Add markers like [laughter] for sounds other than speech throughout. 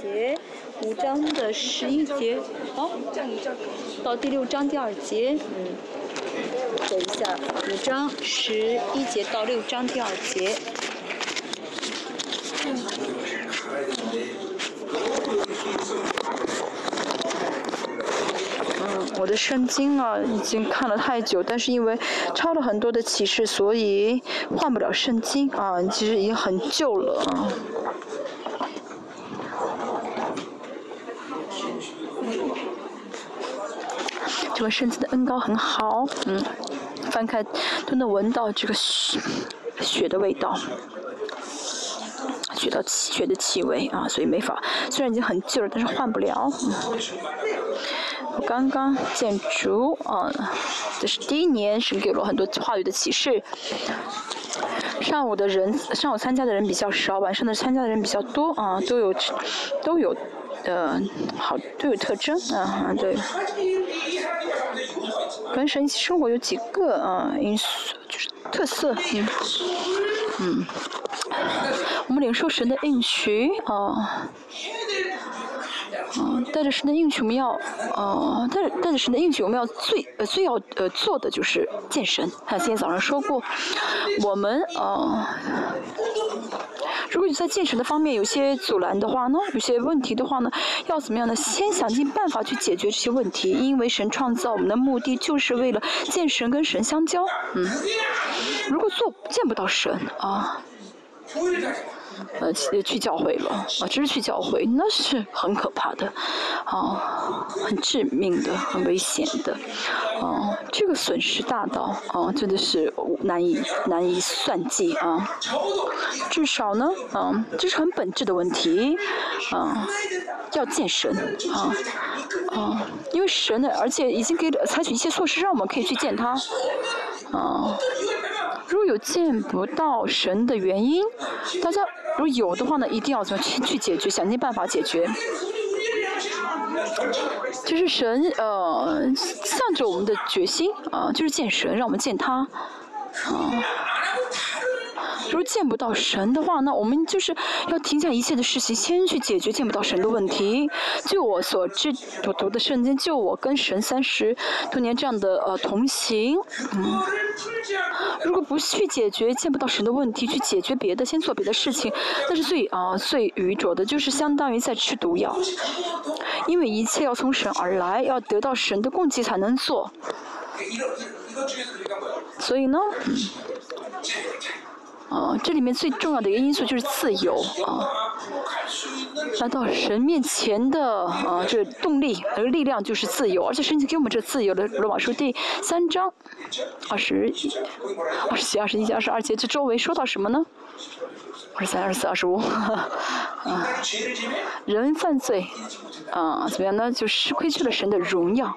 节，五章的十一节，哦，到第六章第二节，嗯，等一下，五章十一节到六章第二节。嗯，我的圣经啊，已经看了太久，但是因为抄了很多的启示，所以换不了圣经啊，其实已经很旧了啊。这个圣经的恩高很好，嗯，翻开都能闻到这个血血的味道。血到气血的气味啊，所以没法。虽然已经很旧了，但是换不了。我刚刚建筑啊，这是第一年，是给了很多话语的启示。上午的人，上午参加的人比较少，晚上的参加的人比较多啊，都有都有呃好都有特征啊，对。跟神一起生活有几个啊因素，就是特色，嗯嗯。我们领受神的应许啊，嗯，带着神的应许，我们要，呃，带着带着神的应许，我们要最呃最要呃做的就是见神。看今天早上说过，我们呃，如果你在见神的方面有些阻拦的话呢，有些问题的话呢，要怎么样呢？先想尽办法去解决这些问题，因为神创造我们的目的就是为了见神跟神相交。嗯，如果做见不到神啊。去去教会了，啊，只是去教会，那是很可怕的，啊，很致命的，很危险的，啊，这个损失大到，啊，真的是难以难以算计啊。至少呢，啊，这是很本质的问题，啊，要见神，啊，啊，因为神呢，而且已经给采取一些措施，让我们可以去见他，啊。如果有见不到神的原因，大家如果有的话呢，一定要怎么去去解决，想尽办法解决。就是神呃，向着我们的决心啊，就是见神，让我们见他啊。如果见不到神的话，那我们就是要停下一切的事情，先去解决见不到神的问题。就我所知，读读的圣经，就我跟神三十多年这样的呃同行，嗯，如果不去解决见不到神的问题，去解决别的，先做别的事情，那是最啊最愚拙的，就是相当于在吃毒药。因为一切要从神而来，要得到神的供给才能做。所以呢，啊，这里面最重要的一个因素就是自由啊！来到神面前的啊，这动力和力量就是自由，而且神给我们这自由的。罗马书第三章二十一、二十七、二十一、二十二节，这周围说到什么呢？二十三、二十四、二十五，啊，人犯罪啊，怎么样呢？就是亏去了神的荣耀。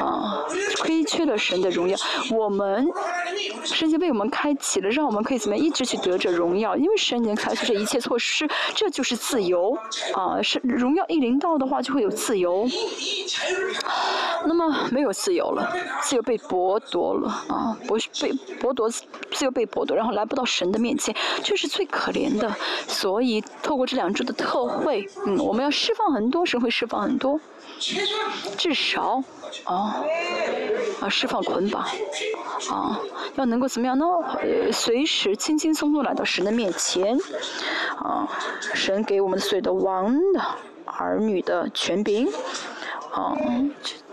啊，亏缺了神的荣耀。我们神经为我们开启了，让我们可以怎么样一直去得着荣耀？因为神已经采取这一切措施，这就是自由。啊，是荣耀一临到的话，就会有自由。那么没有自由了，自由被剥夺了啊，剥被剥夺，自由被剥夺，然后来不到神的面前，这是最可怜的。所以透过这两周的特会，嗯，我们要释放很多，神会释放很多。至少，哦，啊，释放捆绑，啊，要能够怎么样呢？呃，随时轻轻松松来到神的面前，啊，神给我们所有的王的儿女的权柄，啊，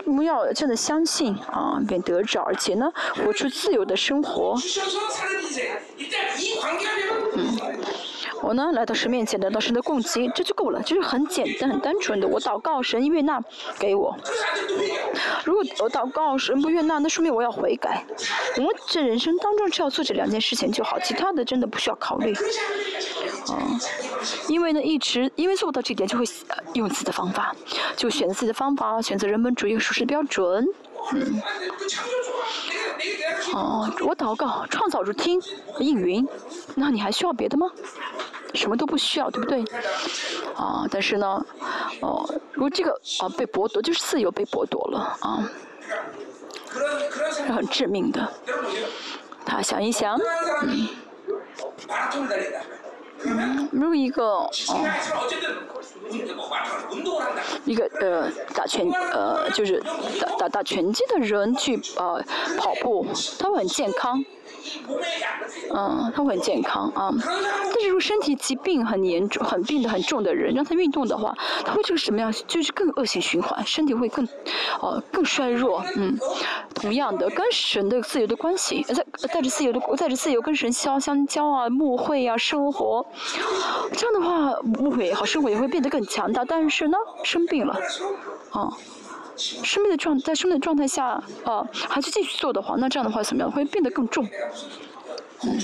我们要真的相信，啊，便得着，而且呢，活出自由的生活，嗯。我呢，来到神面前，得到神的供给，这就够了，就是很简单、很单纯的。我祷告神悦纳给我。如果我祷告神不悦纳，那说明我要悔改。我们这人生当中只要做这两件事情就好，其他的真的不需要考虑。啊，因为呢，一直因为做不到这点，就会用自己的方法，就选择自己的方法，选择人本主义和舒适标准。嗯。哦，我祷告，创造主听，应允，那你还需要别的吗？什么都不需要，对不对？啊，但是呢，哦，如果这个啊被剥夺，就是自由被剥夺了啊，是很致命的。他想一想，嗯，如果一个哦，一个呃打拳呃就是打打打拳击的人去呃跑步，他会很健康。嗯，他会很健康啊。但是如果身体疾病很严重、很病得很重的人，让他运动的话，他会这个什么样？就是更恶性循环，身体会更，呃，更衰弱。嗯，同样的，跟神的自由的关系，在带着自由的带着自由跟神相相交啊，牧会啊，生活，这样的话，牧会好，生活也会变得更强大。但是呢，生病了，啊。生命的状在生命的状态下，啊，还是继续做的话，那这样的话怎么样？会变得更重。嗯，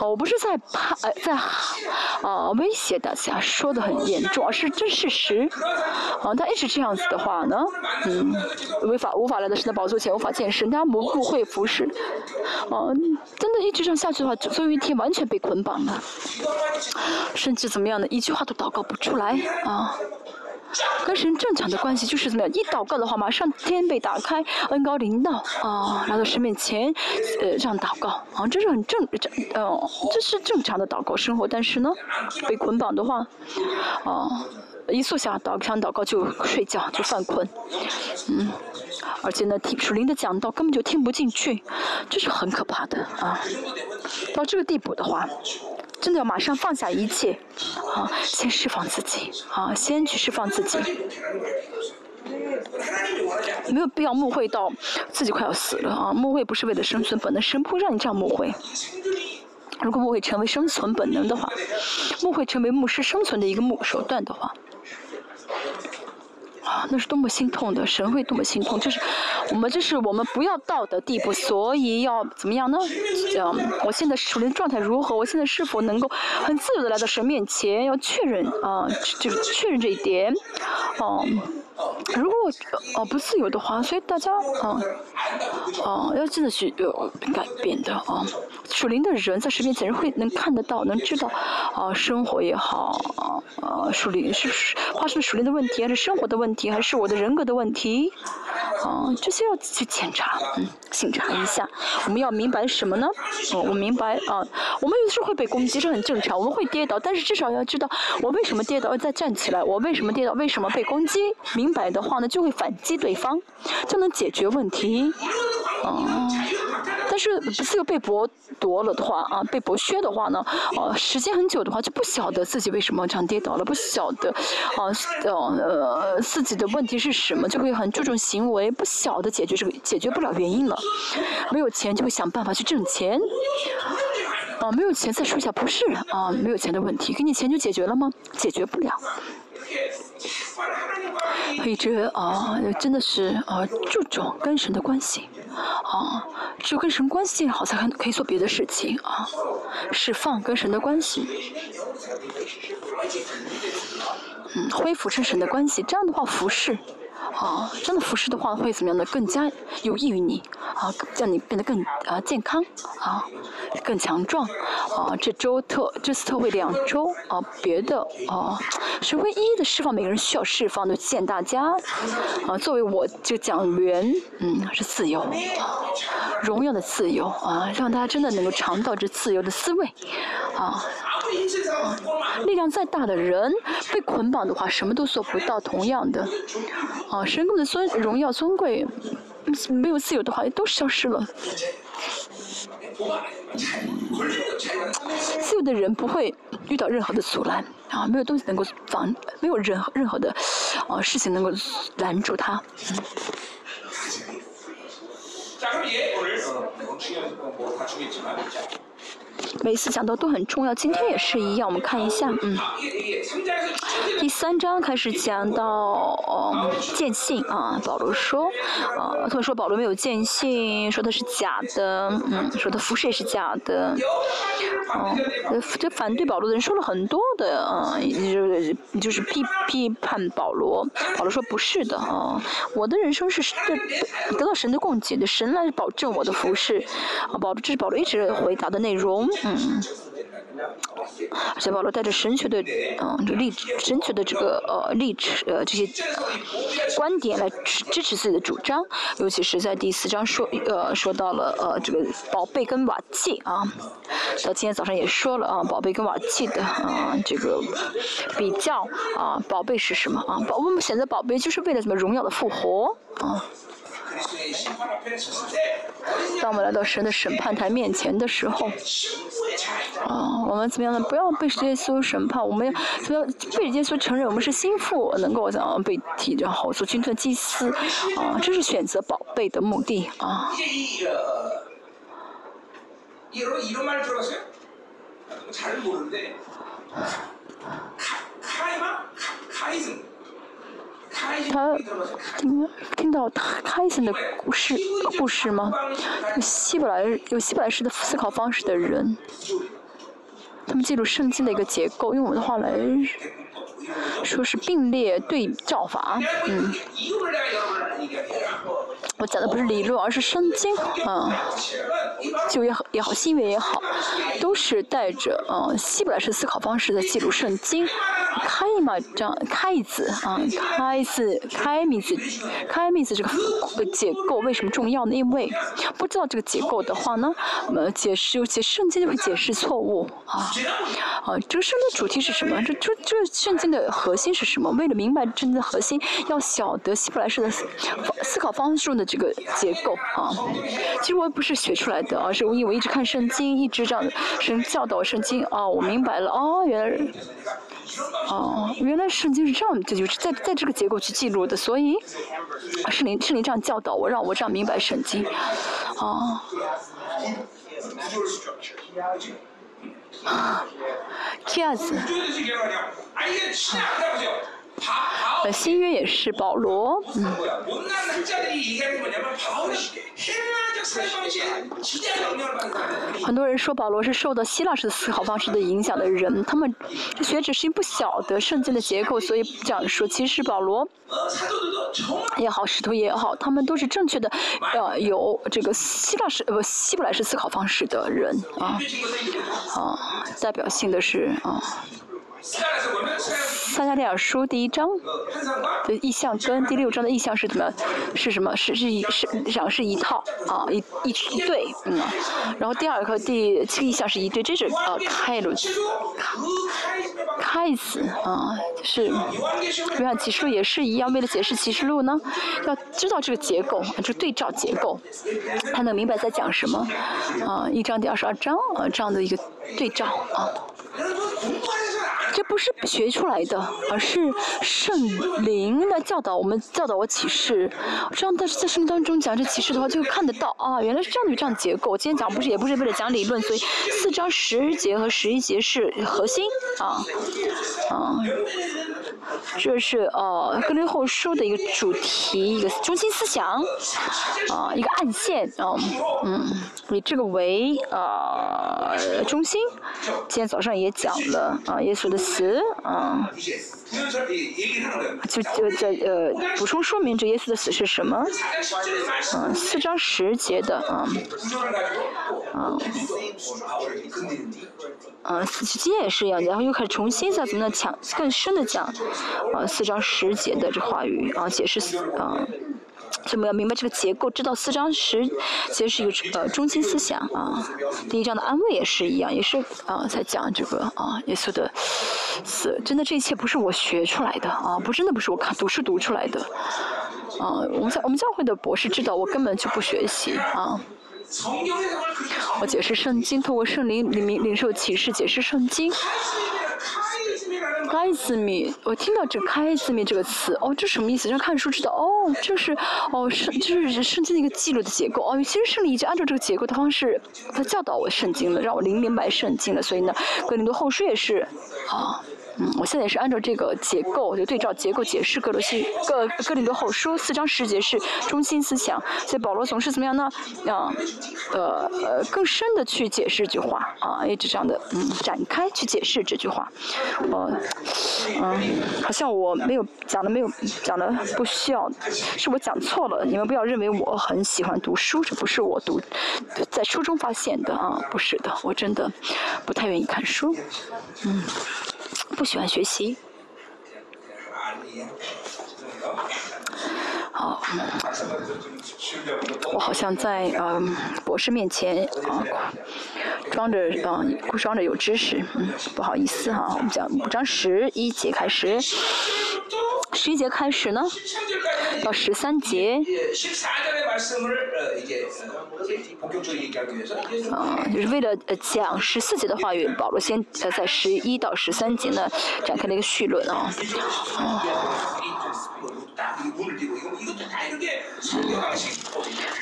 哦，我不是在怕，在啊威胁大家，说的很严重，而是真事实。啊，他一直这样子的话呢，嗯，违法无法来到神的宝座前，无法见神，他不不会服侍。啊，真的一直这样下去的话，总有一天完全被捆绑了，甚至怎么样的，一句话都祷告不出来啊。跟神正常的关系就是怎么样？一祷告的话，马上天被打开，恩高临到啊，来到神面前，呃，这样祷告啊，这是很正正，呃，这是正常的祷告生活。但是呢，被捆绑的话，啊，一坐下祷想祷告就睡觉就犯困，嗯，而且呢，听属灵的讲道根本就听不进去，这是很可怕的啊。到这个地步的话。真的要马上放下一切，啊，先释放自己，啊，先去释放自己，没有必要误会到自己快要死了啊！误会不是为了生存本能，神不会让你这样误会。如果误会成为生存本能的话，误会成为牧师生存的一个木手段的话。那是多么心痛的，神会多么心痛，就是我们这是我们不要到的地步，所以要怎么样呢？嗯，我现在属灵状态如何？我现在是否能够很自由的来到神面前？要确认啊，就是确认这一点，哦。如果哦不自由的话，所以大家啊啊要真的去有改变的啊。属灵的人在神面前会能看得到，能知道啊生活也好啊啊属灵是是发生属灵的问题，还是生活的问题，还是我的人格的问题啊这些要去检查，嗯，检查一下。我们要明白什么呢？哦，我明白啊，我们有的时候会被攻击，这很正常。我们会跌倒，但是至少要知道我为什么跌倒，再站起来。我为什么跌倒？为什么被攻击？明。明白的话呢，就会反击对方，就能解决问题。哦，但是自由被剥夺了的话啊，被剥削的话呢，呃，时间很久的话，就不晓得自己为什么这样跌倒了，不晓得，啊，呃，自己的问题是什么，就会很注重行为，不晓得解决这个解决不了原因了。没有钱就会想办法去挣钱。啊，没有钱再说一下不是啊，没有钱的问题，给你钱就解决了吗？解决不了。一直啊，真的是啊，注重跟神的关系，啊，只有跟神关系好，才可可以做别的事情啊，释放跟神的关系，嗯，恢复跟神的关系，这样的话服侍。啊，真的服侍的话会怎么样呢？更加有益于你，啊，让你变得更啊健康，啊，更强壮，啊，这周特这次特会两周，啊，别的啊，是会一一的释放每个人需要释放的，见大家，啊，作为我这个讲员，嗯，是自由，荣耀的自由，啊，让大家真的能够尝到这自由的滋味，啊。力量再大的人被捆绑的话，什么都做不到。同样的，啊，神宫的尊荣耀尊贵，没有自由的话，都消失了。自由的人不会遇到任何的阻拦，啊，没有东西能够防，没有任何任何的啊事情能够拦住他。每次讲到都很重要，今天也是一样。我们看一下，嗯，第三章开始讲到哦，见信啊，保罗说，啊，他们说保罗没有见信，说他是假的，嗯，说他服饰也是假的，哦，这反对保罗的人说了很多的，啊，就是就是批批判保罗，保罗说不是的，啊，我的人生是得得到神的供给的，神来保证我的服饰，啊，保罗这是保罗一直回答的内容。嗯，而且保罗带着神学的，嗯，这立神学的这个呃立呃这些观点来支持自己的主张，尤其是在第四章说呃说到了呃这个宝贝跟瓦器啊，到今天早上也说了啊，宝贝跟瓦器的啊这个比较啊，宝贝是什么啊？宝我们选择宝贝就是为了什么荣耀的复活啊？当我们来到神的审判台面前的时候，啊，我们怎么样呢？不要被耶稣审判，我们要怎么样被耶稣承认我们是心腹，能够怎样被提，然后做军队祭司，啊，这是选择宝贝的目的啊。他听听到开心的故事故事吗？希伯来有希伯来式的思考方式的人，他们记住圣经的一个结构，用我的话来说是并列对照法，嗯。我讲的不是理论，而是圣经，啊，旧约也好，新约也好，都是带着嗯希伯来式思考方式的记录圣经。开嘛，这样开一字啊，开字开名字，开名字这个结构为什么重要呢？因为不知道这个结构的话呢，呃，解释解圣经就会解释错误啊啊，这个圣经主题是什么？这这这圣经的核心是什么？为了明白圣经的核心，要晓得希伯来式的思考方式的。这个结构啊，其实我也不是学出来的啊，是因为我一直看圣经，一直这样神教导圣经啊，我明白了哦，原来，哦，原来圣经是这样，这就是在在这个结构去记录的，所以圣灵圣灵这样教导我，让我这样明白圣经，啊，[laughs] 这样子。呃，新约也是保罗，嗯。很多人说保罗是受到希腊式思考方式的影响的人，他们学者是不晓得圣经的结构，所以这样说。其实保罗也好，使徒也好，他们都是正确的，呃，有这个希腊式呃希伯来式思考方式的人啊啊，代表性的是啊。撒加利亚书第一章的意象跟第六章的意象是怎么？是什么？是是一是两是一套啊，一一一对，嗯。然后第二个第七个意象是一对，这是啊开路开子啊，是约翰启示录也是一样，为了解释启示录呢，要知道这个结构，就对照结构，才能明白在讲什么啊。一章第二十二章啊，这样的一个对照啊。这不是学出来的，而是圣灵来教导我们，教导我启示。这样，但是在圣经当中讲这启示的话，就看得到啊，原来是这样的这样结构。今天讲不是，也不是为了讲理论，所以四章十节和十一节是核心啊啊。这是呃《格林后书》的一个主题，一个中心思想啊，一个暗线啊，嗯，以这个为呃中心。今天早上也讲了啊，耶稣的死啊，就就在呃补充说明这耶稣的死是什么？嗯，四章十节的啊，啊，啊，今天也是一样，然后又开始重新再怎么的讲更深的讲啊四章十节的这话语啊解释啊。所以我们要明白这个结构，知道四章十其实是一个呃中心思想啊。第一章的安慰也是一样，也是啊在讲这个啊耶稣的死。真的，这一切不是我学出来的啊，不真的不是我看读书读出来的啊。我们教我们教会的博士知道，我根本就不学习啊。我解释圣经，通过圣灵领领受启示，解释圣经。开字米，我听到这“开字米”这个词，哦，这什么意思？让看书知道，哦，这是，哦，圣，就是圣经的一个记录的结构，哦，其实圣灵已经按照这个结构的方式，他教导我圣经了，让我灵明白圣经了，所以呢，格林多后书也是，啊，嗯，我现在也是按照这个结构，就对照结构解释各罗西哥哥林多后书四章十节是中心思想，所以保罗总是怎么样呢？啊，呃呃，更深的去解释这句话啊，一直这样的嗯展开去解释这句话，呃，嗯，好像我没有讲的没有讲的不需要，是我讲错了，你们不要认为我很喜欢读书，这不是我读在书中发现的啊，不是的，我真的不太愿意看书，嗯。不喜欢学习。好，我好像在嗯博士面前啊装着啊装着有知识，嗯不好意思哈，我们讲五章十一节开始。十一节开始呢，到十三节，啊，就是为了呃讲十四节的话语，保罗先呃在十一到十三节呢展开了一个绪论啊，啊。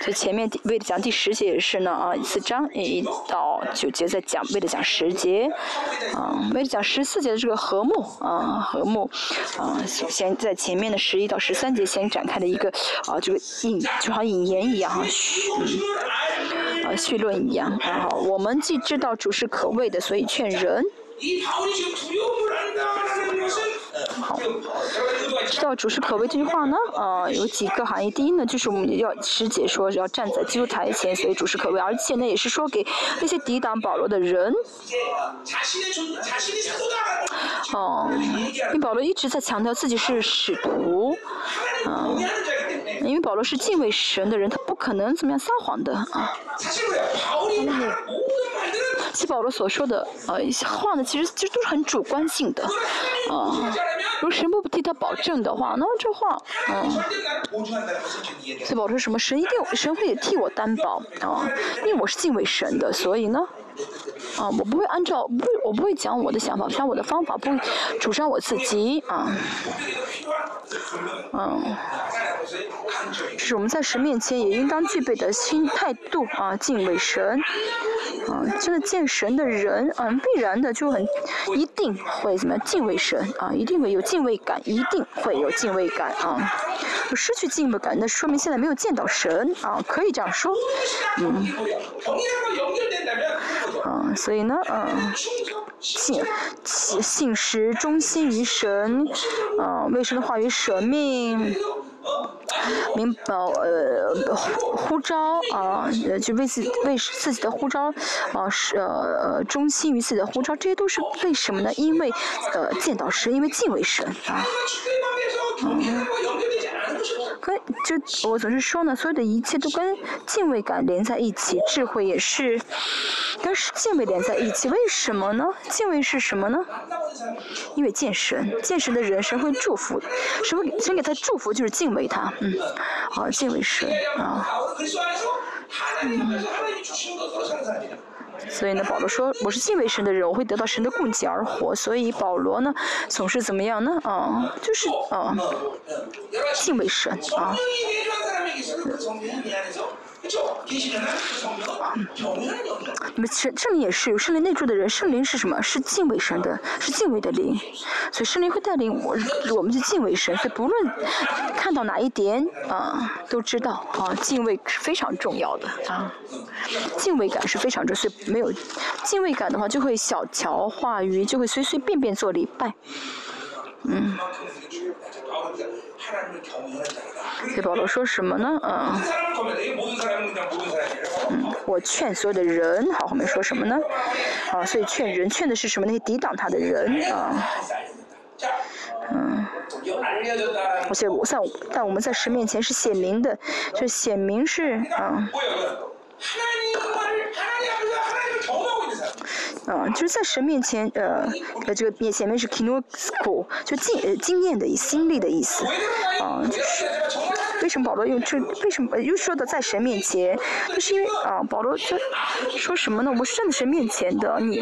所以前面为了讲第十节也是呢啊，四章一到九节在讲，为了讲十节，啊，为了讲十四节的这个和睦啊和睦，啊，先在前面的十一到十三节先展开的一个啊这个引就好像引言一样哈，啊叙论一样然啊，我们既知道主是可畏的，所以劝人。好，知道主是可畏这句话呢，呃，有几个含义。第一呢，就是我们要师姐说要站在基督台前，所以主是可畏，而且呢，也是说给那些抵挡保罗的人。哦，因为保罗一直在强调自己是使徒，嗯，因为保罗是敬畏神的人，他不可能怎么样撒谎的啊。七保罗所说的呃一些话呢，其实其实都是很主观性的，啊，如果神不替他保证的话，那这话，嗯，所以保罗什么？神一定神会替我担保啊，因为我是敬畏神的，所以呢，啊，我不会按照不我不会讲我的想法，讲我的方法，不主张我自己啊，嗯，这是我们在神面前也应当具备的心态度啊，敬畏神。啊，真的见神的人，嗯，必然的就很，一定会怎么样敬畏神啊，一定会有敬畏感，一定会有敬畏感啊。失去敬畏感，那说明现在没有见到神啊，可以这样说，嗯。啊，所以呢，嗯，信信信实忠心于神，啊，为神的话语舍命。明保呃呼召啊，呃就为自为自己的呼召啊是呃忠心于自己的呼召，这些都是为什么呢？因为呃见到神，因为敬畏神啊。跟就我总是说呢，所有的一切都跟敬畏感连在一起，智慧也是跟敬畏连在一起。为什么呢？敬畏是什么呢？因为见神，见神的人神会祝福，神会神给他祝福就是敬畏他，嗯，好敬畏神啊，嗯。所以呢，保罗说我是敬畏神的人，我会得到神的供给而活。所以保罗呢，总是怎么样呢？啊，就是啊，敬畏神啊。那么圣圣灵也是有圣灵内住的人，圣灵是什么？是敬畏神的，是敬畏的灵。所以圣灵会带领我，我们去敬畏神。所以不论看到哪一点啊，都知道啊，敬畏是非常重要的啊。敬畏感是非常重要，所以没有敬畏感的话，就会小瞧话语，就会随随便便做礼拜。嗯。这保罗说什么呢？嗯，嗯，我劝所有的人，好，后面说什么呢？啊，所以劝人，劝的是什么？那些抵挡他的人啊，嗯，而且我在，但我们在神面前是显明的，就显明是啊。啊，就是在神面前，呃，呃，这个面前面是 kinosko，就经呃经验的意思，经历的意思，啊，就是为什么保罗用这？为什么又说的在神面前？就是因为啊，保罗这说什么呢？我是站在神面前的，你，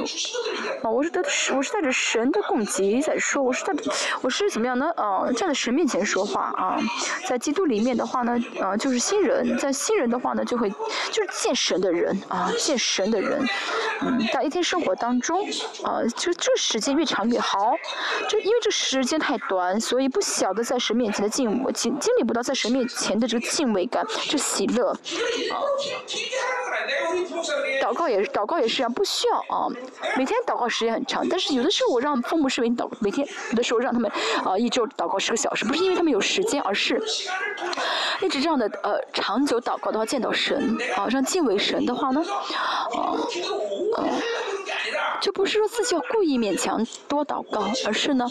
啊，我是带我是带着神的供给在说，我是带我是怎么样呢？啊，站在神面前说话啊，在基督里面的话呢，啊，就是新人，在新人的话呢，就会就是见神的人啊，见神的人，嗯，在一天生活。当中，啊，就这时间越长越好。就因为这时间太短，所以不晓得在神面前的敬经经历不到在神面前的这个敬畏感，这喜乐。啊，祷告也祷告也是一样，不需要啊。每天祷告时间很长，但是有的时候我让父母视频祷，每天有的时候让他们啊一周祷告十个小时，不是因为他们有时间，而是一直这样的呃长久祷告的话，见到神啊，让敬畏神的话呢，啊，啊。就不是说自己要故意勉强多祷告，而是呢，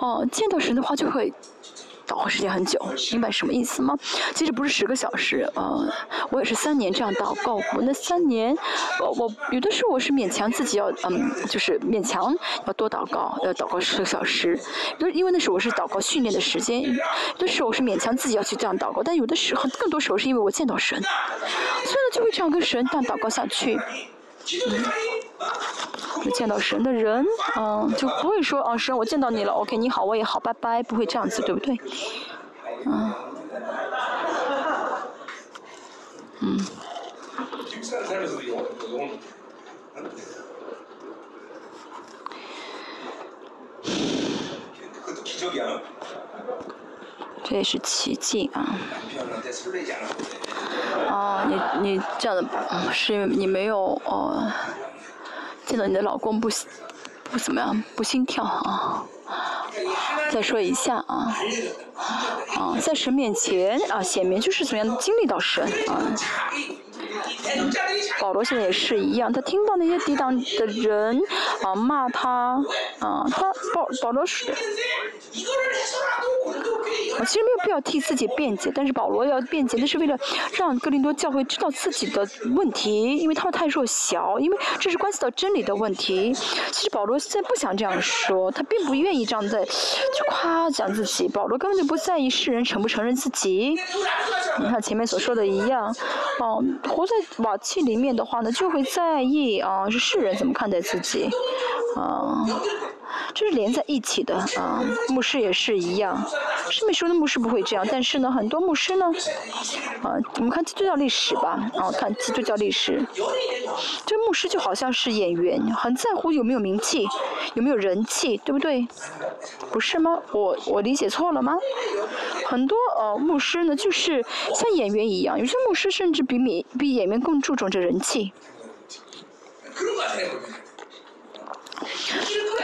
哦，见到神的话就会祷告时间很久，明白什么意思吗？其实不是十个小时，呃，我也是三年这样祷告过。那三年，我我有的时候我是勉强自己要，嗯，就是勉强要多祷告，要祷告十个小时。就因为那时候我是祷告训练的时间，有的时候我是勉强自己要去这样祷告，但有的时候更多时候是因为我见到神，所以呢就会这样跟神这样祷告下去。[laughs] 见到神的人，嗯，就不会说，啊，神，我见到你了，OK，你好，我也好，拜拜，不会这样子，对不对？嗯。嗯。这也是奇迹啊！啊，你你这样的，是因为你没有哦，见到你的老公不不怎么样，不心跳啊。再说一下啊，啊，在神面前啊显明就是怎么样经历到神啊。保罗现在也是一样，他听到那些抵挡的人啊骂他啊，他保保罗是。我其实没有必要替自己辩解，但是保罗要辩解，那是为了让哥林多教会知道自己的问题，因为他们太弱小，因为这是关系到真理的问题。其实保罗现在不想这样说，他并不愿意这样在去夸奖自己。保罗根本就不在意世人承不承认自己。你看前面所说的一样，哦，活在瓦器里面的话呢，就会在意啊，是世人怎么看待自己，啊。这是连在一起的啊，牧师也是一样。圣面说的牧师不会这样，但是呢，很多牧师呢，啊，我们看基督教历史吧，啊，看基督教历史，这牧师就好像是演员，很在乎有没有名气，有没有人气，对不对？不是吗？我我理解错了吗？很多呃牧师呢，就是像演员一样，有些牧师甚至比比比演员更注重这人气。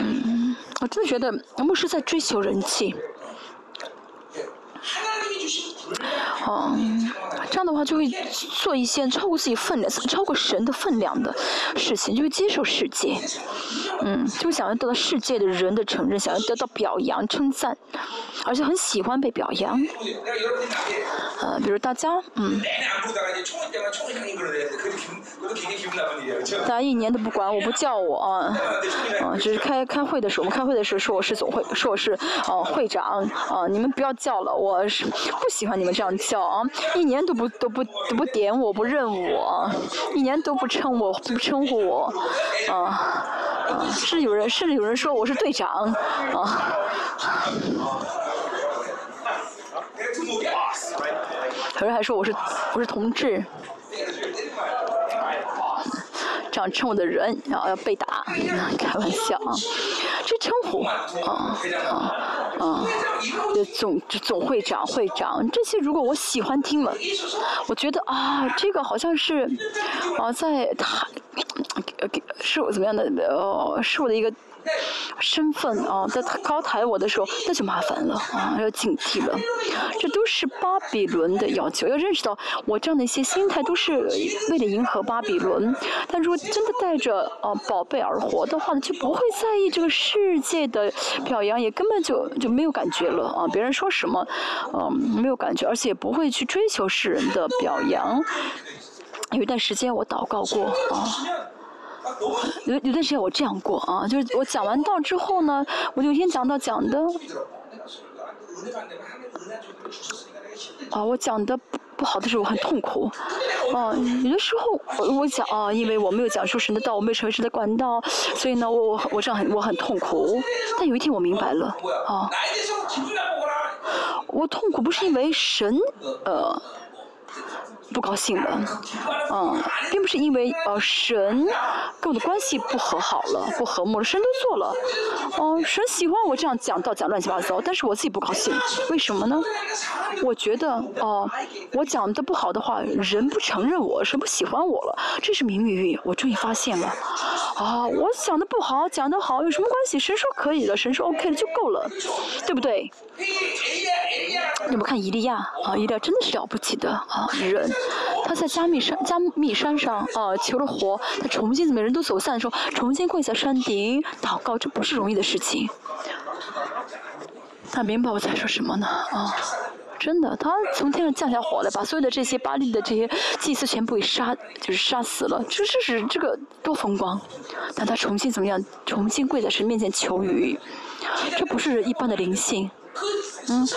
嗯，我真的觉得牧师在追求人气。哦，这样的话就会做一些超过自己分量、超过神的分量的事情，就会接受世界。嗯，就想要得到世界的人的承认，想要得到表扬、称赞，而且很喜欢被表扬。呃，比如大家，嗯，大家一年都不管我，不叫我啊，啊，只是开开会的时候，我们开会的时候说我是总会，说我是哦会长啊，你们不要叫了，我是不喜欢你们这样叫啊，一年都不都不都不点我，不认我，一年都不称我，不称呼我，啊。是有人，甚至有人说我是队长，啊，有人还说我是我是同志，这样称我的人然后要被打，开玩笑啊，这称呼，啊啊啊，总总会长会长这些，如果我喜欢听了，我觉得啊，这个好像是啊在他。呃，是我怎么样的？呃，是我的一个身份啊，在高抬我的时候，那就麻烦了啊，要警惕了。这都是巴比伦的要求，要认识到我这样的一些心态都是为了迎合巴比伦。但如果真的带着呃宝贝而活的话呢，就不会在意这个世界的表扬，也根本就就没有感觉了啊。别人说什么，嗯，没有感觉，而且也不会去追求世人的表扬。有一段时间我祷告过啊，有有段时间我这样过啊，就是我讲完道之后呢，我有一天讲到讲的，啊，我讲的不不好的时候我很痛苦，啊，有的时候我我讲啊，因为我没有讲出神的道，我没有成为神的管道，所以呢，我我我这样很我很痛苦。但有一天我明白了，啊，我痛苦不是因为神，呃。不高兴了，嗯，并不是因为呃神跟我的关系不和好了，不和睦了，神都做了，哦，神喜欢我这样讲道讲乱七八糟，但是我自己不高兴，为什么呢？我觉得哦，我讲的不好的话，人不承认我，神不喜欢我了，这是名誉，我终于发现了，啊，我讲的不好，讲的好有什么关系？神说可以了，神说 OK 了就够了，对不对？你们看伊利亚啊，伊利亚真的是了不起的啊人，他在加密山加密山上啊求了活，他重新怎么人都走散的时候，重新跪在山顶祷告，这不是容易的事情。他明白我在说什么呢啊？真的，他从天上降下火来，把所有的这些巴利的这些祭司全部给杀，就是杀死了。这这是这个多风光，但他重新怎么样？重新跪在神面前求雨，这不是一般的灵性。嗯，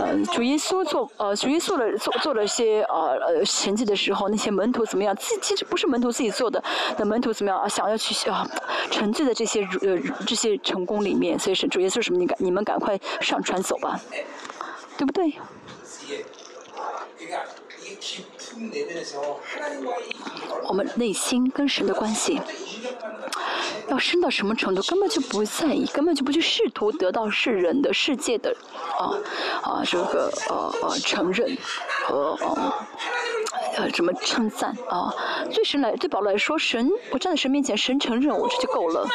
呃，主耶稣做呃主耶稣了做做了些呃呃神迹的时候，那些门徒怎么样？自其实不是门徒自己做的，那门徒怎么样啊？想要去啊沉醉在这些呃这些成功里面，所以是主耶稣什么？你赶你们赶快上船走吧，对不对？我们内心跟神的关系要深到什么程度？根本就不在意，根本就不去试图得到世人的世界的啊啊这个呃呃承认和呃呃什么称赞啊。对神来对保罗来说，神我站在神面前，神承认我这就够了。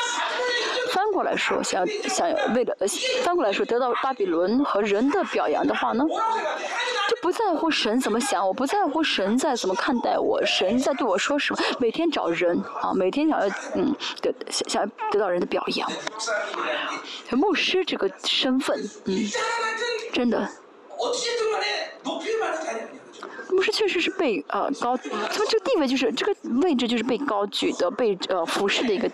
翻过来说，想想为了翻过来说得到巴比伦和人的表扬的话呢，就不在乎神怎么想，我不在乎神在怎么看待我，神在对我说什么，每天找人啊，每天想要嗯得想想要得到人的表扬。牧师这个身份，嗯，真的。牧师确实是被呃高，他们这个地位就是这个位置就是被高举的，被呃服侍的一个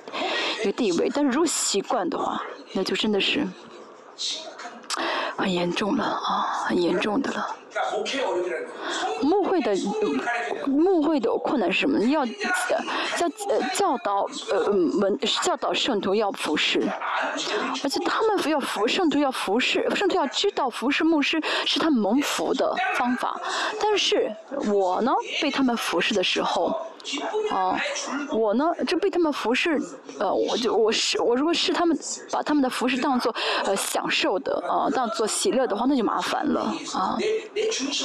一个地位。但是如果习惯的话，那就真的是很严重了啊，很严重的了。牧会的牧会的困难是什么？要教呃教导呃门教导圣徒要服侍，而且他们要服圣徒要服侍，圣徒要知道服侍牧师是他们蒙福的方法。但是我呢，被他们服侍的时候。啊，我呢，就被他们服侍，呃，我就我是我如果是他们把他们的服侍当做呃享受的啊，当做喜乐的话，那就麻烦了啊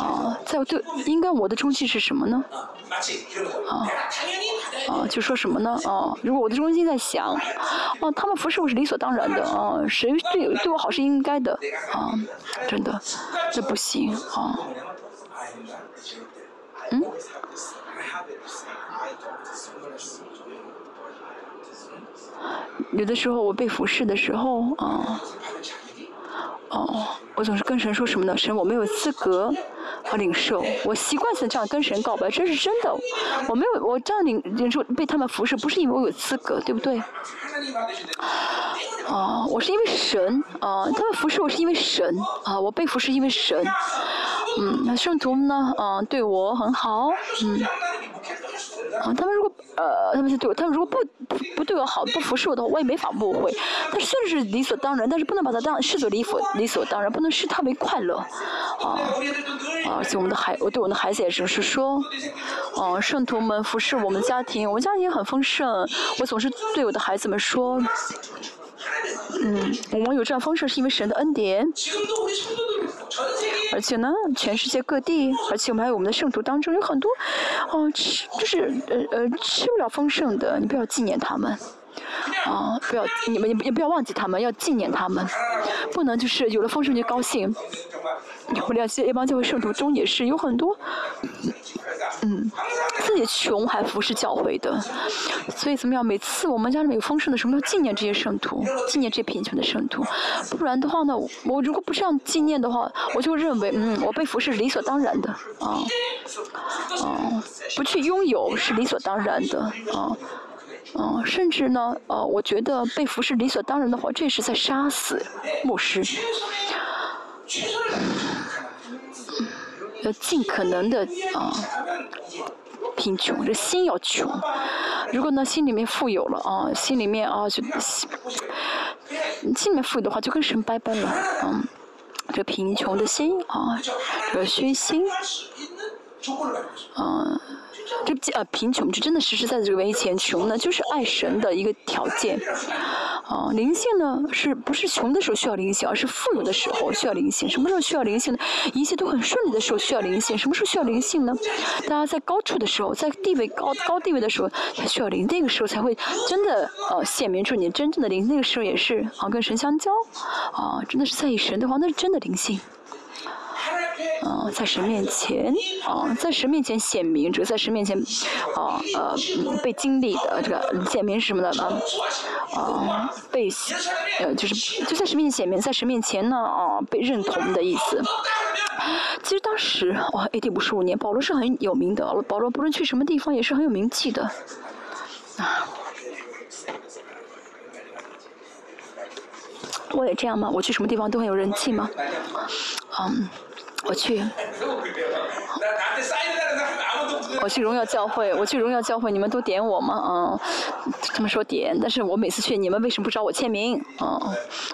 啊，在对，应该我的中心是什么呢？啊啊，就说什么呢？啊，如果我的中心在想，啊，他们服侍我是理所当然的啊，谁对对我好是应该的啊，真的，这不行啊，嗯。有的时候我被服侍的时候，啊，哦，我总是跟神说什么呢？神，我没有资格和领受，我习惯性这样跟神告白，这是真的。我没有，我这样领领受被他们服侍，不是因为我有资格，对不对？啊，我是因为神，啊，他们服侍我是因为神，啊，我被服侍因为神。嗯，那圣徒们呢？嗯，对我很好，嗯。啊，他们如果呃，他们是对我，他们如果不不对我好，不服侍我的话，我也没法误会。但是虽然是理所当然，但是不能把它当视作理所理所当然，不能视它为快乐。啊啊，而且我们的孩，我对我的孩子也是是说，哦，圣徒们服侍我们家庭，我们家庭很丰盛。我总是对我的孩子们说，嗯，我们有这样丰盛是因为神的恩典。而且呢，全世界各地，而且我们还有我们的圣徒当中有很多，哦，吃就是呃呃吃不了丰盛的，你不要纪念他们，啊，不要你们也也不要忘记他们，要纪念他们，不能就是有了丰盛就高兴。我了解一帮教会圣徒中也是有很多，嗯自己穷还服侍教会的，所以怎么样？每次我们家里面有丰盛的时候，要纪念这些圣徒，纪念这些贫穷的圣徒，不然的话呢，我如果不这样纪念的话，我就认为，嗯，我被服侍理所当然的，啊，啊，不去拥有是理所当然的，啊，啊，甚至呢，呃，我觉得被服侍理所当然的话，这是在杀死牧师。要尽可能的啊，贫穷，这心要穷。如果呢，心里面富有了啊，心里面啊就心心里面富有的话，就跟神拜拜了。嗯，这贫穷的心啊，这个虚心嗯，这呃贫穷，这真的实实在在这个为钱穷呢，就是爱神的一个条件。啊，灵性呢，是不是穷的时候需要灵性，而是富有的时候需要灵性？什么时候需要灵性呢？一切都很顺利的时候需要灵性。什么时候需要灵性呢？大家在高处的时候，在地位高高地位的时候才需要灵，那个时候才会真的呃显明出你真正的灵。那个时候也是啊，跟神相交，啊，真的是在意神的话，那是真的灵性。啊，在神面前，啊，在神面前显明，这个在神面前，啊呃被经历的这个显明是什么的呢？啊，被呃就是就在神面前显明，在神面前呢啊被认同的意思。其实当时哇，A.D. 五十五年，保罗是很有名的，保罗不论去什么地方也是很有名气的。啊，我也这样吗？我去什么地方都很有人气吗？嗯。我去，我去荣耀教会，我去荣耀教会，你们都点我吗？嗯，他们说点，但是我每次去，你们为什么不找我签名？嗯，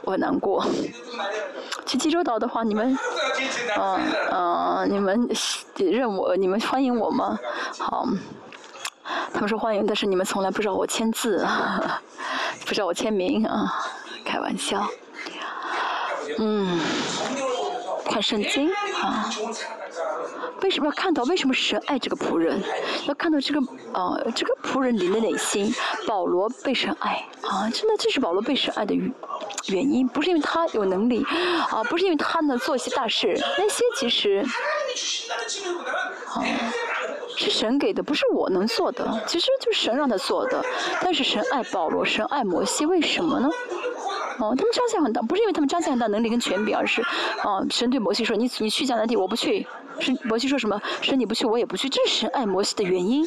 我很难过。去济州岛的话，你们，嗯嗯，你们认我，你们欢迎我吗？好，他们说欢迎，但是你们从来不找我签字，不找我签名啊，开玩笑。嗯。看圣经啊，为什么要看到？为什么神爱这个仆人？要看到这个呃，这个仆人里的内心，保罗被神爱啊！真的，这是保罗被神爱的原原因，不是因为他有能力啊，不是因为他能做一些大事，那些其实啊是神给的，不是我能做的，其实就是神让他做的。但是神爱保罗，神爱摩西，为什么呢？哦，他们彰显很大，不是因为他们彰显很大能力跟权柄，而是，哦，神对摩西说：“你你去迦南地，我不去。”是摩西说什么？神你不去，我也不去。这是神爱摩西的原因。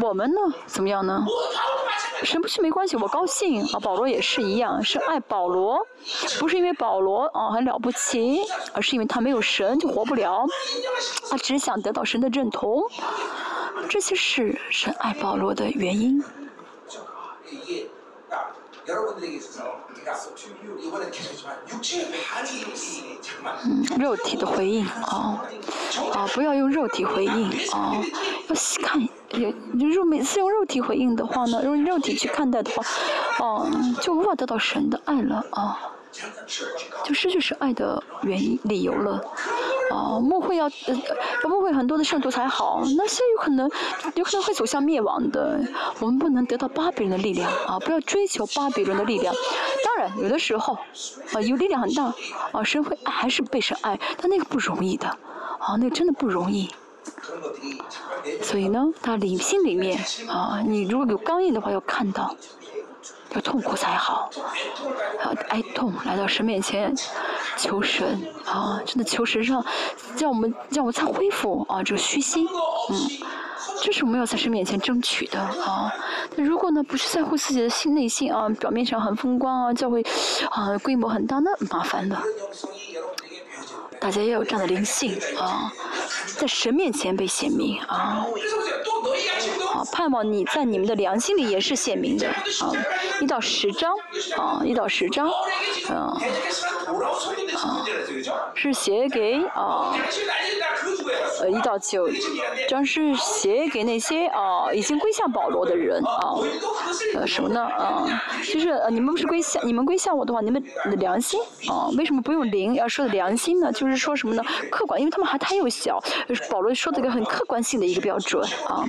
我们呢，怎么样呢？神不去没关系，我高兴。啊，保罗也是一样，是爱保罗，不是因为保罗啊很了不起，而是因为他没有神就活不了。他只想得到神的认同，这些是神爱保罗的原因。嗯，肉体的回应？啊，啊，不要用肉体回应啊，要看，肉每次用肉体回应的话呢，用肉体去看待的话，哦，就无法得到神的爱了啊。就失去是爱的原因理由了，啊，牧会要呃，牧会很多的圣徒才好，那些有可能有可能会走向灭亡的，我们不能得到巴比伦的力量啊，不要追求巴比伦的力量。当然，有的时候啊，有力量很大啊，神会还是被神爱，但那个不容易的，啊，那真的不容易。所以呢，他里心里面啊，你如果有刚硬的话，要看到。要痛苦才好，要哀痛来到神面前求神啊！真的求神让让我们让我再恢复啊这个虚心，嗯，这是我们要在神面前争取的啊。那如果呢不是在乎自己的心内心啊，表面上很风光啊，教会啊规模很大，那麻烦了。大家要有这样的灵性啊，在神面前被显明啊。盼望你在你们的良心里也是显明的啊！一到十章啊，一到十章，啊，啊，是写给啊，呃，一到九章是写给那些啊已经归向保罗的人啊，呃，什么呢啊？就是呃，你们不是归向你们归向我的话，你们的良心啊，为什么不用灵要说的良心呢？就是说什么呢？客观，因为他们还太幼小，保罗说的一个很客观性的一个标准啊。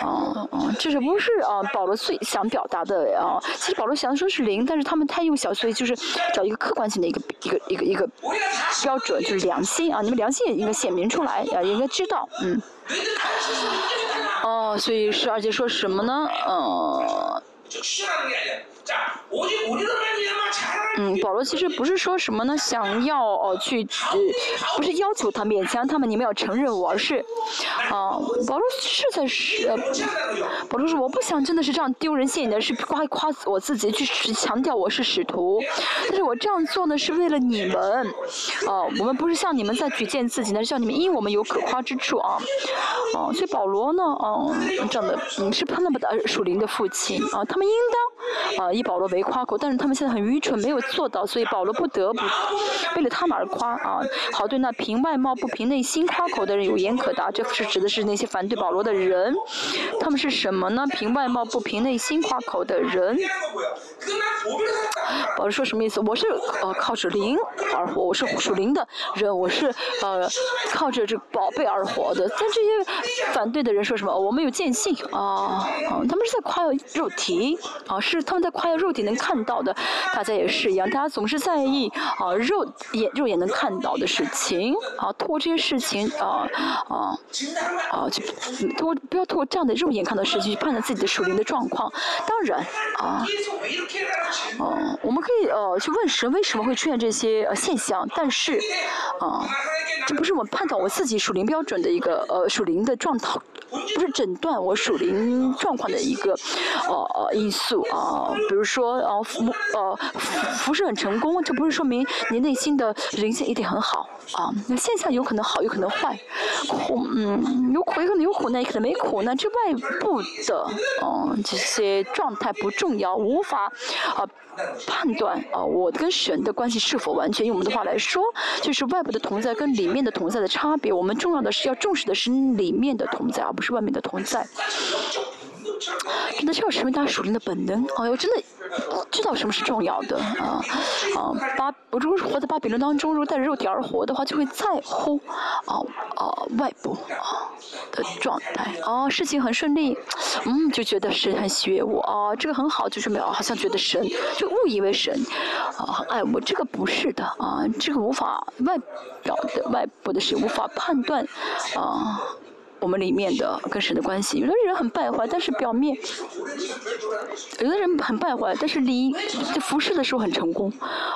哦哦，这是不是啊？保罗最想表达的啊？其实保罗想说是零，但是他们太幼小，所以就是找一个客观性的一个一个一个一个标准，就是良心啊！你们良心也应该显明出来啊，应该知道，嗯。哦，所以十二节说什么呢？嗯。嗯，保罗其实不是说什么呢，想要哦去，呃，不是要求他勉强他们，你们要承认我，而是，啊，保罗是在是，保罗说我不想真的是这样丢人现眼的，是夸夸我自己去强调我是使徒，但是我这样做呢是为了你们，啊，我们不是向你们在举荐自己呢，是向你们因为我们有可夸之处啊，啊，所以保罗呢，啊，这样的，嗯，是他们的属灵的父亲啊，他们应当。啊以保罗为夸口，但是他们现在很愚蠢，没有做到，所以保罗不得不为了他们而夸啊。好对那凭外貌不凭内心夸口的人有言可答，这是指的是那些反对保罗的人，他们是什么呢？凭外貌不凭内心夸口的人。保罗说什么意思？我是呃靠着灵而活，我是属灵的人，我是呃靠着这宝贝而活的。但这些反对的人说什么？我们有见性啊，他们是在夸耀肉体啊，是他们在夸耀肉体能看到的。大家也是一样，大家总是在意啊肉眼肉眼能看到的事情啊，通过这些事情啊啊啊，就通过不要通过这样的肉眼看到事情去判断自己的属灵的状况。当然啊。哦，我们可以呃去问神为什么会出现这些呃现象，但是，啊，这不是我们判断我自己属灵标准的一个呃属灵的状态。不是诊断我属灵状况的一个呃呃因素啊，比如说哦服呃服饰很成功，这不是说明你内心的灵性一定很好啊。那现象有可能好，有可能坏，苦嗯有苦，有可能有苦难，也可能没苦难。这外部的嗯这些状态不重要，无法啊判断啊我跟神的关系是否完全。用我们的话来说，就是外部的同在跟里面的同在的差别。我们重要的是要重视的是里面的同在，而不是外面的同在。真的是要成为大家属灵的本能。哎呦，真的知道什么是重要的啊啊！巴，如果是活在巴比伦当中，如果带着肉体而活的话，就会在乎啊啊外部啊的状态。啊，事情很顺利，嗯，就觉得神很喜悦我啊，这个很好，就是没有，好像觉得神就误以为神啊很爱我，这个不是的啊，这个无法外表的外部的事无法判断啊。我们里面的跟神的关系，有的人很败坏，但是表面；有的人很败坏，但是离在服侍的时候很成功。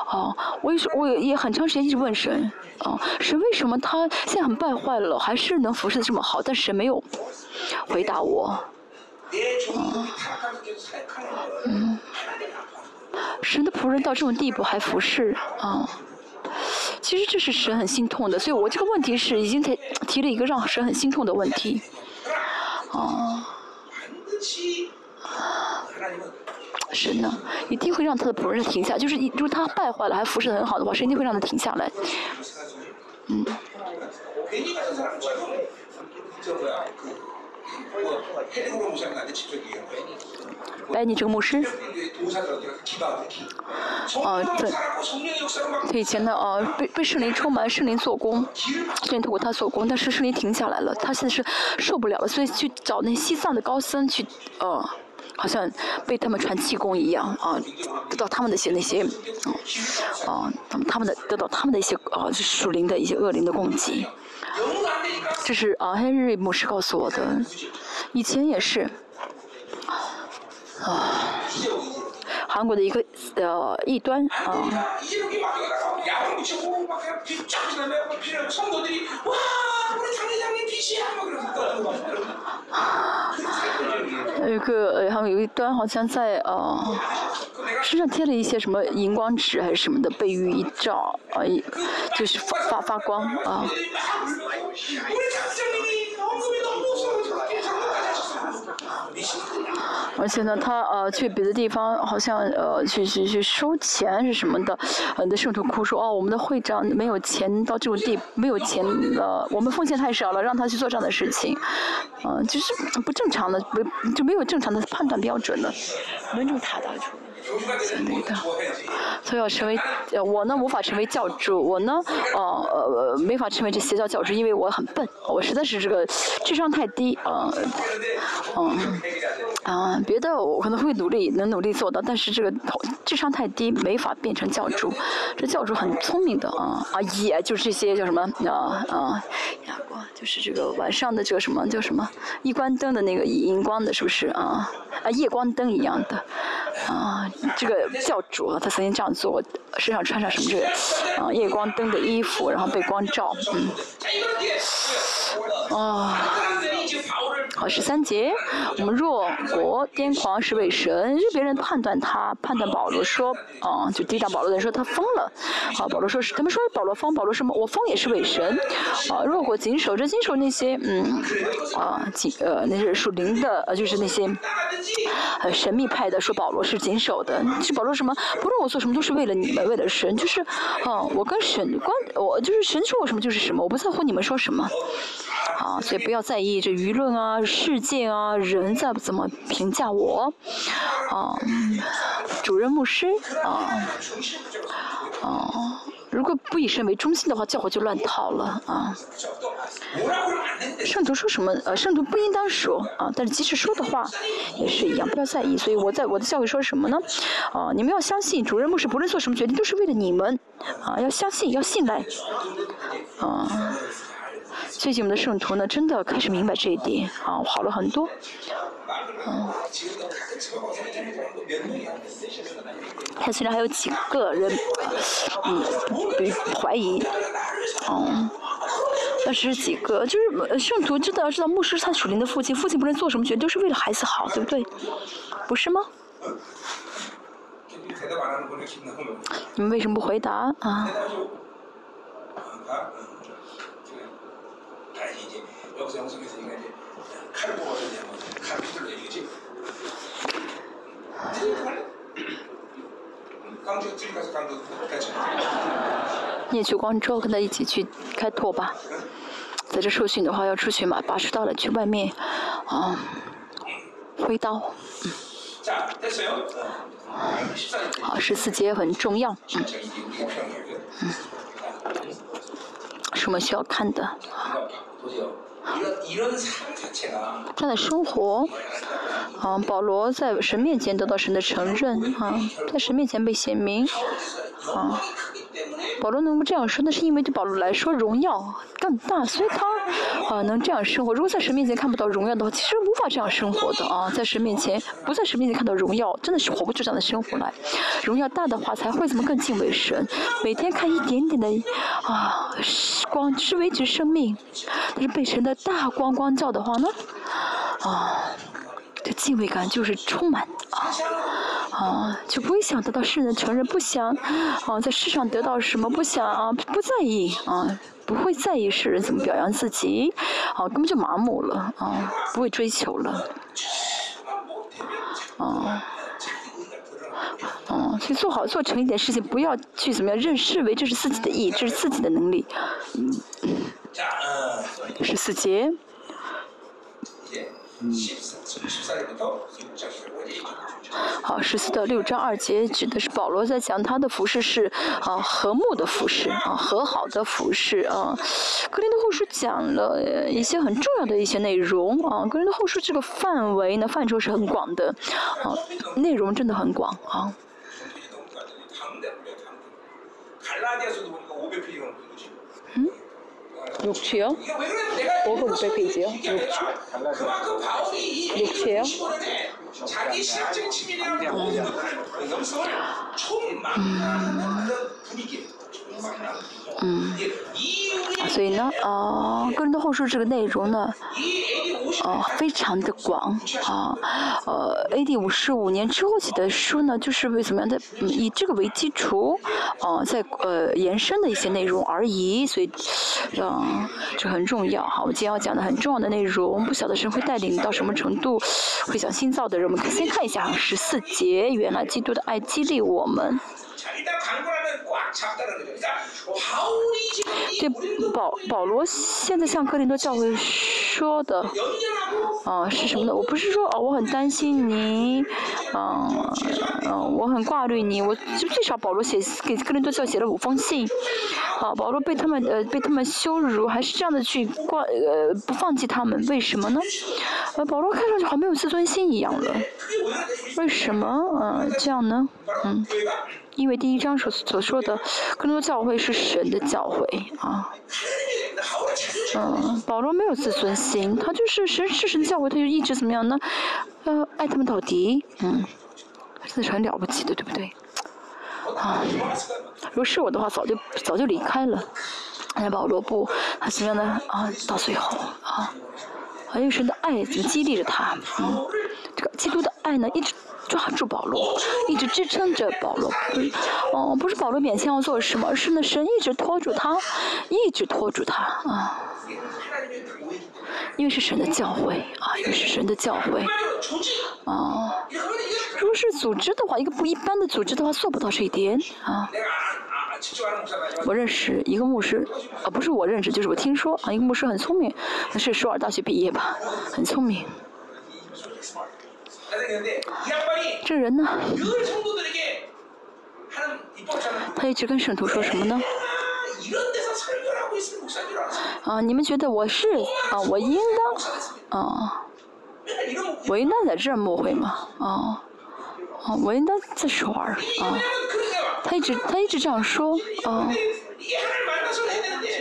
啊，我也是，我也很长时间一直问神，啊，神为什么他现在很败坏了，还是能服侍的这么好？但神没有回答我。嗯，神的仆人到这种地步还服侍啊？其实这是神很心痛的，所以我这个问题是已经提提了一个让神很心痛的问题，啊，神呢一定会让他的仆人停下，就是如果他败坏了还服侍的很好的话，神一定会让他停下来，嗯。哎，你这个牧师，啊，对，他以前呢，啊，被被圣灵充满，圣灵做工，圣灵透过他做工，但是圣灵停下来了，他现在是受不了了，所以去找那西藏的高僧去，呃，好像被他们传气功一样，啊，得到他们的些那些，啊，他们他们的得到他们的一些啊属灵的一些恶灵的攻击。这是啊，黑日牧师告诉我的，以前也是，啊，韩国的一个呃异端啊。有一个呃，还有一端好像在呃身上贴了一些什么荧光纸还是什么的，被雨一照啊，就是发发发光啊。而且呢，他呃去别的地方，好像呃去去去收钱是什么的，呃的圣徒哭说哦，我们的会长没有钱到这种地，没有钱了，我们奉献太少了，让他去做这样的事情，嗯，就是不正常的，不就没有正常的判断标准了，轮住他的。相对的，所以要成为呃我呢，无法成为教主。我呢，呃呃，没法成为这邪教教主，因为我很笨，我实在是这个智商太低，啊，嗯，啊，别的我可能会努力，能努力做到，但是这个智商太低，没法变成教主。这教主很聪明的啊，啊，也就是这些叫什么啊啊，哑光，就是这个晚上的这个什么叫什么，一关灯的那个荧光的，是不是啊？啊，夜光灯一样的，啊。这个教主他曾经这样做，身上穿上什么这个夜光灯的衣服，然后被光照，嗯，啊，好，十三节，我们若国癫狂是为神，就别人判断他，判断保罗说，啊，就抵挡保罗的人说他疯了。好，保罗说是，他们说保罗疯，保罗什么？我疯也是为神。啊，若国谨守着谨守那些，嗯，啊，谨呃那些属灵的，呃就是那些，呃神秘派的说保罗是谨守的，是保罗什么？不论我做什么都是为了你们，为了神，就是，啊，我跟神关，我就是神说我什么就是什么，我不在乎你们说什么。啊，所以不要在意这舆论啊、世界啊、人在怎么评价我，啊，主任牧师啊，啊，如果不以神为中心的话，教会就乱套了啊。圣徒说什么？呃，圣徒不应当说啊，但是即使说的话也是一样，不要在意。所以我在我的教会说什么呢？啊，你们要相信主任牧师，不论做什么决定都是为了你们，啊，要相信，要信赖，啊。最近我们的圣徒呢，真的开始明白这一点，啊，好了很多，嗯。他虽然还有几个人，嗯，怀疑，嗯，但是几个就是圣徒知道知道牧师他属灵的父亲，父亲不论做什么决定都是为了孩子好，对不对？不是吗？你们为什么不回答啊？你也去广州跟他一起去开拓吧，在这受训的话要出去嘛，八十到了去外面，啊，挥刀，好，十四节很重要，嗯，嗯，是我们需要看的。样的生活，啊，保罗在神面前得到神的承认，啊，在神面前被显明，啊。保罗能够这样说，那是因为对保罗来说荣耀更大，所以他啊能这样生活。如果在神面前看不到荣耀的话，其实无法这样生活的啊。[laughs] 在神面前，不在神面前看到荣耀，真的是活不出这样的生活来。荣耀大的话，才会怎么更敬畏神。每天看一点点的啊光，是维持生命。但是被神的大光光照的话呢，啊。这敬畏感就是充满啊啊，就不会想得到世人的承认，不想啊在世上得到什么，不想啊不在意啊，不会在意世人怎么表扬自己，啊根本就麻木了啊，不会追求了，啊，啊，去做好做成一点事情，不要去怎么样认视为这是自己的意，这是自己的能力，嗯，十四节。好，十四到六章二节指的是保罗在讲他的服饰是啊和睦的服饰啊和好的服饰啊。格林的后书讲了一些很重要的一些内容啊。格林的后书这个范围呢范畴是很广的啊，内容真的很广啊。 6취요? 워금 몇 페이지요? 6취? 6취요? 자기 시각적 치밀이라는 모든 음. 그 영성을 총망하는 그런 분위기. 嗯。所以呢，呃，个人的后书这个内容呢，呃，非常的广啊，呃，A.D. 五十五年之后写的书呢，就是为怎么样的，以这个为基础，呃，在呃延伸的一些内容而已，所以，嗯，这很重要哈。我今天要讲的很重要的内容，不晓得神会带领到什么程度，会讲新造的人，我们先看一下十四节，原来基督的爱激励我们。对保保罗现在向哥林多教会说的，啊是什么呢？我不是说哦我很担心你，嗯嗯我很挂虑你，我就最少保罗写给哥林多教写了五封信，啊保罗被他们呃被他们羞辱，还是这样的去挂呃不放弃他们，为什么呢？呃保罗看上去好像没有自尊心一样了，为什么嗯这样呢？嗯。因为第一章所所说的，更多教会是神的教会啊，嗯，保罗没有自尊心，他就是神是神的教会，他就一直怎么样呢？呃，爱他们到底，嗯，这是很了不起的，对不对？啊，如果是我的话，早就早就离开了。哎，保罗不，他怎么样呢？啊，到最后啊，还有神的爱怎么激励着他？嗯，这个基督的爱呢，一直抓住保罗，一直支撑着保罗。不是，哦，不是保罗勉强要做什么，而是呢，神一直拖住他，一直拖住他啊。因为是神的教诲啊，因为是神的教诲啊。如果是组织的话，一个不一般的组织的话，做不到这一点啊。我认识一个牧师，啊，不是我认识，就是我听说啊，一个牧师很聪明，是首尔大学毕业吧，很聪明。这人呢，他一直跟圣徒说什么呢？啊，你们觉得我是啊，我应当啊，我应当在这儿牧会吗？啊，啊，我应当在首儿啊。他一直他一直这样说啊。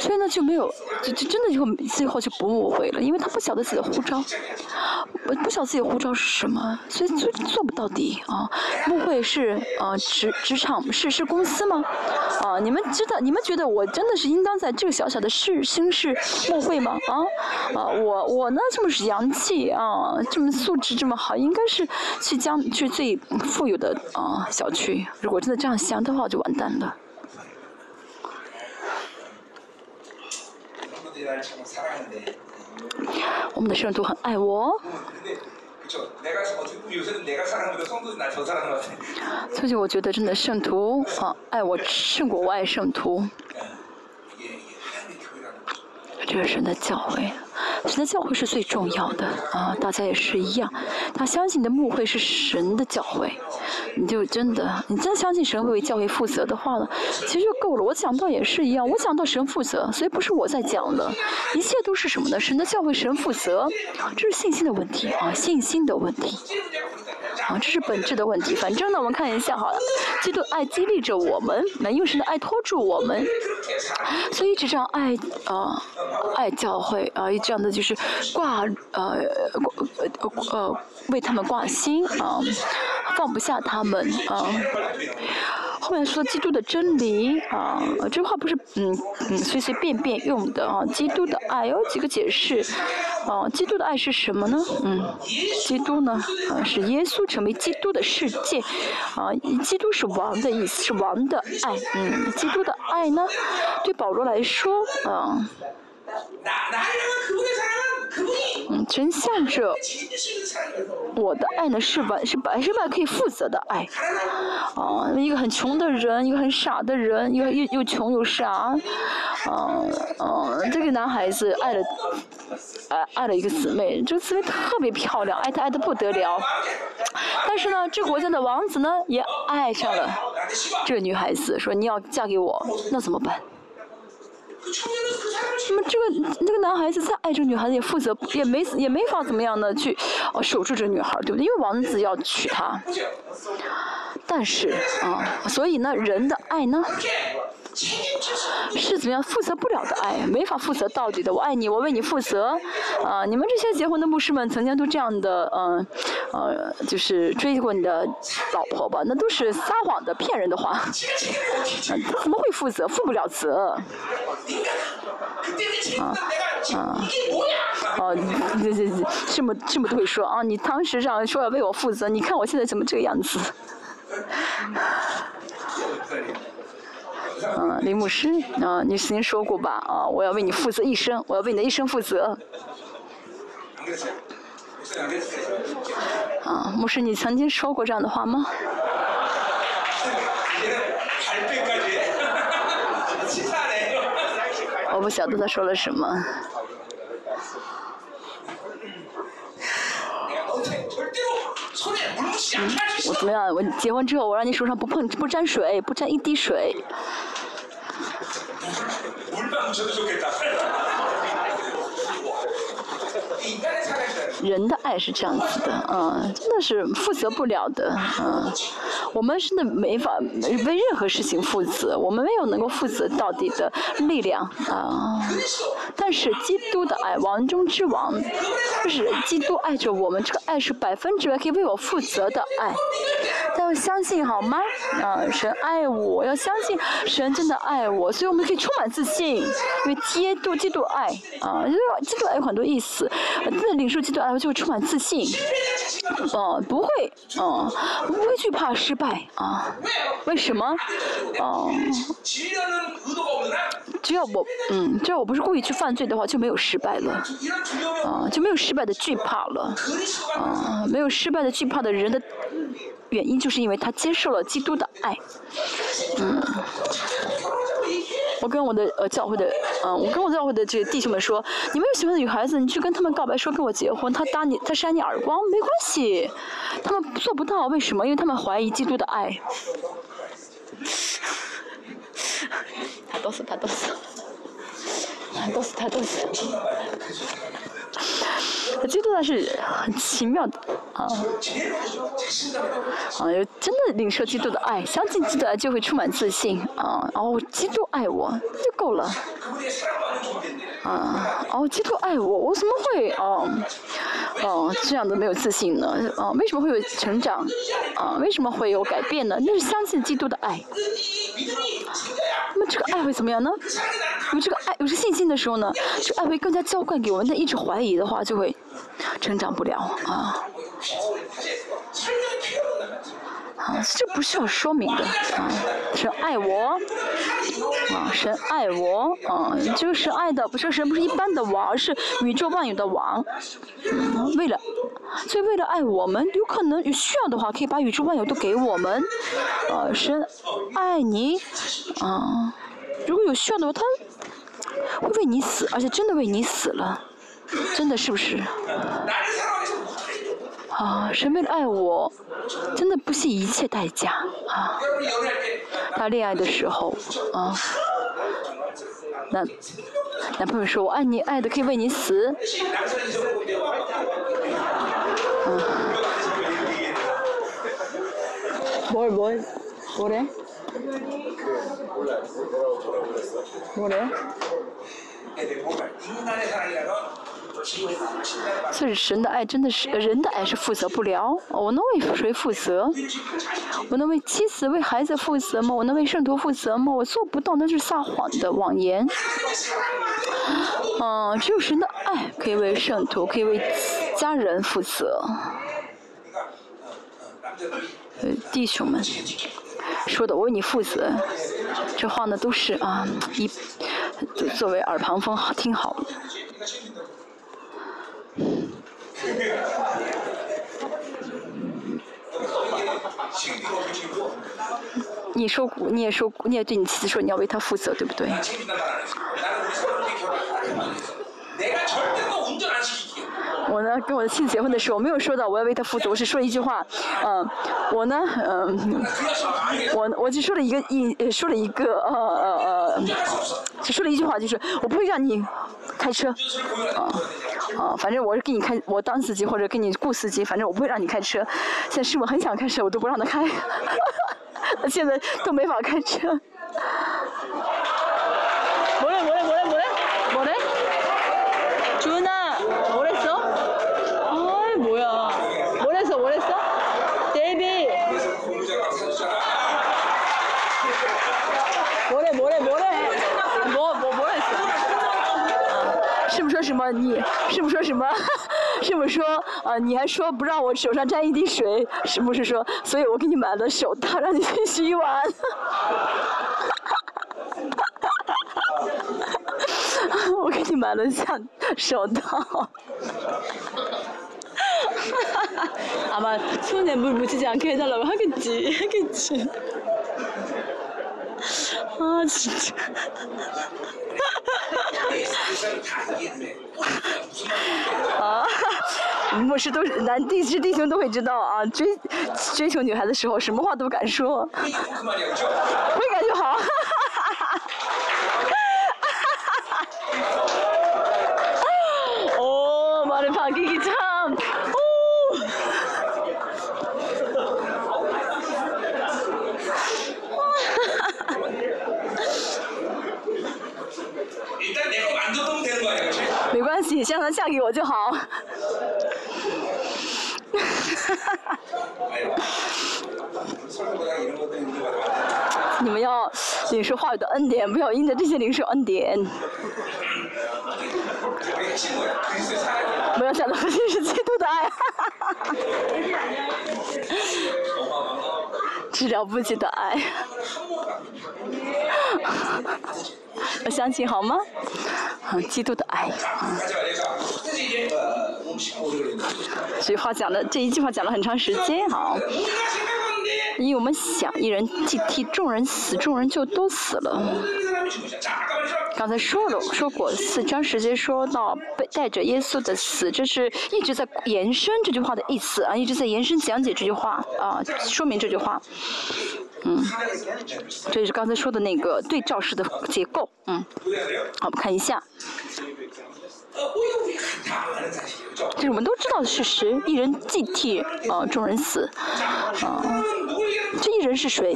所以呢，就没有，就就真的就最后就不误会了，因为他不晓得自己的护照，不不晓得自己的护照是什么，所以做做不到底啊。误会是啊，职职场是是公司吗？啊，你们知道，你们觉得我真的是应当在这个小小的市新市误会吗？啊啊，我我呢这么洋气啊，这么素质这么好，应该是去江去最富有的啊小区。如果真的这样想的话，就完蛋了。我们的圣徒很爱我。最近我觉得真的圣徒啊，爱我胜过我爱圣徒。这是神的教诲，神的教诲是最重要的啊！大家也是一样，他相信的牧会是神的教诲，你就真的，你真相信神会为教会负责的话呢，其实就够了。我讲到也是一样，我讲到神负责，所以不是我在讲了，一切都是什么呢？神的教诲，神负责，这是信心的问题啊，信心的问题。啊，这是本质的问题。反正呢，我们看一下好了，基督爱激励着我们，能用神的爱拖住我们，所以一直这样爱啊，爱教会啊一，这样的就是挂呃挂呃为他们挂心啊，放不下他们啊。后面说基督的真理啊，这话不是嗯嗯随随便便用的啊。基督的爱有几个解释啊？基督的爱是什么呢？嗯，基督呢啊是耶稣成为基督的世界啊。基督是王的意思，是王的爱。嗯，基督的爱呢，对保罗来说啊。嗯，真像着我的爱呢，是完是百是百可以负责的爱。啊，一个很穷的人，一个很傻的人，又又又穷又傻。啊啊，这个男孩子爱了爱爱了一个姊妹，这个姊妹特别漂亮，爱他爱的不得了。但是呢，这个国家的王子呢，也爱上了这个女孩子，说你要嫁给我，那怎么办？那么这个那个男孩子再爱这个女孩子也负责也没也没法怎么样呢去哦守住这个女孩对不对？因为王子要娶她，但是啊，所以呢，人的爱呢？是怎么样负责不了的爱，没法负责到底的。我爱你，我为你负责。啊，你们这些结婚的牧师们，曾经都这样的，嗯，呃，就是追过你的老婆吧？那都是撒谎的、骗人的话。怎么会负责？负不了责。啊啊哦！这这这么这么都会说啊！你当时这样说要为我负责，你看我现在怎么这个样子？嗯，林牧师，啊，你曾经说过吧？啊，我要为你负责一生，我要为你的一生负责。啊，牧师，你曾经说过这样的话吗？[laughs] 我不晓得他说了什么。我怎么样？我结婚之后，我让你手上不碰、不沾水，不沾一滴水。人的爱是这样子的，嗯，真的是负责不了的，嗯，我们真的没法为任何事情负责，我们没有能够负责到底的力量，啊，但是基督的爱，王中之王，就是基督爱着我们，这个爱是百分之百可以为我负责的爱，他要相信好吗？啊，神爱我，要相信神真的爱我，所以我们可以充满自信，因为基督基督爱啊，因为基督爱有很多意思，真的领受基督爱就会充满自信，哦，不会，哦，不会惧怕失败啊？为什么？哦，只要我，嗯，只要我不是故意去犯罪的话，就没有失败了，啊，就没有失败的惧怕了，啊，没有失败的惧怕的人的。原因就是因为他接受了基督的爱，嗯，我跟我的呃教会的，嗯，我跟我教会的这个弟兄们说，你们有喜欢的女孩子，你去跟他们告白说跟我结婚，他打你，他扇你耳光没关系，他们做不到，为什么？因为他们怀疑基督的爱。[laughs] 他都是他都是，[laughs] 他都是他都是。基督爱是很奇妙的啊，啊，有真的领受基督的爱，相信基督爱就会充满自信啊。哦，基督爱我就够了啊。哦，基督爱我，我怎么会哦哦这样的没有自信呢？啊，为什么会有成长？啊，为什么会有改变呢？那是相信基督的爱。那么这个爱会怎么样呢？有这个爱，有这信心的时候呢，这个爱会更加浇灌给我们。但一直怀疑的话，就会。成长不了啊！啊，这不需要说明的啊！神爱我啊，神爱我啊，这个是爱的，不是神不是一般的王，而是宇宙万有的王。为了，所以为了爱我们，有可能有需要的话，可以把宇宙万有都给我们。啊，神爱你啊！如果有需要的话，他会为你死，而且真的为你死了。真的是不是？啊，神为了爱我，真的不惜一切代价啊！他恋爱的时候啊，男男朋友说：“我爱你，爱的可以为你死。”嗯。뭘 뭘？ 뭐래 뭐래 所以神的爱真的是人的爱是负责不了。我能为谁负责？我能为妻子、为孩子负责吗？我能为圣徒负责吗？我做不到，那是撒谎的谎言。嗯，只有神的爱可以为圣徒，可以为家人负责。呃，弟兄们说的，我为你负责，这话呢都是啊，一作为耳旁风，好听好。你说，你也说，你也对你妻子说，你要为她负责，对不对？我呢，跟我的妻子结婚的时候，没有说到我要为她负责，我是说一句话，嗯，我呢，嗯，我我就说了一个一，说了一个，呃呃呃，就说了一句话，就是我不会让你开车，啊啊，反正我是给你开，我当司机或者给你雇司机，反正我不会让你开车。现在师傅很想开车，我都不让他开，[laughs] 现在都没法开车。什么？你是不是说什么？[laughs] 是不是说啊？你还说不让我手上沾一滴水？是不是说？所以我给你买了手套，让你去洗碗。[laughs] 我给你买了下手套。아마손에물묻히지않게해달라고하겠지하겠지 [laughs] 啊，这这。啊，[laughs] 牧师都男弟是弟兄都会知道啊，追追求女孩的时候什么话都不敢说，没感觉好。你，先让她嫁给我就好。你们要领受话语的恩典，不要因着这些领受恩典。不要想到这是基督的爱，哈哈哈哈是了不起的爱。我相信好吗？很嫉妒的爱。这句话讲了，这一句话讲了很长时间，好。因为我们想，一人既替众人死，众人就都死了。刚才说了，说过四章时间说到被带着耶稣的死，这是一直在延伸这句话的意思啊，一直在延伸讲解这句话啊，说明这句话。嗯，这是刚才说的那个对照式的结构。嗯，好，我们看一下。这是我们都知道的事实，一人既替啊众人死，啊。这一人是谁？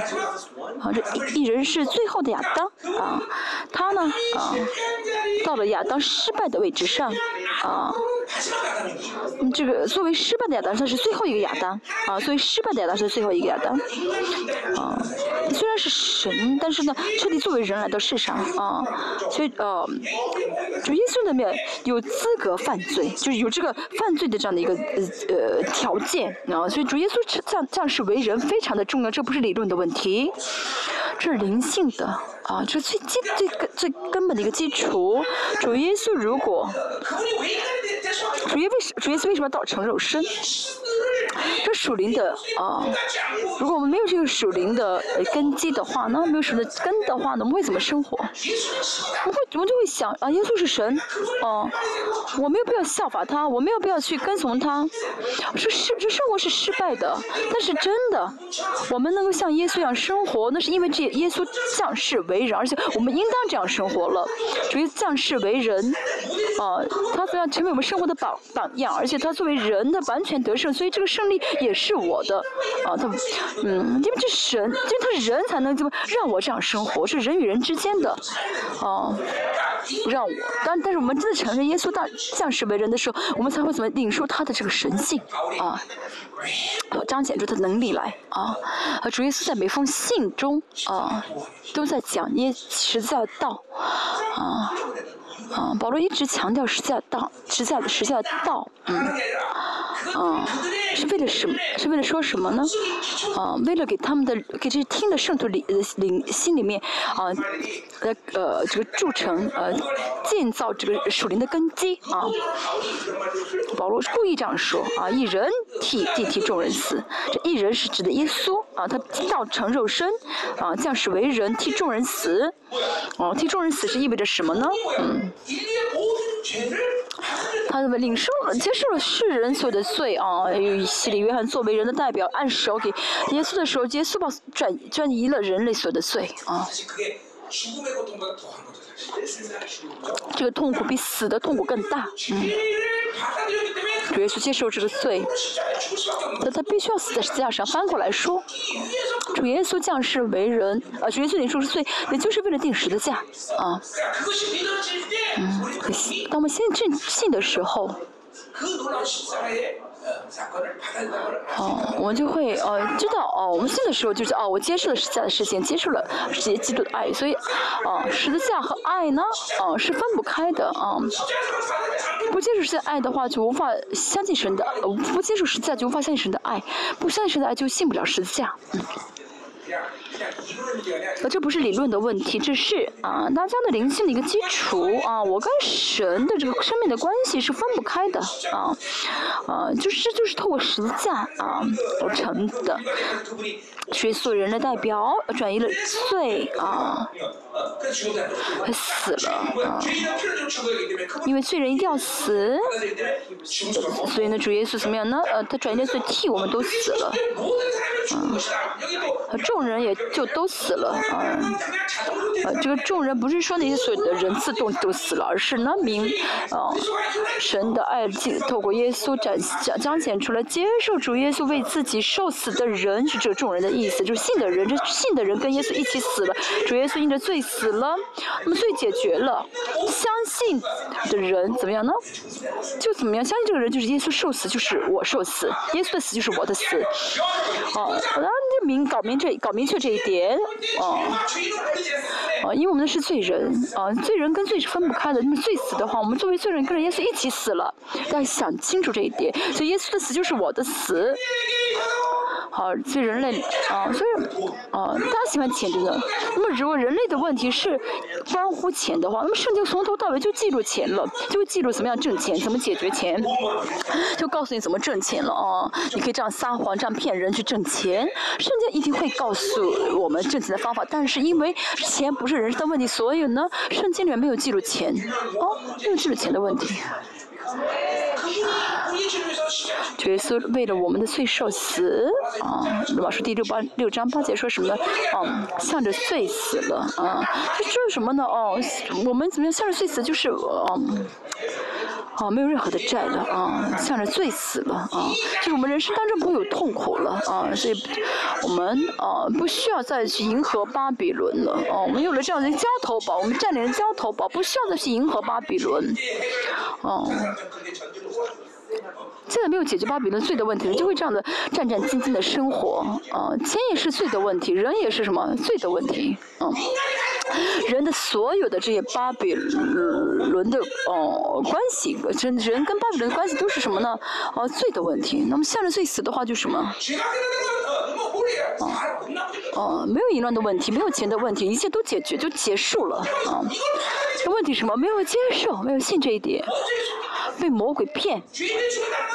啊，这一人是最后的亚当。啊，他呢啊，到了亚当失败的位置上啊，这个作为失败的亚当，他是最后一个亚当。啊，作为失败的亚当是最后一个亚当。啊，虽然是神，但是呢，彻底作为人来到世上啊，所以呃，主耶稣的面有有资格犯罪，就是有这个犯罪的这样的一个呃呃条件啊，所以主耶稣降降世为人非常的重要。这不是理论的问题，这是灵性的啊，这最基最根最根本的一个基础。主耶稣如果，主耶为什主耶稣为什么要道成肉身？这属灵的啊，如果我们没有这个属灵的根基的话，那没有什么根的话呢，我们会怎么生活？我们会我们就会想啊，耶稣是神，哦，我没有必要效法他，我没有必要去跟从他。说是这生活是失败的，但是真的，我们能够像耶稣一样生活，那是因为这耶稣降世为人，而且我们应当这样生活了。属于降世为人，啊，他怎样成为我们生活的榜榜样，而且他作为人的完全得胜，所以这个胜利也是我的，啊，他，嗯，因为这神，因为他人才能这么让我这样生活，是人与人之间的，啊，让我，但但是我们真的承认耶稣当降世为人的时候，我们才会怎么领受他的这个神性，啊，彰显出他的能力来，啊，啊，主耶稣在每封信中，啊，都在讲耶实在道，啊。啊，保罗一直强调实在道，实在的实在的道，嗯，啊，是为了什么？是为了说什么呢？啊，为了给他们的给这些听的圣徒里灵心里面啊，呃呃这个铸成呃建造这个属灵的根基啊。保罗是故意这样说啊，一人替替替众人死，这一人是指的耶稣啊，他道成肉身啊，降世为人替众人死，哦，替众人死是意味着什么呢？嗯。他怎么领受了、接受了世人所有的罪啊？以洗礼约翰作为人的代表，按手给耶稣的时候，耶稣把转转移了人类所有的罪啊。这个痛苦比死的痛苦更大。嗯。主耶稣接受这个罪，那他必须要死在十字架上。翻过来说，主耶稣降世为人，啊，主耶稣领受是罪，也就是为了定十字架，啊。嗯，当我们信正信的时候。哦，我们就会呃知道哦，我们信的时候就是哦，我接受了十字架的事情，接受了基基督的爱，所以哦，十字架和爱呢，哦是分不开的啊。不接受十字架爱的话，就无法相信神的；不接受十字架就无法相信神的爱；不相信神的爱就信不了十字架。嗯。呃，这不是理论的问题，这是啊，大家的灵性的一个基础啊。我跟神的这个生命的关系是分不开的啊，啊，就是就是透过十字架啊而成的。学所人的代表转移了罪啊，他死了啊，因为罪人一定要死，所以呢，主耶稣怎么样呢？呃，他转移了罪，替我们都死了，啊，众人也就都死了啊，呃，这个众人不是说那些所有的人自动都死了，而是呢，明啊，神的爱透过耶稣展彰彰显出来，接受主耶稣为自己受死的人是这众人的意思，就是信的人，这信的人跟耶稣一起死了，主耶稣因着罪死了，那么罪解决了，相信的人怎么样呢？就怎么样？相信这个人就是耶稣受死，就是我受死；耶稣的死就是我的死。哦，然后明搞明这搞明确这一点，[laughs] 哦，哦，因为我们的是罪人，啊，罪人跟罪是分不开的。那么罪死的话，我们作为罪人跟着耶稣一起死了，要想清楚这一点。所以耶稣的死就是我的死。好，这人类啊，所以啊，大家喜欢钱真的。那么如果人类的问题是关乎钱的话，那么圣经从头到尾就记录钱了，就记录怎么样挣钱，怎么解决钱，就告诉你怎么挣钱了啊。你可以这样撒谎，这样骗人去挣钱，圣经一定会告诉我们挣钱的方法。但是因为钱不是人生的问题，所以呢，圣经里面没有记录钱，哦，没有记录钱的问题。耶稣为了我们的罪受死啊！罗马书第六八六章八节说什么呢？嗯，向着罪死了啊！这是什么呢？哦，我们怎么样向着罪死？就是嗯。啊没有任何的债了啊，向着罪死了啊，就是我们人生当中不会有痛苦了啊，所以我们啊不需要再去迎合巴比伦了啊，我们有了这样的交头宝，我们占领了交头宝，不需要再去迎合巴比伦，哦。现在没有解决巴比伦罪的问题，就会这样的战战兢兢的生活啊，钱也是罪的问题，人也是什么罪的问题，嗯。人的所有的这些巴比伦的哦关系，人人跟巴比伦的关系都是什么呢？哦，罪的问题。那么向着罪死的话，就什么？哦，哦，没有淫乱的问题，没有钱的问题，一切都解决，就结束了啊。这问题什么？没有接受，没有信这一点，被魔鬼骗，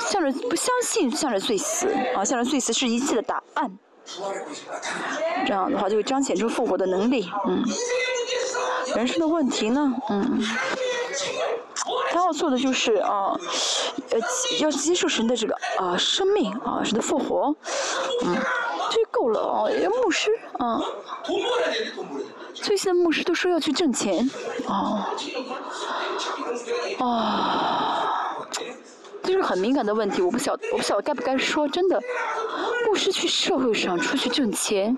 向着不相信，向着罪死啊，向着罪死是一切的答案。这样的话就会彰显出复活的能力，嗯。人生的问题呢，嗯，他要做的就是啊，呃，要接受神的这个啊生命啊，神的复活，嗯，这就够了啊。牧师啊，最新的牧师都说要去挣钱，啊，啊，这是很敏感的问题，我不晓我不晓得该不该说，真的。牧师去社会上出去挣钱，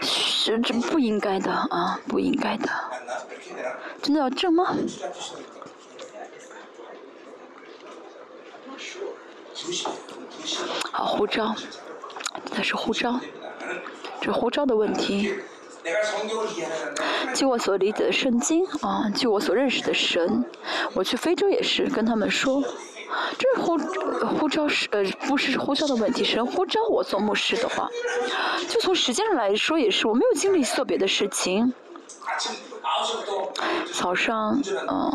是这不应该的啊，不应该的。真的要挣吗？好，护照，那是护照，这护照的问题。据我所理解的圣经啊，据我所认识的神，我去非洲也是跟他们说。这呼呼召是呃不是呼召的问题，是呼召我做牧师的话，就从时间上来说也是，我没有精力做别的事情。早上嗯，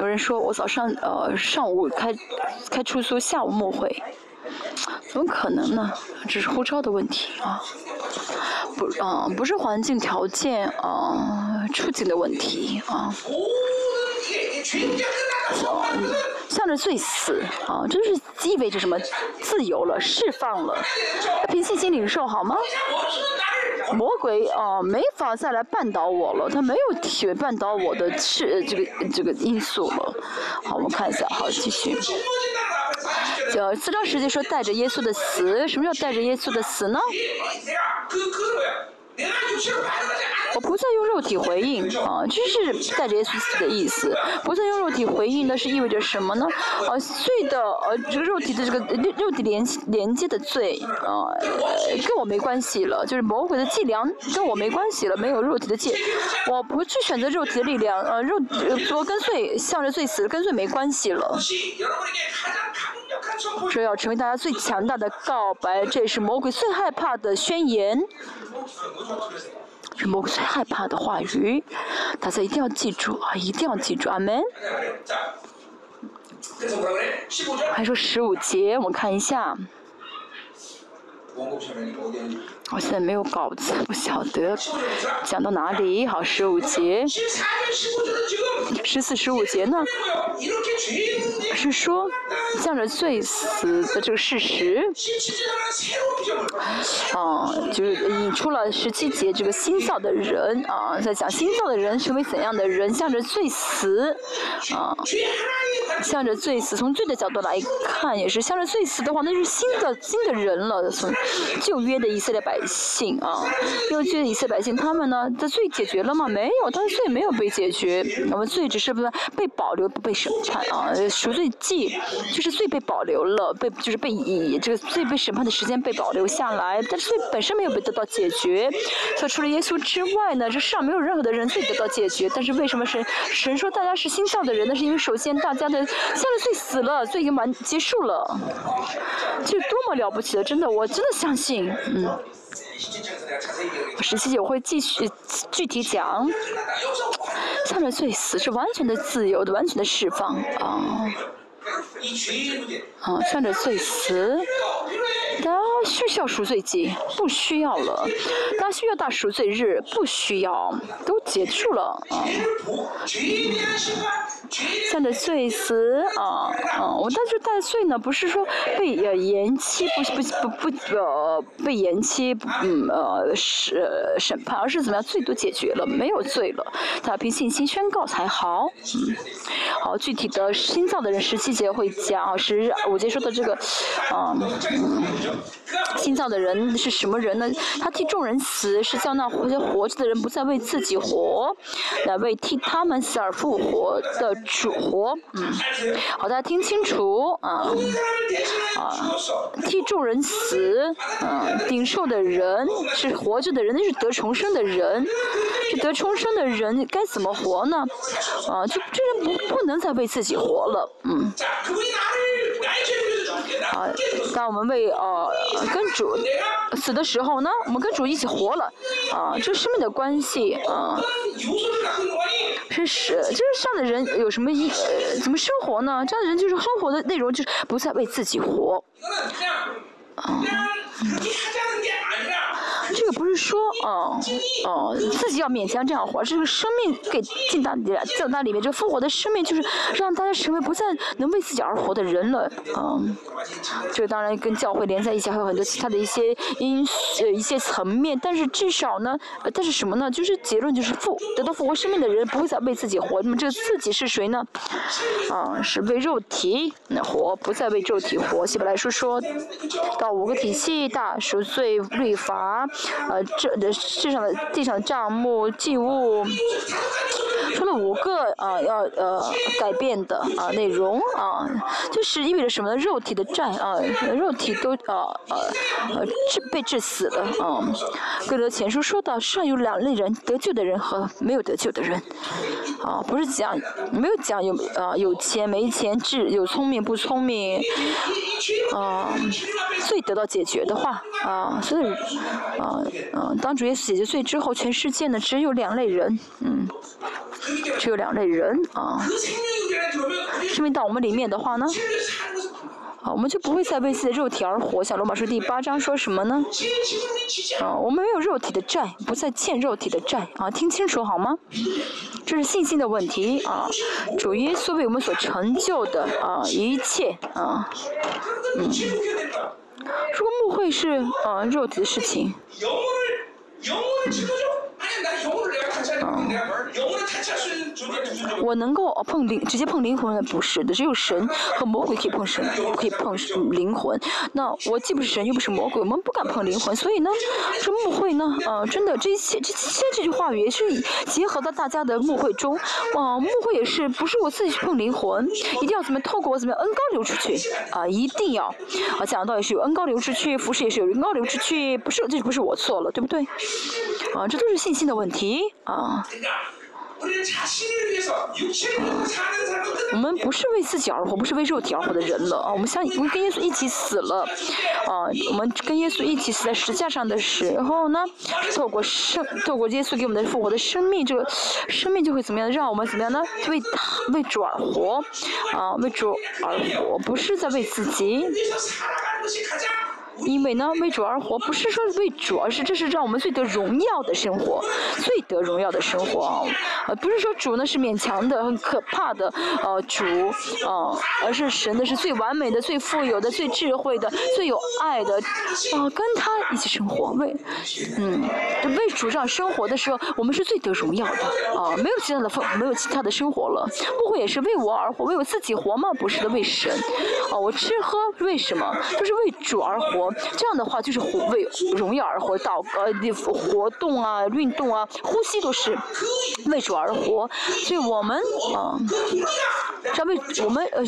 有人说我早上呃上午开开出租，下午牧会，怎么可能呢？只是护照的问题啊，不啊不是环境条件啊处境的问题啊。向着罪死啊，这是意味着什么？自由了，释放了，平信心领受好吗？魔鬼哦，没法再来绊倒我了，他没有体绊倒我的是这个这个因素了。好，我们看一下，好，继续。叫四章十节说带着耶稣的死，什么叫带着耶稣的死呢？我不再用肉体回应啊，这是带着耶稣死的意思。不再用肉体回应，那是意味着什么呢？啊，罪的呃，这个肉体的这个肉肉体连连接的罪啊，跟我没关系了，就是魔鬼的伎俩跟我没关系了，没有肉体的戒，我不去选择肉体的力量，呃，肉我跟罪向着罪死，跟罪没关系了。[laughs] 这要成为大家最强大的告白，这也是魔鬼最害怕的宣言。是魔鬼最害怕的话语，大家一定要记住啊！一定要记住，阿门。还说十五节，我们看一下。我现在没有稿子，不晓得讲到哪里。好，十五节，十四、十五节呢？是说向着罪死的这个事实。啊，就是引出了十七节这个新造的人啊，在讲新造的人成为怎样的人，向着罪死啊。向着罪死，从罪的角度来看也是向着罪死的话，那是新的新的人了。从旧约的以色列百姓啊，因为这以色列百姓他们呢的罪解决了吗？没有，他的罪没有被解决，我们罪只是不是被保留不被审判啊。赎罪记就是罪被保留了，被就是被以这个罪被审判的时间被保留下来，但是罪本身没有被得到解决。所以除了耶稣之外呢，这世上没有任何的人罪得到解决。但是为什么神神说大家是新造的人？呢是因为首先大家的现在罪死了，罪已经完结束了，这多么了不起的！真的，我真的相信，嗯。十七节我会继续具体讲，向着罪死是完全的自由的，完全的释放啊。啊，向着罪死。大家需要赎罪祭，不需要了。大家需要大赎罪日，不需要，都结束了啊。向着罪死啊啊！我但是带罪呢，不是说被呃延期，不不不不呃被延期，嗯呃审审判，而是怎么样？罪都解决了，没有罪了，他凭信心宣告才好。嗯，好，具体的新造的人十七节会讲啊，十五节说的这个，啊。新造的人是什么人呢？他替众人死，是叫那活活着的人不再为自己活，来为替他们死而复活的主活。嗯，好，大家听清楚啊啊！替众人死，嗯，顶受的人是活着的人，那是得重生的人，是得重生的人该怎么活呢？啊，就这人不不能再为自己活了，嗯。啊，当我们为呃跟主死的时候呢，我们跟主一起活了，啊，这生命的关系啊，是是，这样的人有什么意怎么生活呢？这样的人就是生活的内容就是不再为自己活，啊。这个不是说，哦哦，自己要勉强这样活，这个生命给进到里，进到里面，这复活的生命就是让大家成为不再能为自己而活的人了，嗯，这当然跟教会连在一起，还有很多其他的一些因呃一些层面，但是至少呢，但是什么呢？就是结论就是复得到复活生命的人不会再为自己活，那么这个自己是谁呢？啊，是为肉体那活，不再为肉体活。希伯来书说到五个体系，大赎罪律法。呃，这的世上的地上的账目祭物，说了五个啊，要呃改变的啊内容啊，就是意味着什么呢？肉体的债啊，肉体都啊呃呃致被致死了啊。哥德前书说到，上有两类人，得救的人和没有得救的人，啊，不是讲没有讲有啊有钱没钱，智有聪明不聪明，啊，所以得到解决的话啊，所以啊。嗯，当主耶稣解决罪之后，全世界呢只有两类人，嗯，只有两类人啊。生命到我们里面的话呢，啊，我们就不会再为自己的肉体而活。小罗马书第八章说什么呢？啊，我们没有肉体的债，不再欠肉体的债啊，听清楚好吗？这是信心的问题啊。主耶稣为我们所成就的啊一切啊，嗯。如果误会是呃肉体的事情。我能够碰灵，直接碰灵魂的不是的，只有神和魔鬼可以碰神，可以碰灵魂。那我既不是神，又不是魔鬼，我们不敢碰灵魂。所以呢，这误会呢，呃，真的这一切这些这句话语也是结合到大家的误会中。啊，误会也是不是我自己去碰灵魂，一定要怎么透过我怎么样恩高流出去啊，一定要啊，讲到也是有恩高流出去，服饰也是有恩高流出去，不是这不是我错了，对不对？啊，这都是信心的问题啊。我们不是为自己而活，不是为肉体而活的人了啊！我们相，我们跟耶稣一起死了啊！我们跟耶稣一起死在石架上的时候呢，透过生，透过耶稣给我们的复活的生命，这个生命就会怎么样？让我们怎么样呢？为，为主而活啊！为主而活，不是在为自己。因为呢，为主而活，不是说为主，而是这是让我们最得荣耀的生活，[laughs] 最得荣耀的生活啊！呃，不是说主呢是勉强的、很可怕的，呃，主啊，而是神的是最完美的、最富有的、最智慧的、最有爱的啊，跟他一起生活，为嗯，为主这样生活的时候，我们是最得荣耀的啊！没有其他的没有其他的生活了，不会也是为我而活，为我自己活吗？不是的，为神啊！我吃喝为什么？就是为主而活。这样的话就是活为荣耀而活，祷呃活动啊、运动啊、呼吸都是为主而活，所以我们啊，要为我们呃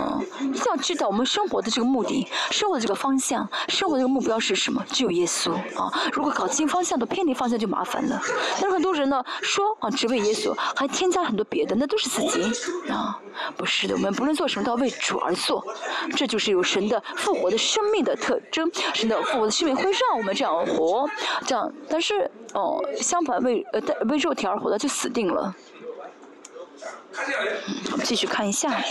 嗯，一定要知道我们生活的这个目的、生活的这个方向、生活的这个目标是什么？只有耶稣啊！如果搞清方向都偏离方向就麻烦了。但是很多人呢说啊，只为耶稣，还添加很多别的，那都是自己啊，不是的。我们不论做什么都要为主而做，这就是有神的复活的生命的特征。神的复活的性命会让我们这样活，这样，但是哦，相反为呃为肉体而活的就死定了。我们继续看一下，啊，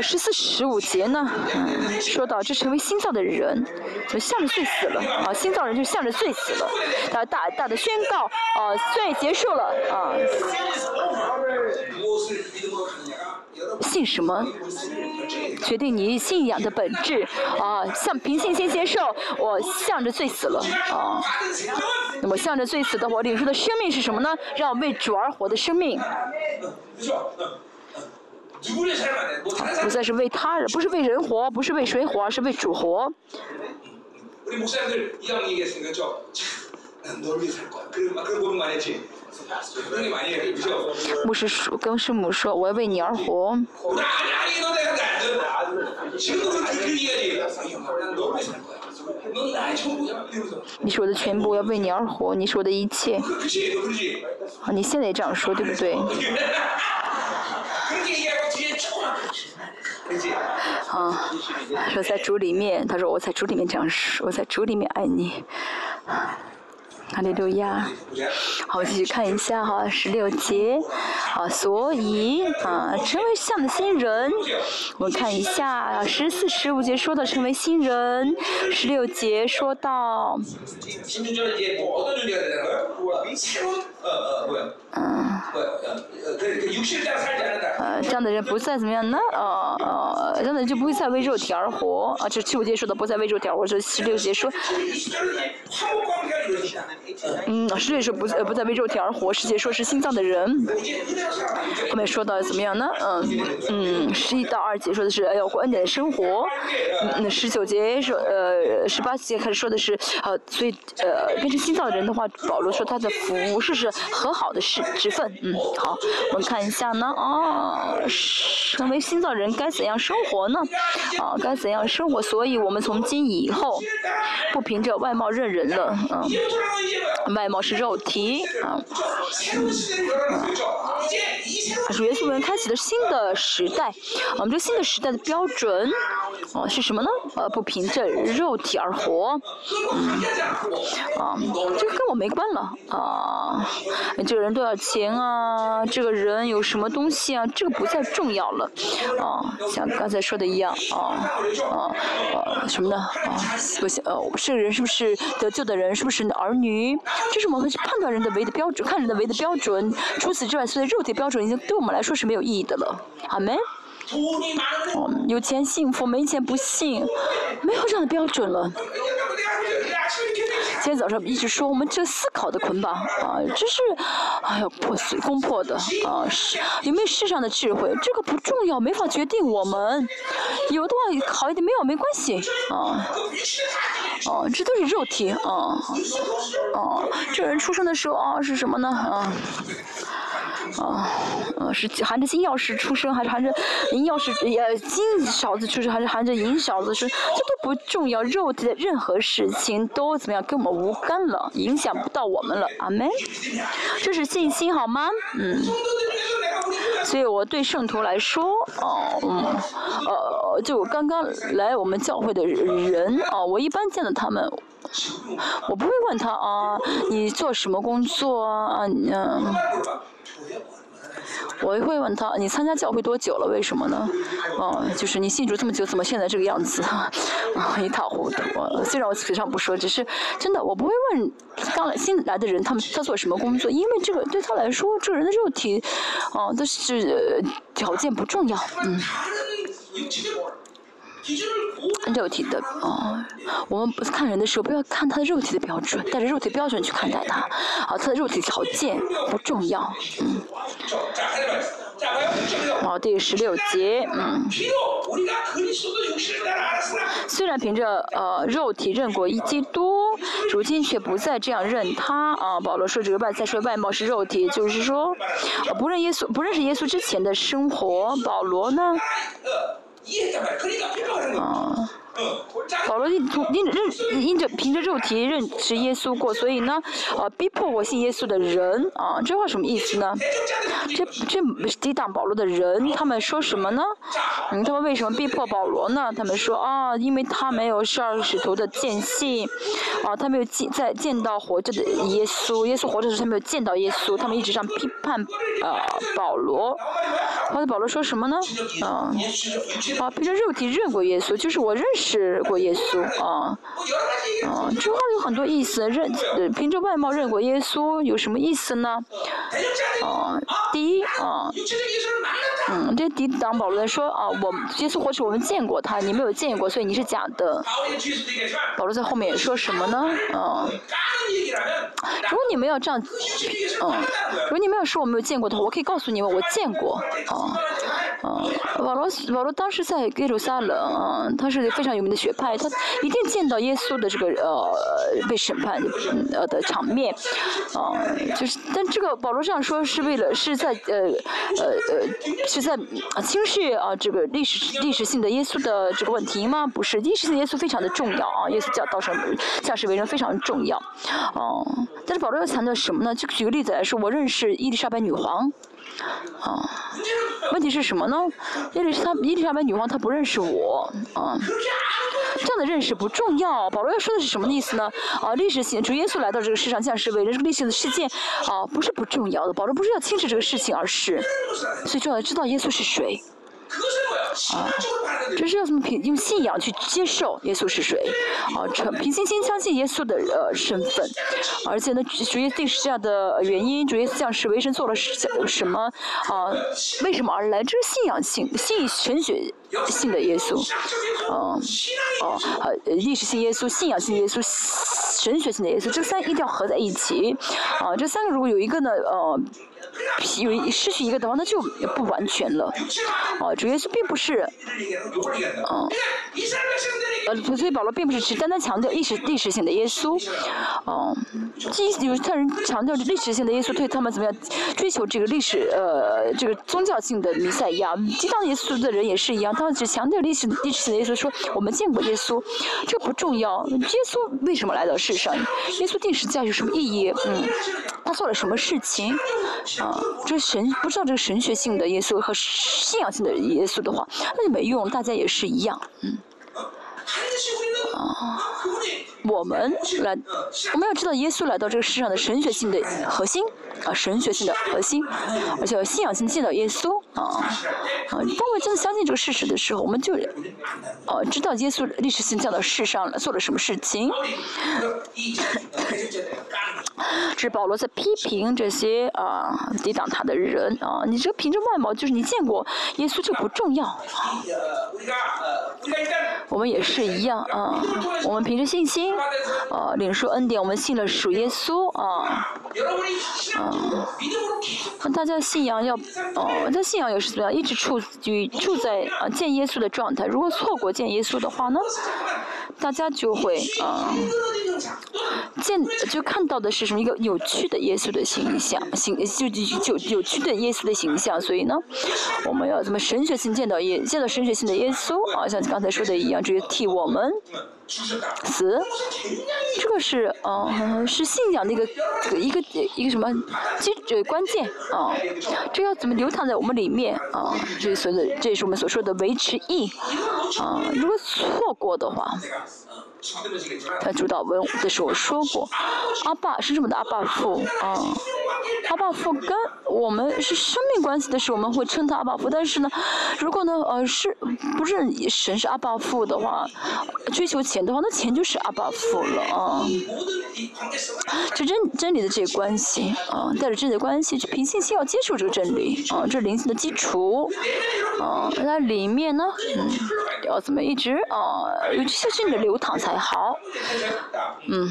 十四十五节呢，嗯，说到这成为心脏的人，就向着罪死了，啊，心脏人就向着罪死了，他大大的宣告，啊，罪结束了，啊。信什么？决定你信仰的本质啊！向凭信心接受，我向着罪死了啊！那么向着罪死的我领受的生命是什么呢？让我为主而活的生命。不再是为他人，不是为人活，不是为谁活，而是为主活。[laughs] 牧师说，跟师母说，我要为你而活。你是我的全部，我要为你而活，你是我的一切。啊，你现在也这样说，对不对？啊，说在主里面，他说我在主里面这样说，我在主里面爱你。哈利路亚，好，继续看一下哈，十六节，啊，所以啊，成为像的新人，我看一下十四、十五节说到成为新人，十六节说到，嗯，呃，这样的人不再怎么样呢？呃呃，这样的人就不会再为肉体而活，啊，这十五节说的不再为肉体而活，这十六节说。嗯，世界说不呃不再为肉体而活，世界说是心脏的人。后面说到怎么样呢？嗯嗯，十一到二节说的是要过恩典的生活。嗯，十九节说呃十八节开始说的是呃所以呃变成心脏的人的话，保罗说他的服饰是和好的事之分。嗯，好，我们看一下呢啊，成为心脏人该怎样生活呢？啊，该怎样生活？所以我们从今以后不凭着外貌认人了。嗯，外貌是肉体啊嗯。主耶稣们开启了新的时代，我们这新的时代的标准，哦是什么呢？呃，不凭着肉体而活，嗯，啊，这个跟我没关了啊。这个人多少钱啊？这个人有什么东西啊？这个不再重要了，啊，像刚才说的一样，啊啊啊什么呢？啊，不行，呃，这个人是不是得救的人？是不是儿女？这是我们判断人的唯一的标准，看人的唯一的标准。除此之外，所以肉体标准已经对我们来说是没有意义的了。好没？嗯，有钱幸福，没钱不幸，没有这样的标准了。今天早上一直说我们这思考的捆绑啊，这是哎呀破碎攻破的啊，是有没有世上的智慧？这个不重要，没法决定我们。有的话好一点，没有没关系啊。哦，这都是肉体啊。哦，这人出生的时候啊是什么呢啊？啊，呃，是含着金钥匙出生，还是含着银钥匙？呃，金勺子出生，还是含着银勺子出生？这都不重要，肉体的任何事情都怎么样，跟我们无干了，影响不到我们了。阿门。这是信心，好吗？嗯。所以我对圣徒来说，哦，嗯，呃，就刚刚来我们教会的人，啊，我一般见到他们，我不会问他啊，你做什么工作啊？嗯。我会问他，你参加教会多久了？为什么呢？哦，就是你信主这么久，怎么现在这个样子？[laughs] 啊，一塌糊涂。虽然我嘴上不说，只是真的，我不会问刚来新来的人，他们他做什么工作，因为这个对他来说，这个人的肉体，哦，都是条件不重要，嗯。肉体的啊，我们不看人的时候，不要看他的肉体的标准，带着肉体标准去看待他，啊，他的肉体条件不重要，嗯。好，第十六节，嗯。虽然凭着呃肉体认过一基督，如今却不再这样认他啊。保罗说这个外在说外貌是肉体，就是说，不认耶稣不认识耶稣之前的生活，保罗呢？啊，保罗因因认因着凭着肉体认识耶稣过，所以呢，呃，逼迫我信耶稣的人啊，这话什么意思呢？这这抵挡保罗的人，他们说什么呢？嗯，他们为什么逼迫保罗呢？他们说啊，因为他没有十二使徒的见信，啊，他没有见在见到活着的耶稣，耶稣活着时候他没有见到耶稣，他们一直上批判啊保罗。后来保罗说什么呢？啊。啊，凭着肉体认过耶稣，就是我认识过耶稣 [laughs] 啊，啊，这话有很多意思。认凭着外貌认过耶稣有什么意思呢？啊，第一啊，嗯，这抵挡保罗说啊，我耶稣活着我们见过他，你没有见过，所以你是假的。保罗在后面说什么呢？啊，如果你们要这样，嗯，如果你们要说我没有见过的话，我可以告诉你们我见过，啊，保罗保罗当时在耶路撒冷，他是非常有名的学派，他一定见到耶稣的这个呃被审判呃的场面，啊，就是但这个保罗这样说是为了是在呃呃呃是在轻视啊这个历史历史性的耶稣的这个问题吗？不是，历史性耶稣非常的重要啊，耶稣教道上驾驶为人非常重要，哦，但是保罗要强调什么呢？就举个例子来说，我认识伊丽莎白女皇。啊，问题是什么呢？伊丽莎伊丽莎白女王她不认识我，啊，这样的认识不重要。保罗要说的是什么意思呢？啊，历史性主耶稣来到这个世上像是为人，这个历史的事件啊，不是不重要的。保罗不是要轻视这个事情，而是最重要的知道耶稣是谁。啊，这是要怎么凭用信仰去接受耶稣是谁？啊，诚凭信心相信耶稣的呃身份，而且呢，主耶稣是这样的原因，主耶稣降世为神做了什什么？啊，为什么而来？这是信仰性、信神学性的耶稣，啊，哦，呃，历史性耶稣、信仰性耶稣、神学性的耶稣，这三一定要合在一起。啊，这三个如果有一个呢，呃。有失去一个的话，那就不完全了。哦，主耶稣并不是，嗯，呃，所以保罗并不是只单单强调历史历史性的耶稣，哦，即有他人强调历史性的耶稣，对他们怎么样追求这个历史呃这个宗教性的弥赛亚，激荡耶稣的人也是一样，他们只强调历史历史性的耶稣，说我们见过耶稣，这不重要。耶稣为什么来到世上？耶稣定时价有什么意义？嗯，他做了什么事情？啊，这神不知道这个神学性的耶稣和信仰性的耶稣的话，那就没用，大家也是一样，嗯。啊，我们来，我们要知道耶稣来到这个世上的神学性的核心，啊，神学性的核心，而且信仰性见到耶稣，啊，啊，当我们真的相信这个事实的时候，我们就，哦，知道耶稣历史性降到世上了，做了什么事情。这是保罗在批评这些啊抵挡他的人啊，你这个凭着外貌就是你见过耶稣就不重要。我们也是一样啊，我们凭着信心啊领受恩典，我们信了属耶稣啊啊。那大家信仰要哦，这信仰也是怎么样？一直处于处在啊见耶稣的状态。如果错过见耶稣的话呢，大家就会啊。见就看到的是什么？一个有趣的耶稣的形象，形就就就有趣的耶稣的形象。所以呢，我们要怎么神学性见到耶见到神学性的耶稣啊？像刚才说的一样，直接替我们死。这个是嗯，是信仰的一个一个一个什么基呃关键啊？这要怎么流淌在我们里面啊？这所的这也是我们所说的维持意啊。如果错过的话。他主导文的时候说过，阿爸是这么的阿爸父啊，阿爸父跟我们是生命关系的时候，我们会称他阿爸父。但是呢，如果呢，呃，是不是神是阿爸父的话，追求钱的话，那钱就是阿爸父了啊。这真真理的这个关系啊，带着真理的关系，凭信心要接受这个真理啊，这是灵性的基础啊。那里面呢，嗯，要怎么一直啊，有这些真理流淌才好，嗯。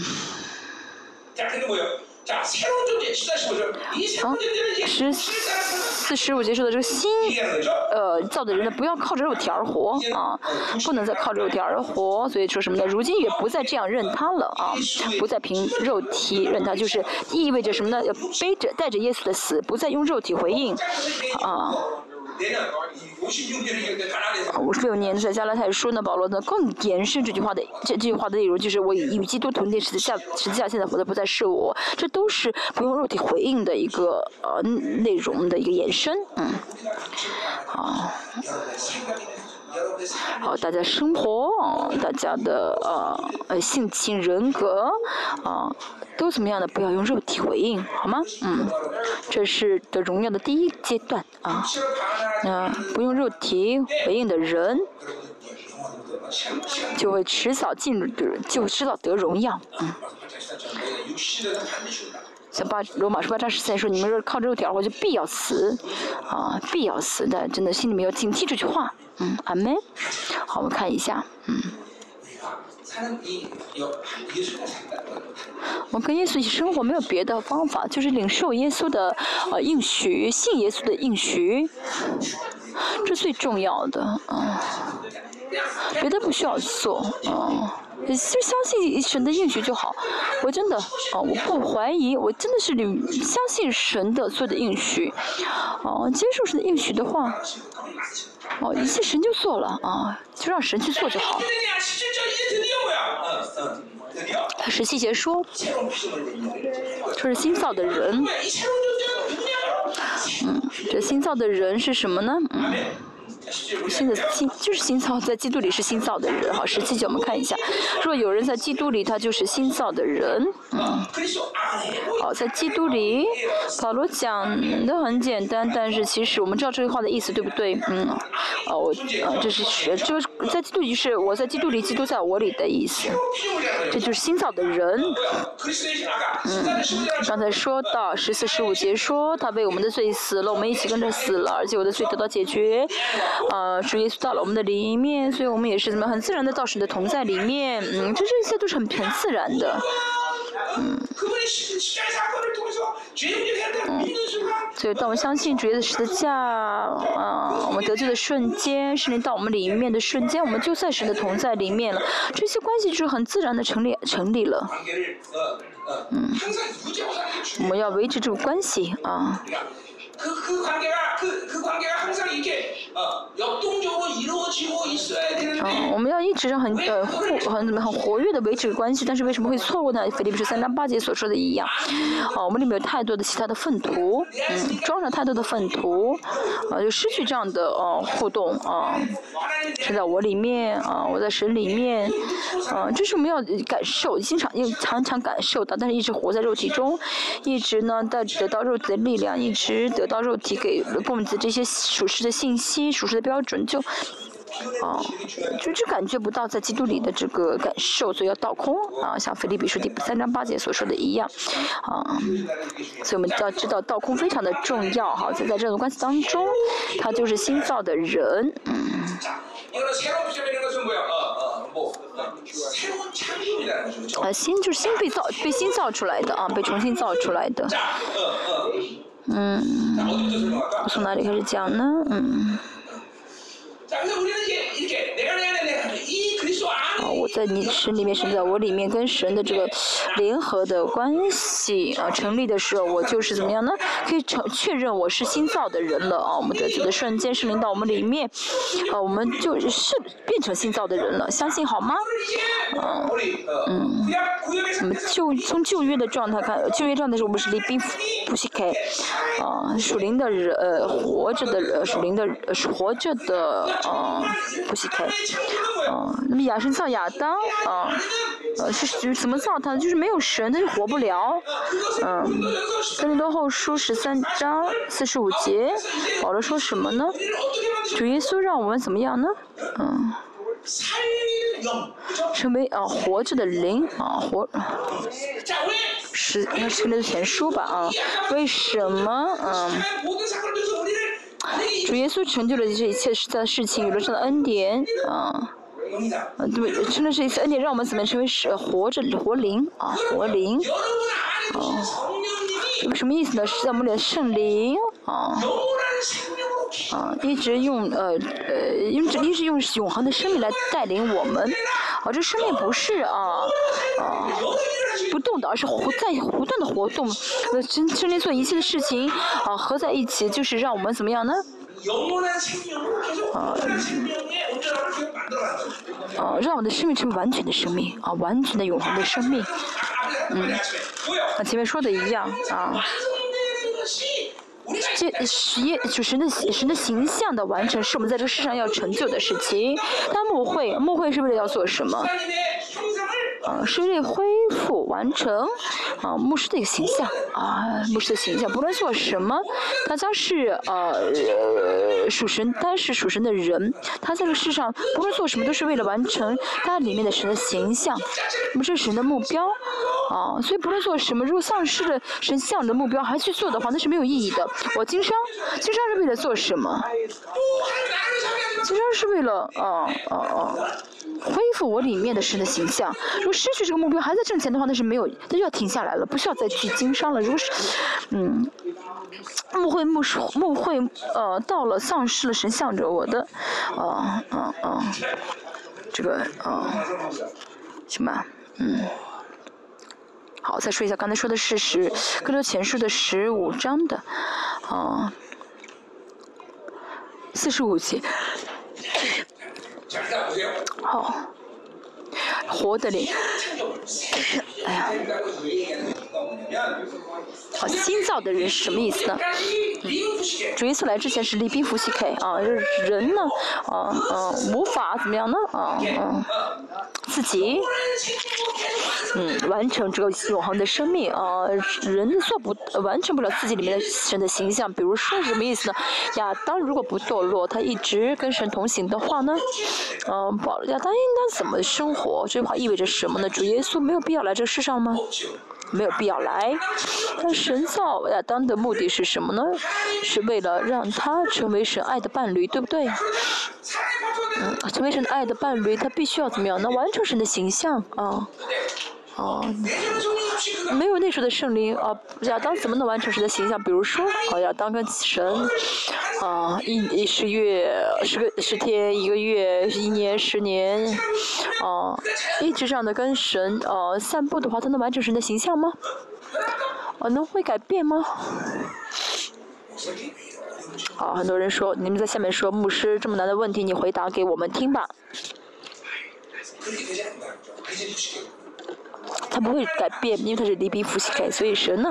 好，十四十五节说的这个心，呃，造的人呢，不要靠着肉体而活啊，不能再靠着肉体而活，所以说什么呢？如今也不再这样认他了啊，不再凭肉体认他，就是意味着什么呢？要背着带着耶稣的死，不再用肉体回应啊。五十六年在加拉太书呢，保罗呢？更延伸这句话的这句话的内容，就是我与基督同定十字架，十字架现在活的不再是我，这都是不用肉体回应的一个呃内容的一个延伸，嗯，好，好，大家生活，大家的呃呃性情人格，啊。都怎么样的？不要用肉体回应，好吗？嗯，这是的荣耀的第一阶段啊。那不用肉体回应的人，就会迟早进入，就迟早得荣耀。嗯。像八罗马书八章十三说，你们是靠肉体而活，就必要死，啊，必要死的，真的心里面要警惕这句话。嗯，阿门。好，我们看一下，嗯。我跟耶稣一起生活没有别的方法，就是领受耶稣的呃应许，信耶稣的应许，这最重要的啊，别的不需要做啊，就相信神的应许就好。我真的啊，我不怀疑，我真的是领相信神的所有的应许，哦，接受神的应许的话。哦，一切神就做了啊，就让神去做就好。他十七节说，说是新造的人。嗯，这新造的人是什么呢？嗯。现在新就是新造，在基督里是新造的人哈。十七节我们看一下，若有人在基督里，他就是新造的人。嗯，好，在基督里，保罗讲的很简单，但是其实我们知道这句话的意思对不对？嗯，哦，我，这是学，就是在基督里是我在基督里，基督在我里的意思。这就是新造的人。嗯，刚才说到十四十五节说，他为我们的罪死了，我们一起跟着死了，而且我的罪得到解决。呃，主耶稣到了我们的里面，所以我们也是怎么很自然的到神的同在里面，嗯，这这些都是很很自然的，嗯。所以当我们相信主耶稣十字架，啊，我们得救的瞬间，是灵到我们里面的瞬间，我们就在神的同在里面了，这些关系就是很自然的成立成立了，嗯，我们要维持这个关系啊。嗯，我们要一直很呃互很怎么很活跃的维持关系，但是为什么会错误呢？菲利普是三章八节所说的一样，啊，我们里面有太多的其他的粪土，嗯，装上太多的粪土，啊，就失去这样的呃互动啊，是在我里面啊，我在神里面，啊，这是我们要感受，经常又常常感受到，但是一直活在肉体中，一直呢在得到肉体的力量，一直得到肉体给供给这些属实的信息、属实的标准，就。哦，就就感觉不到在基督里的这个感受，所以要倒空啊，像腓立比书第三章八节所说的一样，啊，所以我们要知道倒空非常的重要哈，在在这种关系当中，他就是新造的人，嗯。啊，新就是新被造、被新造出来的啊，被重新造出来的。嗯，从哪里开始讲呢？嗯。啊，我在你神里面，神在我里面，跟神的这个联合的关系啊，成立的时候，我就是怎么样呢？可以成确认我是新造的人了啊！我们的这个瞬间是领导我们里面，啊，我们就是变成新造的人了，相信好吗？嗯嗯，我们旧从旧约的状态看，旧约状态是我们是离冰不西开，啊，属灵的人呃活着的人，属灵的是活着的。啊，不许开，啊，那么亚神造亚当，啊，呃，是是怎么造他的？就是没有神，他就活不了。嗯，哥林多后书十三章四十五节，保罗说什么呢？主耶稣让我们怎么样呢？嗯，成为啊活着的灵啊活。是那是那个前书吧啊？为什么嗯？主耶稣成就了这一切实在的事情，有了这样的恩典啊。啊，对，真的是一次恩典，让我们怎么成为是活着活灵啊，活灵，哦，什么意思呢？是在我们里的圣灵啊，啊，一直用呃呃，用一直用永恒的生命来带领我们，啊，这生命不是啊啊不动的，而是活在不断的活动，呃，真真灵做一切的事情啊，合在一起就是让我们怎么样呢？啊，让我的生命成为完全的生命，啊，完全的永恒的生命，嗯，和前面说的一样，啊，这实验就神的神的形象的完成，是我们在这个世上要成就的事情。但牧会，牧会是为了要做什么？啊，是为恢复完成啊牧师的一个形象啊牧师的形象，不论做什么，他将是呃属神，他是属神的人，他在这个世上不论做什么都是为了完成他里面的神的形象，那么这是神的目标啊，所以不论做什么，如果丧失了神像的目标还去做的话，那是没有意义的。我经商，经商是为了做什么？经商是为了啊哦哦。恢复我里面的神的形象。如果失去这个目标还在挣钱的话，那是没有，那就要停下来了，不需要再去经商了。如果是，嗯，牧会牧师牧会呃到了丧失了神向着我的，哦哦哦，这个哦，行吧，嗯，好，再说一下刚才说的事实，更多前述的十五章的，啊，四十五节。好，活的灵，哎呀，好，新造的人是什么意思呢？主耶稣来之前是利宾福西 K 啊，人呢，啊啊，无法怎么样呢？啊啊，自己，嗯，完成这个永恒的生命啊，人做不完成不了自己里面的神的形象。比如说什么意思呢？亚当如果不堕落，他一直跟神同行的话呢，嗯，保亚当应当怎么生活？这句话意味着什么呢？主耶稣没有必要来这世上吗？没有必要来。但神造亚当的目的是什么呢？是为了让他成为神爱的伴侣，对不对？嗯，成为神爱的伴侣，他必须要怎么样？能完成神的形象啊。哦，没有那时候的圣灵啊，亚当怎么能完成神的形象？比如说，啊，亚当跟神，啊，一一十月十个十天，一个月，一年，十年，啊，一直这样的跟神啊散步的话，他能完成神的形象吗？啊，能会改变吗？好，很多人说，你们在下面说，牧师这么难的问题，你回答给我们听吧。他不会改变，因为他是离宾福气改，所以神呢？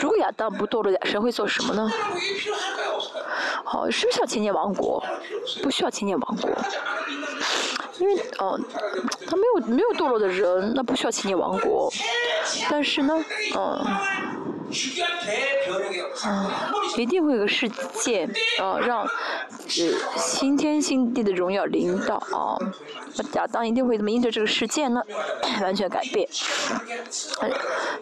如果亚当不堕落，神会做什么呢？好，是不是要千年王国？不需要千年王国，因为哦，他没有没有堕落的人，那不需要千年王国。但是呢，嗯，嗯，一定会有个事件，啊，让呃新天新地的荣耀领导啊。亚当一定会怎么应对这个事件呢？[coughs] 完全改变，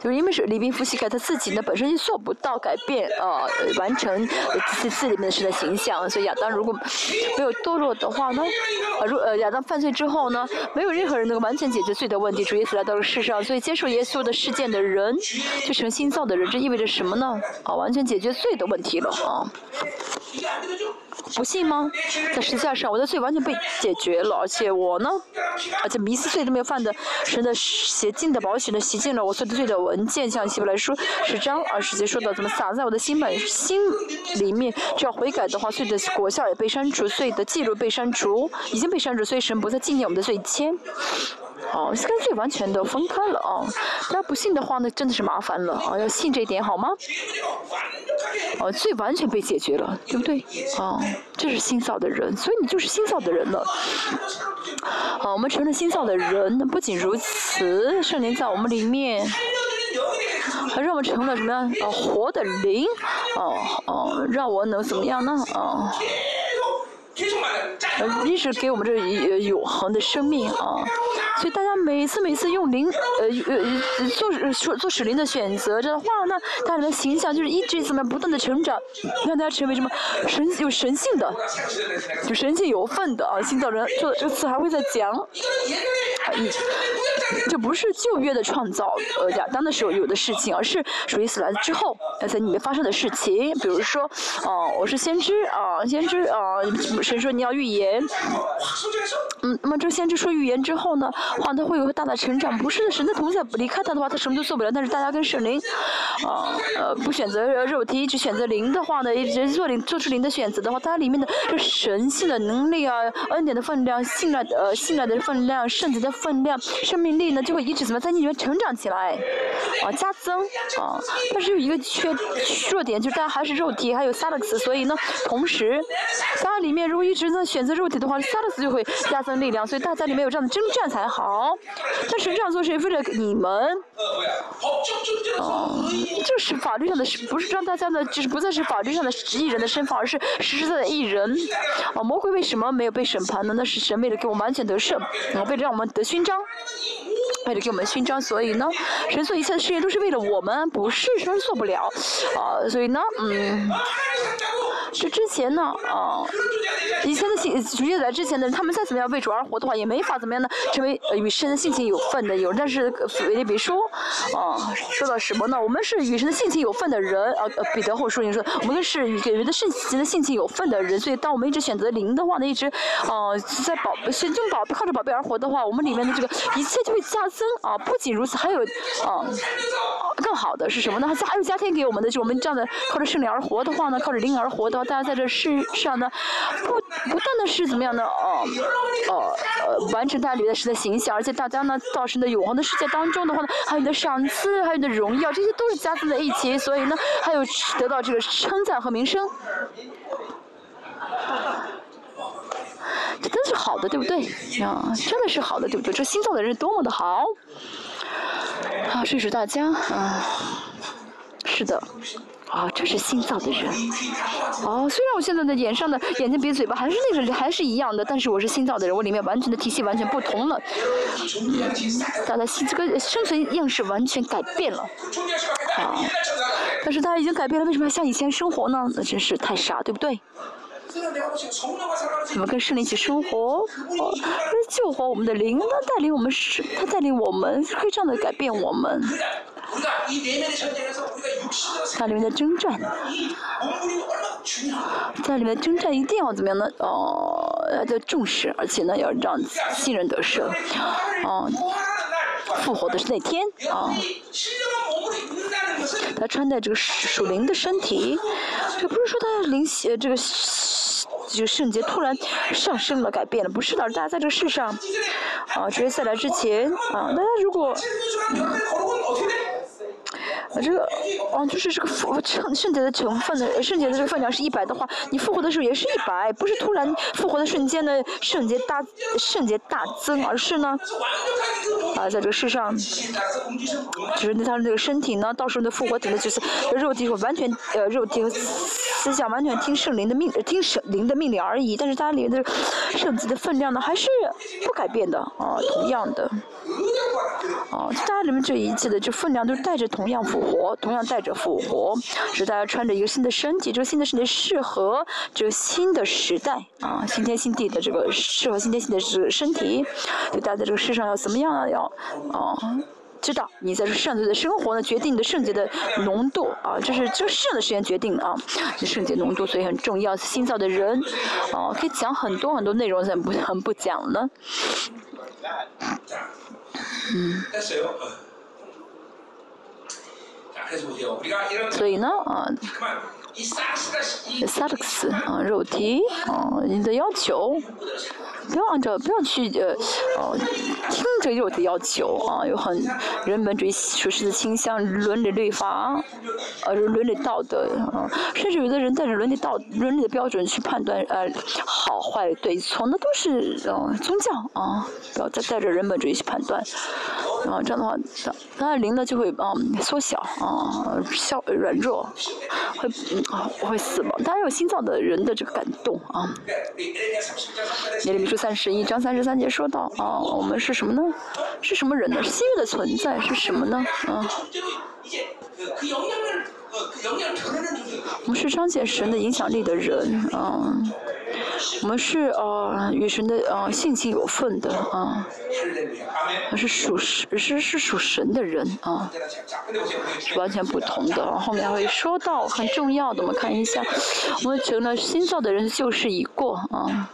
就是因为是李宾夫西盖他自己呢本身就做不到改变啊，完成自自里面的神的形象，所以亚当如果没有堕落的话呢，啊，如呃亚当犯罪之后呢，没有任何人能够完全解决罪的问题，主耶稣来到了世上，所以接受耶稣的事件的人就成新造的人，这意味着什么呢？啊，完全解决罪的问题了啊。不信吗？在十字架上，我的罪完全被解决了，而且我呢，而且迷思罪都没有犯的，神的洁净的保险的洗净了我所有罪的文件，像希伯来书十章二十节说的，怎么撒在我的心本心里面，只要悔改的话，罪的果效也被删除，罪的记录被删除，已经被删除，所以神不再纪念我们的罪愆。哦，跟罪完全的分开了啊！大家不信的话，那真的是麻烦了啊！要信这一点好吗？哦，最完全被解决了，对不对？啊，这是新造的人，所以你就是新造的人了。好，我们成了新造的人，不仅如此，圣灵在我们里面，还让我们成了什么样？啊，活的灵，哦哦，让我能怎么样呢？啊。呃，一直给我们这永恒的生命啊，所以大家每次每次用灵呃呃做做做使灵的选择，这样的话那，大家的形象就是一直怎么样不断的成长，让大家成为什么神有神性的，有神性有份的啊，新造人这这次还会再讲，一这不是旧约的创造呃亚当的时候有的事情，而是属于死来之后在里面发生的事情，比如说啊，我是先知啊，先知啊。神说你要预言，嗯，那么这先知说预言之后呢，话他会有个大的成长。不是的，神的同在离开他的话，他什么都做不了。但是大家跟神灵，啊，呃，不选择肉体，只选择灵的话呢，一直做灵做出灵的选择的话，它里面的这神性的能力啊，恩典的分量，信赖的信赖的分量，圣洁的分量，生命力呢，就会一直怎么在你里面成长起来，啊，加增啊。但是有一个缺弱点，就是大家还是肉体，还有萨勒克斯，所以呢，同时，家里面。如果一直在选择肉体的话，萨勒斯就会加增力量，所以大家里面有这样的征战才好。但实际上做是为了你们，哦，这是法律上的，不是让大家的，就是不再是法律上的艺人的身份，而是实实在在艺人。啊，魔鬼为什么没有被审判呢？那是神为了给我们完全得胜，啊，为了让我们得勋章，为了给我们勋章，所以呢，神做一切的事业都是为了我们，不是神做不了，啊，所以呢，嗯。这之前呢，啊，以前的性，主角在之前的，他们再怎么样为主而活的话，也没法怎么样呢，成为呃与神的性情有份的有。但是腓立比说，啊，说到什么呢？我们是与神的性情有份的人，啊，彼得后书里说，我们是与人的圣神的性情有份的人。所以，当我们一直选择灵的话呢，一直，啊，在宝，先用宝靠着宝贝而活的话，我们里面的这个一切就会加增啊。不仅如此，还有，啊，更好的是什么呢？还有加添给我们的，就我们这样的靠着圣灵而活的话呢，靠着灵而活的。大家在这世上呢，不不断的是怎么样的哦，哦呃，完成大家里的神的形象，而且大家呢，到神的永恒的世界当中的话呢，还有你的赏赐，还有你的荣耀，这些都是加在在一起，所以呢，还有得到这个称赞和名声，这真是好的，对不对？啊，真的是好的，对不对？这新造的人多么的好，好，谢谢大家，啊，是的。啊，这是心脏的人。哦，虽然我现在的眼上的眼睛、鼻子、嘴巴还是那个还是一样的，但是我是心脏的人，我里面完全的体系完全不同了。他的这个生存样式完全改变了。啊，但是他已经改变了，为什么要像以前生活呢？那真是太傻，对不对？怎么跟圣灵一起生活？哦，救活我们的灵，他带领我们是，他带领我们，可以这样的改变我们。在里面的征战，在里面征战一定要怎么样呢？哦，要重视，而且呢要让新人得胜。哦，复活的是那天啊。他穿戴这个属灵的身体，这不是说他灵血这个这个圣洁突然上升了改变了，不是的，大家在这个世上啊，直接再来之前啊，大家如果。啊，这个，哦，就是这个复圣圣洁的成分的圣洁的这个分量是一百的话，你复活的时候也是一百，不是突然复活的瞬间呢，圣洁大圣洁大增，而是呢，啊，在这个世上，就是那他的这个身体呢，到时候的复活体的就是肉体会完全呃肉体和思想完全听圣灵的命听圣灵的命令而已，但是它里面的圣子的分量呢还是不改变的啊，同样的，啊，大家里面这一切的这分量都是带着同样复。活同样带着复活，使大家穿着一个新的身体，这个新的身体适合这个新的时代啊，新天新地的这个适合新天新地的这个身体，就大家在这个世上要怎么样啊？要啊，知道你在这圣洁的生活呢，决定你的圣洁的浓度啊，就是这个世上的时间决定啊，圣洁浓度所以很重要。新造的人啊，可以讲很多很多内容，怎么不很不讲呢？嗯。所以呢，啊，萨克斯啊，肉体啊，你的要求不要按照不要去呃呃听着肉的要求啊，有很人本主义属实的倾向，伦理律法，呃伦理道德啊，甚至有的人带着伦理道伦理的标准去判断呃好坏对错，那都是呃宗教啊，不要再带着人本主义去判断，啊这样的话，当然灵呢就会嗯缩小啊，消软弱，会啊会死亡。当然有心脏的人的这个感动啊。耶利米三十一章三十三节说到啊，我们是什么呢？是什么人呢？是新约的存在是什么呢？啊，我们是彰显神的影响力的人啊，我们是呃与神的呃性情有份的啊，是属神是是属神的人啊，是完全不同的。后面会说到很重要的，我们看一下，我们成了新造的人，旧事已过啊。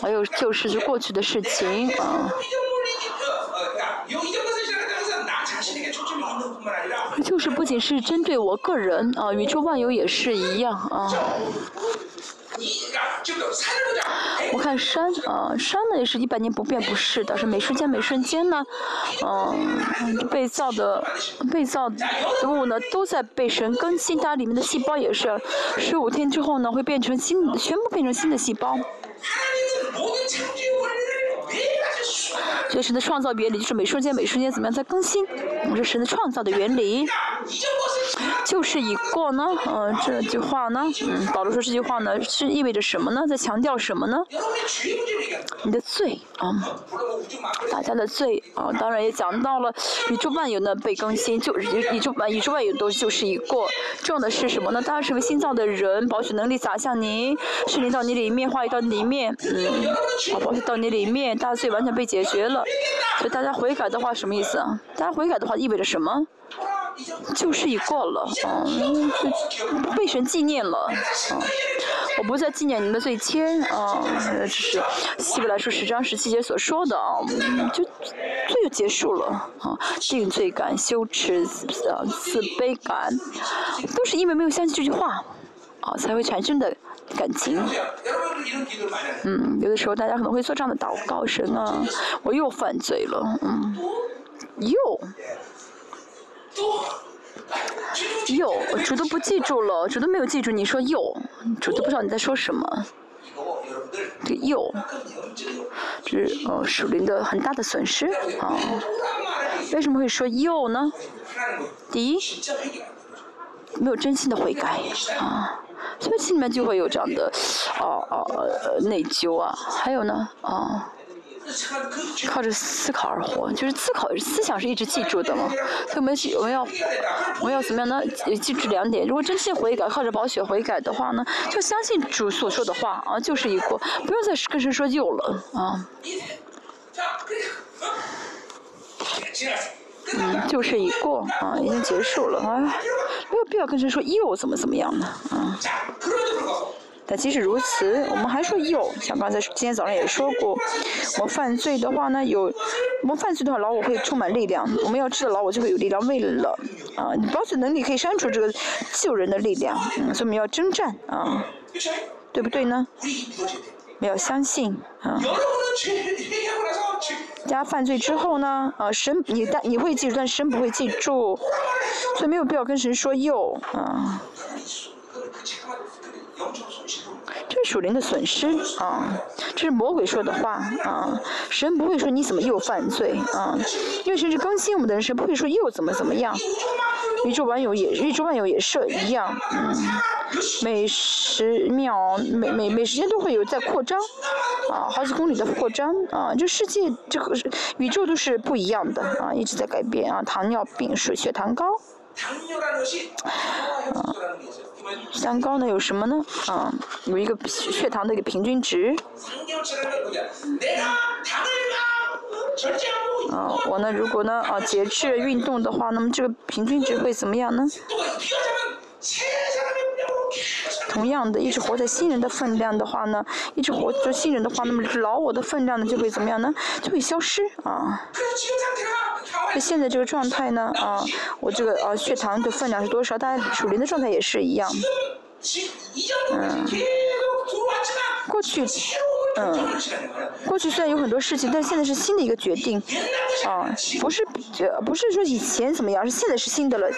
还有就是就过去的事情啊。就是不仅是针对我个人啊，宇宙万有也是一样啊。我看山啊，山呢也是一百年不变不是的，是每瞬间每瞬间呢，嗯，被造的被造的物呢都在被神更新，它里面的细胞也是十五天之后呢会变成新，全部变成新的细胞。所以神的创造原理就是每瞬间每瞬间怎么样在更新，我是神的创造的原理。就是已过呢，嗯，这句话呢，嗯，保罗说这句话呢是意味着什么呢？在强调什么呢？你的罪啊，大家的罪啊，当然也讲到了宇宙万有呢被更新，就宇宙万宇宙万有都就是已过。重要的是什么呢？当然是为心脏的人，保血能力砸向你，圣灵到你里面，话语到里面，嗯，啊，保血到你里面，大家罪完全被解决了。所以大家悔改的话什么意思啊？大家悔改的话意味着什么？就是已过了，嗯，被神纪念了，啊，我不再纪念你们的罪愆，啊，这是希伯来书十章十七节所说的啊，就罪就结束了，啊，定罪感、羞耻、啊自卑感，都是因为没有相信这句话，啊，才会产生的感情。嗯，有的时候大家可能会做这样的祷告，神啊，我又犯罪了，嗯，又。又，主都不记住了，主都没有记住你说又，主都不知道你在说什么。这又，这是呃属灵的很大的损失啊。为什么会说又呢？第一，没有真心的悔改啊，所以心里面就会有这样的啊啊内疚啊。还有呢啊。靠着思考而活，就是思考思想是一直记住的嘛。所以我们我们要我们要怎么样呢？记住两点：如果真心悔改，靠着宝血悔改的话呢，就相信主所说的话啊，就是一个，不用再跟谁说又了啊。嗯，就是一过啊，已经结束了啊，没有必要跟谁说又怎么怎么样呢啊。但即使如此，我们还说有，像刚才今天早上也说过，我犯罪的话呢，有我们犯罪的话，老我会充满力量。我们要知道老我就会有力量。为了啊，保存能力可以删除这个救人的力量，嗯，所以我们要征战啊，对不对呢？没有相信啊。大家犯罪之后呢，啊，神你但你会记住，但神不会记住，所以没有必要跟神说又啊。这是属灵的损失啊！这是魔鬼说的话啊！神不会说你怎么又犯罪啊？因为神是更新我们的人，神不会说又怎么怎么样。宇宙万有也，宇宙万有也是一样，嗯，每十秒、每每每时间都会有在扩张，啊，好几公里的扩张啊！这世界这个宇宙都是不一样的啊，一直在改变啊！糖尿病、是血糖高，啊。三高呢有什么呢？啊，有一个血糖的一个平均值。啊，我呢如果呢啊节制运动的话，那么这个平均值会怎么样呢？同样的，一直活在新人的分量的话呢，一直活着新人的话，那么老我的分量呢就会怎么样呢？就会消失啊。那现在这个状态呢？啊，我这个啊血糖的分量是多少？大家属灵的状态也是一样。嗯，过去，嗯，过去虽然有很多事情，但现在是新的一个决定，啊，不是，不是说以前怎么样，是现在是新的了，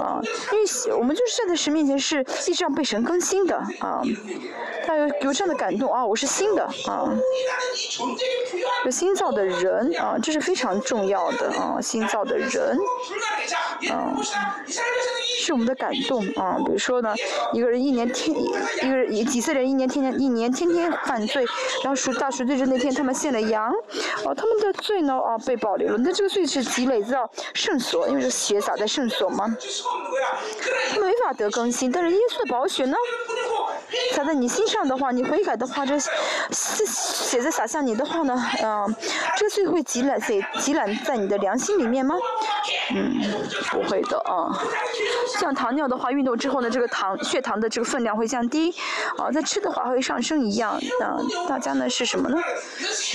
啊，因为我们就是站在神面前是一直要被神更新的，啊，他有有这样的感动啊，我是新的，啊，这新造的人，啊，这是非常重要的，啊，新造的人，啊，是我们的感动，啊，比如说呢，一个人一年天，一个人以色列人一年天天一年天天犯罪，然后赎大赎罪日那天他们献了羊，哦，他们的罪呢啊被保留了，那这个罪是积累到圣所，因为是血洒在圣所嘛，他们没法得更新，但是耶稣的宝血呢，洒在你心上的话，你悔改的话，这这血在洒向你的话呢，嗯，这个罪会积累在积累在你的良心里面吗？嗯，不会的啊，像糖尿的话，运动之后呢，这个糖血糖的这个分量会降低，啊，在吃的话会上升一样，啊，大家呢是什么呢？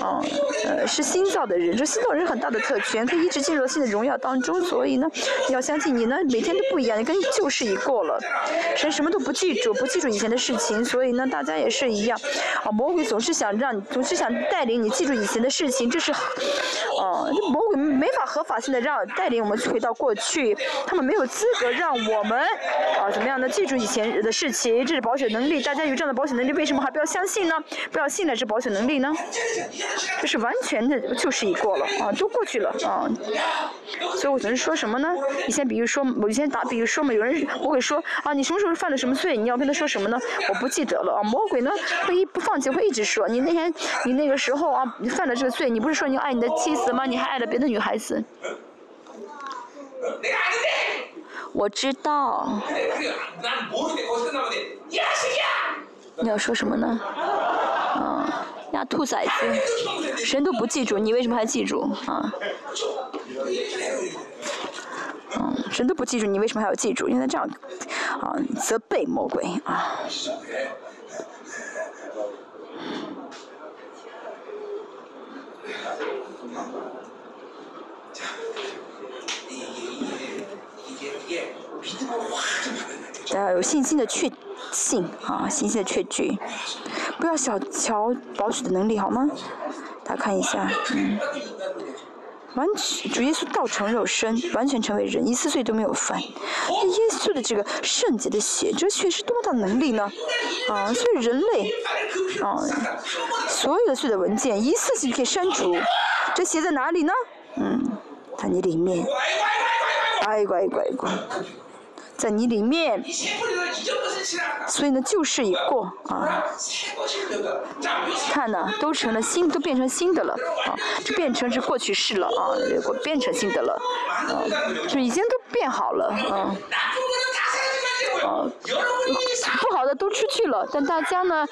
啊，呃，是新造的人，这新造人很大的特权，可以一直进入到新的荣耀当中，所以呢，你要相信你呢，每天都不一样，你跟旧事已过了，神什么都不记住，不记住以前的事情，所以呢，大家也是一样，啊，魔鬼总是想让，总是想带领你记住以前的事情，这是，啊，魔鬼没法合法性的让带领我们回到过去，他们没有资格让我们，啊，怎么样呢？记住以前的事情，这是保险能力，大家有这样的保险能力，为什么还不要相信呢？不要信了赖这保险能力呢？就是完全的就是已过了，啊，都过去了，啊，所以我总是说什么呢？以前比如说，我以前打比如说嘛，有人我会说，啊，你什么时候犯了什么罪？你要跟他说什么呢？我不记得了，啊，魔鬼呢会一不放弃，会一直说，你那天你那个时候啊，你犯了这个罪，你不是说你爱你的妻子吗？你还爱了别的女孩子？我知道。你要说什么呢？嗯，呀，兔崽子，神都不记住，你为什么还记住啊？嗯，神都不记住，你为什么还要记住？因为这样，啊，责备魔鬼啊。要有信心的去信啊，信心的确据，不要小瞧保守的能力，好吗？大家看一下，嗯，完全主耶稣道成肉身，完全成为人，一次罪都没有犯。那耶稣的这个圣洁的血，这血是多么大的能力呢？啊，所以人类啊，所有的罪的文件一次性可以删除，这写在哪里呢？嗯，在你里面。哎乖乖乖。在你里面，所以呢，旧事已过啊。看呢，都成了新，都变成新的了啊，就变成是过去式了啊，过变成新的了啊，就已经都变好了啊。啊，不好的都出去了，但大家呢，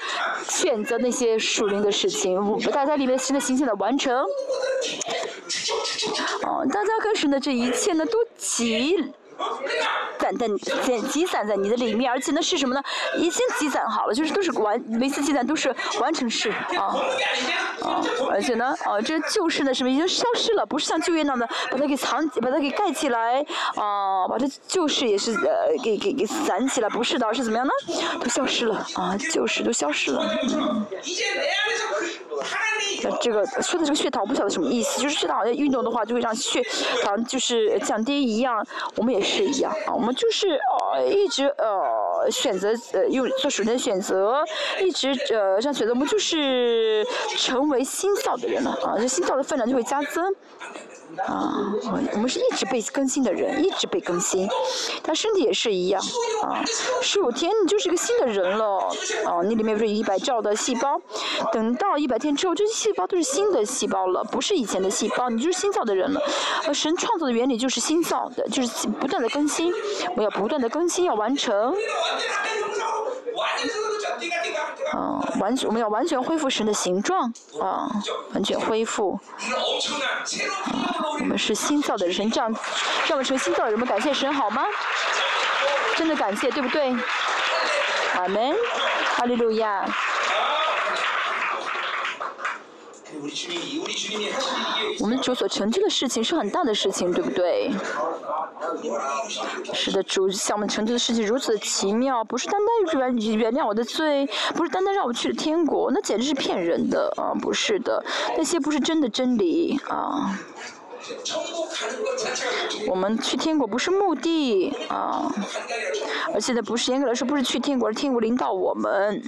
选择那些属灵的事情，大家里面新的形象的完成。哦，大家开始呢这一切呢，都集。攒在积积攒在你的里面，而且呢是什么呢？已经积攒好了，就是都是完每次积攒都是完成式啊啊！而且呢，啊这旧事呢什么已经消失了，不是像旧约那样的把它给藏把它给盖起来啊，把这旧事也是呃给给给攒起来，不是的，而是怎么样呢？都消失了啊，旧事都消失了。这个说的这个血糖我不晓得什么意思，就是血糖好像运动的话就会让血糖就是降低一样，我们也是一样。啊，我们就是呃一直呃选择呃用做属灵的选择，一直呃这样选择，我们就是成为新造的人了啊，这新造的分量就会加增。啊，我我们是一直被更新的人，一直被更新，他身体也是一样啊。十五天你就是个新的人了，哦，你里面不是一百兆的细胞，等到一百天之后，这些细胞都是新的细胞了，不是以前的细胞，你就是新造的人了。而，神创造的原理就是新造的，就是不断的更新，我要不断的更新，要完成。嗯，完全我们要完全恢复神的形状啊，完全恢复。啊我们是新造的人，这样让我们成为新造的人，我们感谢神好吗？真的感谢，对不对？阿门，哈利路亚。我们主所成就的事情是很大的事情，对不对？是的，主向我们成就的事情如此的奇妙，不是单单原原谅我的罪，不是单单让我去了天国，那简直是骗人的啊！不是的，那些不是真的真理啊。我们去天国不是目的啊，而且呢，不是严格来说不是去天国，而天国领导我们。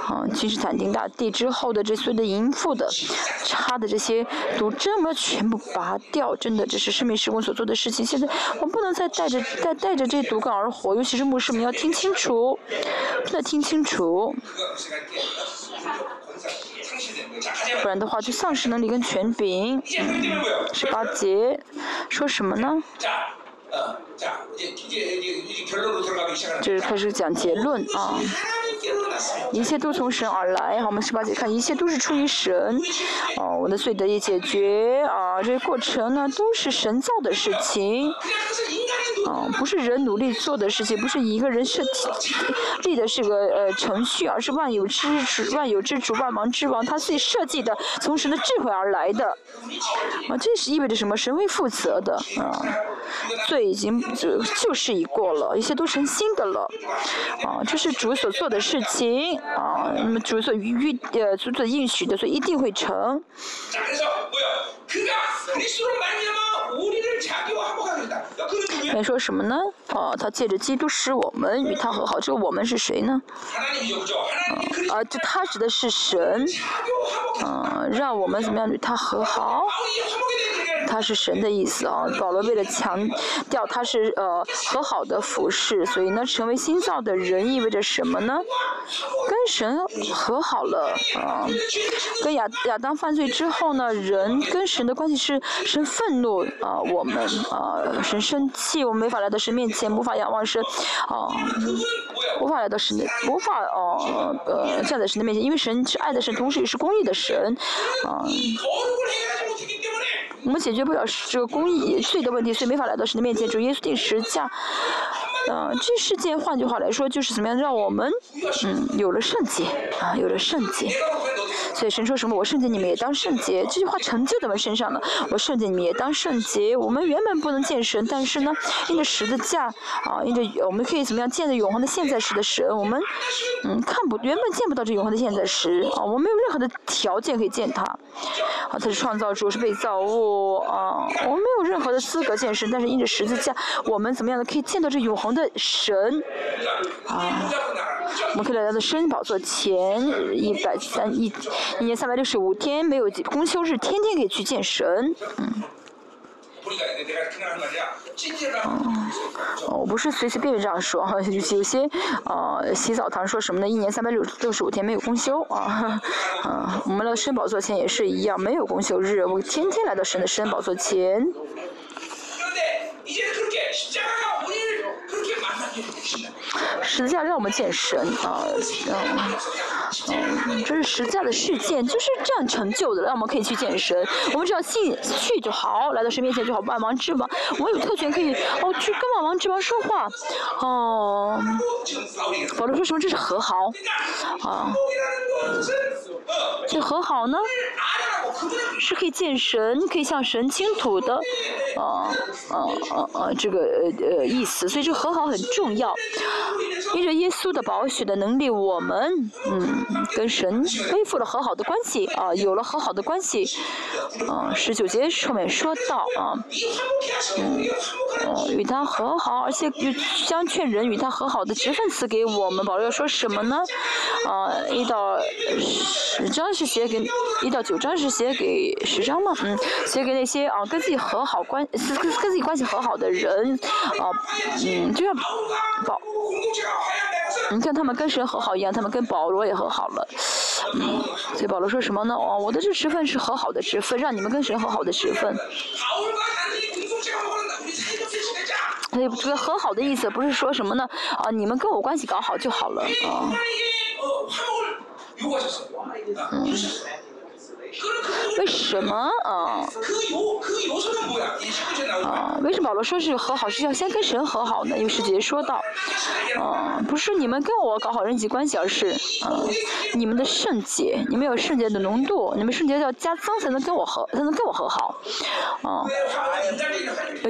好，其实坦丁大帝之后的这所有的淫妇的插的这些毒针，我们要全部拔掉。真的，这是生命时光所做的事情。现在我们不能再带着带带着这些毒杆而活，尤其是牧师们要听清楚，真的听清楚。不然的话就丧失能力跟权柄。十八节说什么呢？就是开始讲结论啊，一切都从神而来。好，我们十八节看，一切都是出于神。哦，我的罪得以解决啊，这些过程呢都是神造的事情。啊，不是人努力做的事情，不是一个人设立的是个呃程序，而是万有之主、万有之主、万王之王他自己设计的，从神的智慧而来的。啊，这是意味着什么？神会负责的啊。罪已经就就是已过了，一切都成新的了。啊，这是主所做的事情啊。那么主所预呃主所应许的，所以一定会成。还说什么呢？哦，他借着基督使我们与他和好。这个我们是谁呢？啊，就他指的是神。嗯，让我们怎么样与他和好？他是神的意思啊。保罗为了强调他是呃和好的服饰，所以呢，成为新造的人意味着什么呢？跟神和好了啊。跟亚亚当犯罪之后呢，人跟神的关系是神愤怒啊，我们啊，神生气，我们没法来到神面前，无法仰望神啊，无法来到神的，无法哦呃站在神的面前，因为神是爱的神，同时也是公义的神啊。我们解决不了这个公益罪的问题，所以没法来到神的面前。主耶稣定十架，嗯，这事件换句话来说就是怎么样让我们，嗯，有了圣洁啊，有了圣洁。所以神说什么？我圣洁，你们也当圣洁。这句话成就在我们身上了。我圣洁，你们也当圣洁。我们原本不能见神，但是呢，因着十字架啊，因着我们可以怎么样见着永恒的现在时的神？我们嗯看不原本见不到这永恒的现在时啊，我们没有任何的条件可以见他啊，他是创造主，是被造物啊，我们没有任何的资格见神，但是因着十字架，我们怎么样的可以见到这永恒的神啊？我们可以来到的神宝座前一百三一一年三百六十五天没有公休日，天天可以去见神。嗯。哦，我不是随随便便这样说哈，有些呃洗澡堂说什么呢？一年三百六六十五天没有公休啊，嗯，我们的神宝座前也是一样，没有公休日，我天天来到神的神宝座前。 이제는 그렇게 십자가가 우리를 그렇게 만나게 해주신다. 十字架让我们见神啊，嗯，这是十字架的事件，就是这样成就的，让我们可以去见神。我们只要信去就好，来到神面前就好。万王之王，我有特权可以哦去跟万王之王说话，哦。保罗说什么？这是和好，啊。这和好呢，是可以见神，可以向神倾吐的，啊啊啊啊，这个呃呃意思。所以这和好很重要。因着耶稣的宝血的能力，我们嗯跟神恢复了和好的关系啊，有了和好的关系。啊，十九节上面说到啊，嗯，哦，与他和好，而且又将劝人与他和好的职分赐给我们。保罗要说什么呢？啊，一到十章是写给一到九章是写给十章嘛？嗯，写给那些啊跟自己和好关跟跟自己关系和好的人啊，嗯，就像保。你看他们跟神和好一样，他们跟保罗也和好了。嗯，所以保罗说什么呢？哦，我的这十份是和好的十份，让你们跟神和好的十份。所以这个和好的意思不是说什么呢？啊，你们跟我关系搞好就好了啊。嗯。为什么啊？啊，为什么保罗说是和好是要先跟神和好呢？因为师姐说到，啊，不是你们跟我搞好人际关系，而是啊，你们的圣洁，你们有圣洁的浓度，你们圣洁要加增才能跟我和才能跟我和好，啊，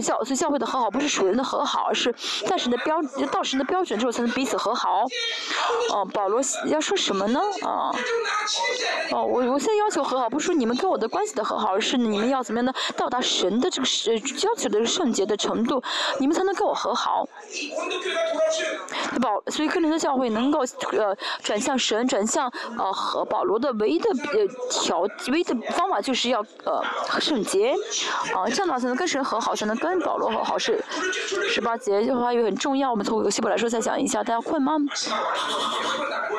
教所以教会的和好不是属人的和好，而是在神的标到神的标准之后才能彼此和好。哦，保罗要说什么呢？啊，哦，我我现在要求和好，不是说你们跟我的关系的和好，而是你们要怎么样呢？到达神的这个是要求的圣洁的程度，你们才能跟我和好。保所以克林的教会能够呃转向神，转向呃和保罗的唯一的呃条唯一的方法就是要呃圣洁，啊这样的话才能跟神和好，才能跟保罗和好。是十八节的话也很重要，我们从希伯来说再讲一下，大家困吗？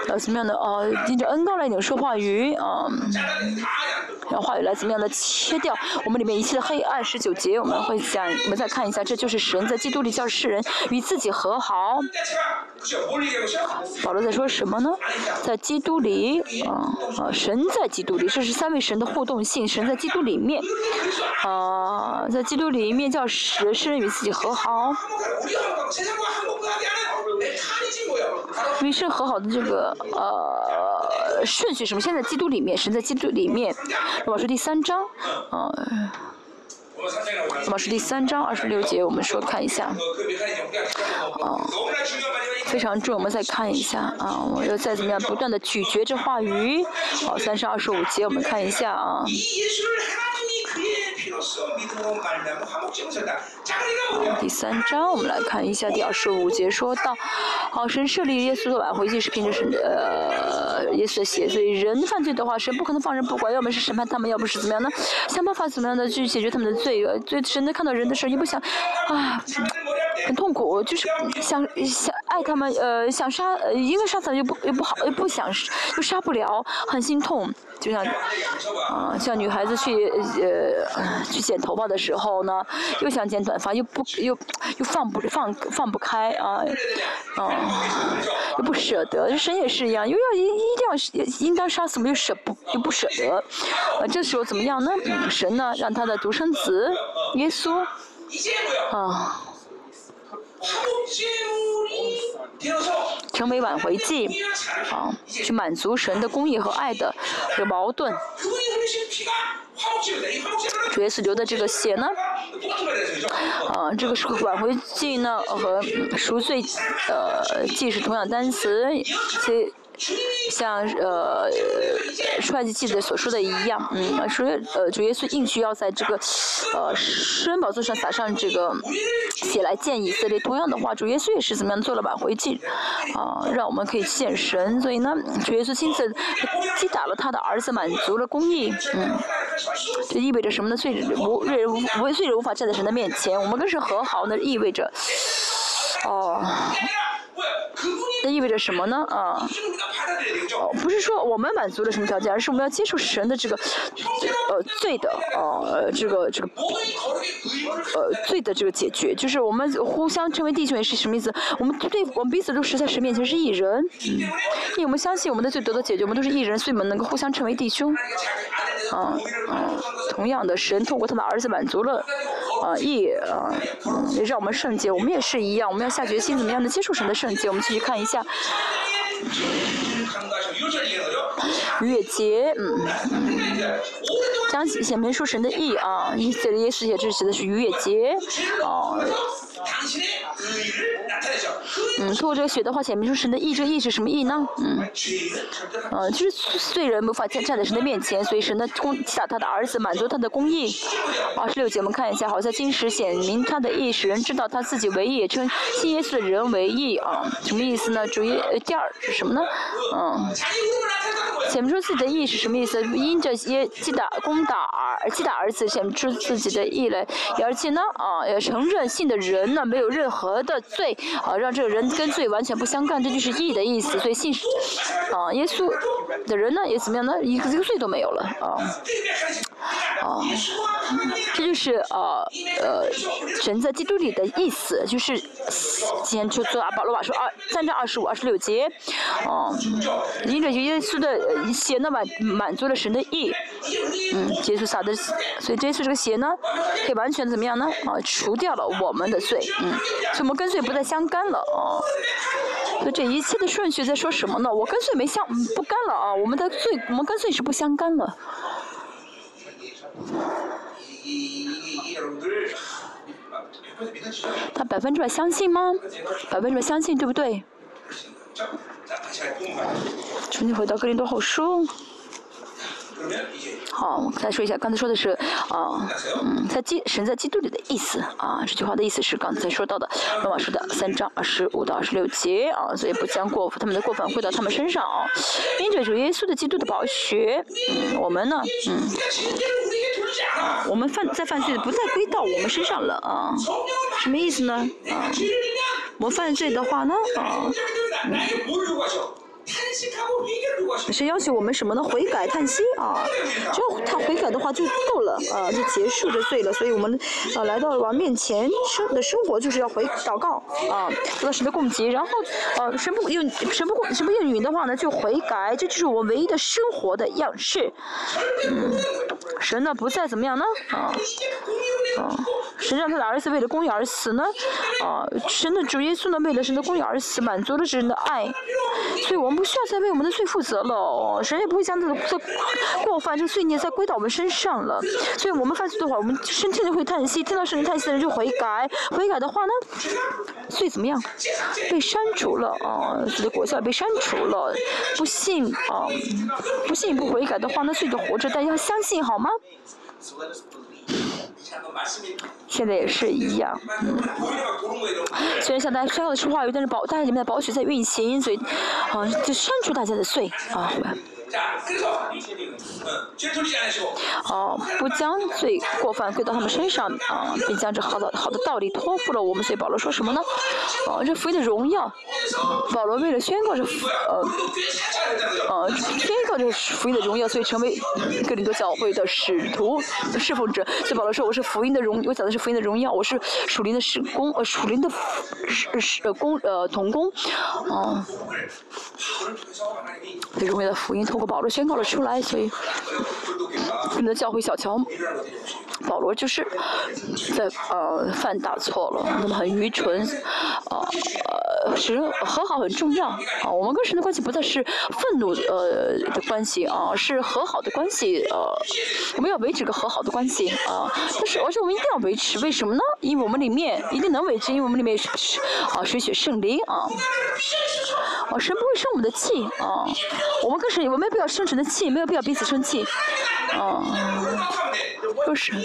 呃什么样的呃听着恩高来领说话语啊，让来怎么样的切掉我们里面一切的黑暗。十九节我们会讲，我们再看一下，这就是神在基督里叫世人与自己和好。保罗在说什么呢？在基督里，啊啊，神在基督里，这是三位神的互动性。神在基督里面，啊，在基督里面叫世人与自己和好。没事和好的这个呃顺序什么？现在基督里面，神在基督里面。罗马书第三章，啊，那么是第三章二十六节，我们说看一下，啊。非常重，我们再看一下啊，我要再怎么样不断的咀嚼这话语。好，三十二十五节，我们看一下啊。第三章，我们来看一下第二十五节，说到，好，神设立耶稣的挽回祭是凭着神呃耶稣的血，所以人犯罪的话，神不可能放任不管，要么是审判他们，要不是怎么样呢？想办法怎么样的去解决他们的罪恶？所以神在看到人的时候，你不想啊。很痛苦，就是想想爱他们，呃，想杀，呃，因为杀死又不又不好，又不想，又杀不了，很心痛。就像，啊，像女孩子去呃去剪头发的时候呢，又想剪短发，又不又又放不放放不开啊，啊，又不舍得。神也是一样，又要一一定要应当杀死，又舍不又不舍得。啊，这时候怎么样呢？神呢，让他的独生子耶稣，啊。成为挽回剂，啊，去满足神的公义和爱的这个矛盾。主耶稣流的这个血呢，啊，这个是挽回剂呢和赎罪呃剂是同样单词，所以。像呃，出埃及记得所说的一样，嗯，说呃主耶稣硬需要在这个呃施恩宝座上撒上这个血来见以色列。同样的话，主耶稣也是怎么样做了挽回祭，啊，让我们可以见神。所以呢，主耶稣亲自击打了他的儿子，满足了公义，嗯，这意味着什么呢？罪人无罪人无罪人无法站在神的面前，我们跟神和好，那意味着，哦。那意味着什么呢？啊，哦，不是说我们满足了什么条件，而是我们要接受神的这个，呃，罪的，呃，这个这个，呃，罪的这个解决，就是我们互相成为弟兄，也是什么意思？我们对我们彼此都是在神面前是一人，嗯，因为我们相信我们的罪得到解决，我们都是一人，所以我们能够互相成为弟兄，啊啊，同样的，神透过他的儿子满足了，啊，义啊，也让我们圣洁，我们也是一样，我们要下决心怎么样的接受神的圣洁，我们继续看一下。逾越节，嗯，讲显明书神的意啊，以色列世界这写的是逾越节，哦。嗯，通过这个血的话，显明出神的意，这意是什么意呢？嗯，呃，就是罪人无法站站在神的面前，所以神呢，通击打他的儿子，满足他的公义。二十六节我们看一下，好像金石显明他的意，使人知道他自己为义，称信耶稣的人为义啊，什么意思呢？主呃，第二是什么呢？嗯。显不出自己的意是什么意思？因着耶击打攻打儿击打儿子显不出自己的意来，而且呢啊要承认信的人呢没有任何的罪啊让这个人跟罪完全不相干，这就是义的意思。所以信啊耶稣的人呢也怎么样呢？一个一个罪都没有了啊啊，这就是呃呃神在基督里的意思，就是先就做阿保罗瓦说二三章二十五二十六节啊，因着耶稣的。你写那满满足了神的意，嗯，耶稣撒的，所以这次这个血呢，可以完全怎么样呢？啊，除掉了我们的罪，嗯，所以我们跟罪不再相干了啊。所以这一切的顺序在说什么呢？我跟罪没相不干了啊，我们的罪，我们跟罪是不相干了。他百分之百相信吗？百分之百相信，对不对？重新回到格林多后书。好，再说一下，刚才说的是啊，嗯，在基神在基督里的意思啊，这句话的意思是刚才说到的罗马书的三章二十五到二十六节啊，所以不将过他们的过犯归到他们身上啊，因着主耶稣的基督的宝血，嗯，我们呢，嗯，我们犯在犯罪不再归到我们身上了啊，什么意思呢？啊，我犯罪的话呢，啊，是要求我们什么呢？悔改、叹息啊！只要他悔改的话就够了啊，就结束这罪了。所以我们啊来到王面前生的生活就是要回祷告啊，得到神的供给，然后呃神不应神不神不应允的话呢就悔改，这就是我唯一的生活的样式。嗯，神呢不再怎么样呢啊啊，神让他的儿子为了公义而死呢啊，神的主耶稣呢为了神的公义而死，满足了神的爱，所以我们。不需要再为我们的罪负责了，神也不会将这个这过犯、这罪孽再归到我们身上了。所以我们犯罪的话，我们深深的会叹息，听到圣人叹息的人就悔改，悔改的话呢，罪怎么样？被删除了啊，罪的果效被删除了。不信啊，不信不悔改的话，那罪就活着，但要相信好吗？现在也是一样，嗯，虽然像大家宣告的是话语，但是保大家里面的宝血在运行，所以，啊，就删除大家的罪啊。哦，不将罪过犯归到他们身上啊，并将这好的好的道理托付了我们。所以保罗说什么呢？哦，这福音的荣耀，保罗为了宣告这呃呃宣告这福音的荣耀，所以成为哥林多教会的使徒侍奉者。所以保罗说我是福音的荣，我讲的是福音的荣耀，我是属灵的使工呃属灵的是是工呃童工啊。最荣耀的福音通过保罗宣告了出来，所以你们的教会小乔，保罗就是在呃犯大错了，那么很愚蠢，呃呃，使人和好很重要啊，我们跟神的关系不再是愤怒呃的关系啊，是和好的关系呃，我们要维持个和好的关系啊，但是而且我们一定要维持，为什么呢？因为我们里面一定能维持，因为我们里面是啊水血圣灵啊，哦神不会生我们的气哦。我们跟神，我们不要生神的气，没有必要彼此生气。哦，说神，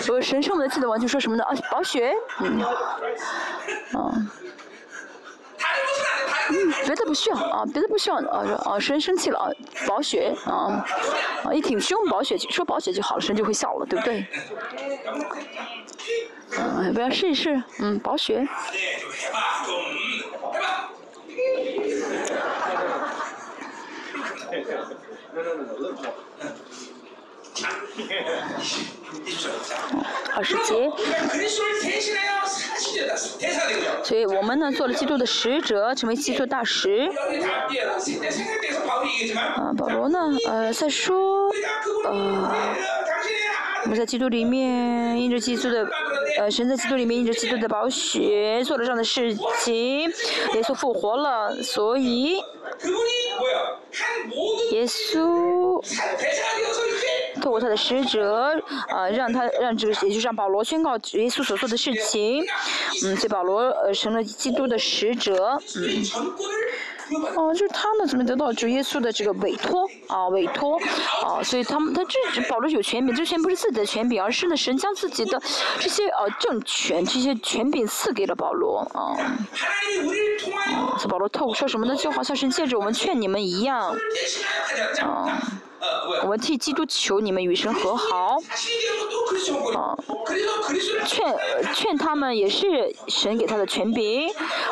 说神生我们的气的话，就说什么呢？啊，宝血，嗯，嗯，嗯，别的不需要啊，别的不需要啊，啊，神生气了啊，宝血啊，啊，一挺胸，宝血说宝血就好了，神就会笑了，对不对？嗯，不要试一试，嗯，宝血。二十节，所以我们呢做了基督的使者，成为基督大使。啊，保罗呢，呃，在说，呃，我们在基督里面印着基督的，呃，神在基督里面印着基督的宝血，做了这样的事情，耶稣复活了，所以。耶稣。透过他的使者，啊，让他让这个，也就是让保罗宣告耶稣所做的事情，嗯，所以保罗呃成了基督的使者，嗯。哦，就是他们，怎么得到主耶稣的这个委托啊？委托啊，所以他们他这保罗有权柄，这权不是自己的权柄，而是呢神将自己的这些呃政权、这些权柄赐给了保罗啊。啊，保罗透说什么呢？就好像神借着我们劝你们一样啊。我们替基督求你们与神和好，啊，劝劝他们也是神给他的权柄，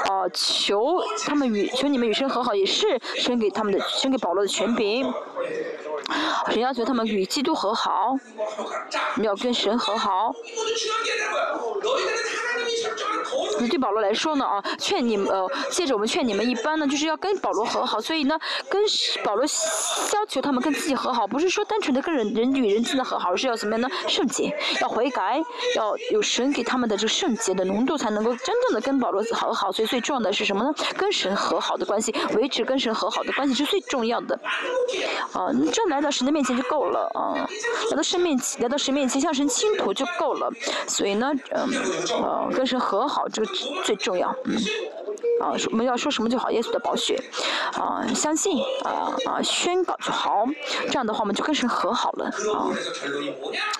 啊，求他们与求你们与神和好也是神给他们的神给保罗的权柄，神要求他们与基督和好，要跟神和好。对保罗来说呢啊，劝你们呃，接着我们劝你们一般呢，就是要跟保罗和好，所以呢，跟保罗要求他们跟自己和好，不是说单纯的跟人人与人之间的和好，而是要怎么样呢？圣洁，要悔改，要有神给他们的这个圣洁的浓度，才能够真正的跟保罗和好。所以最重要的是什么呢？跟神和好的关系，维持跟神和好的关系是最重要的。啊，这样来到神的面前就够了啊，来到神面前，来到神面前向神倾吐就够了。所以呢，嗯，呃，跟神和好这个最重要，嗯。啊，我们要说什么就好，耶稣的宝血，啊，相信，啊啊，宣告就好，这样的话我们就跟神和好了，啊。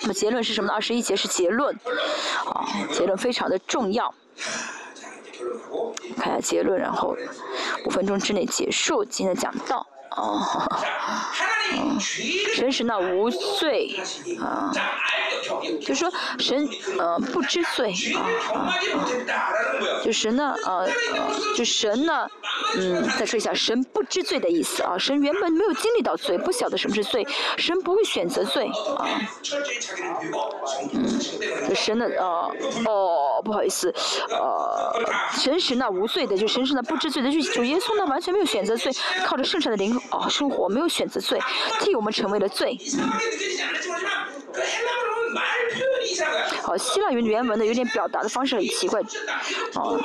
那么结论是什么呢？二十一节是结论，啊，结论非常的重要。看下结论，然后五分钟之内结束今天的讲道。哦，嗯，神是那无罪，啊，就说神呃不知罪，啊啊，就神呢呃就神呢，嗯，再说一下神不知罪的意思啊，神原本没有经历到罪，不晓得什么是罪，神不会选择罪啊，嗯，神的呃哦不好意思，呃，神是那无罪的，就神是那不知罪的，就主耶稣呢完全没有选择罪，靠着圣上的灵。哦，生活没有选择罪，替我们成为了罪。哦，希腊语原文的有点表达的方式很奇怪。哦，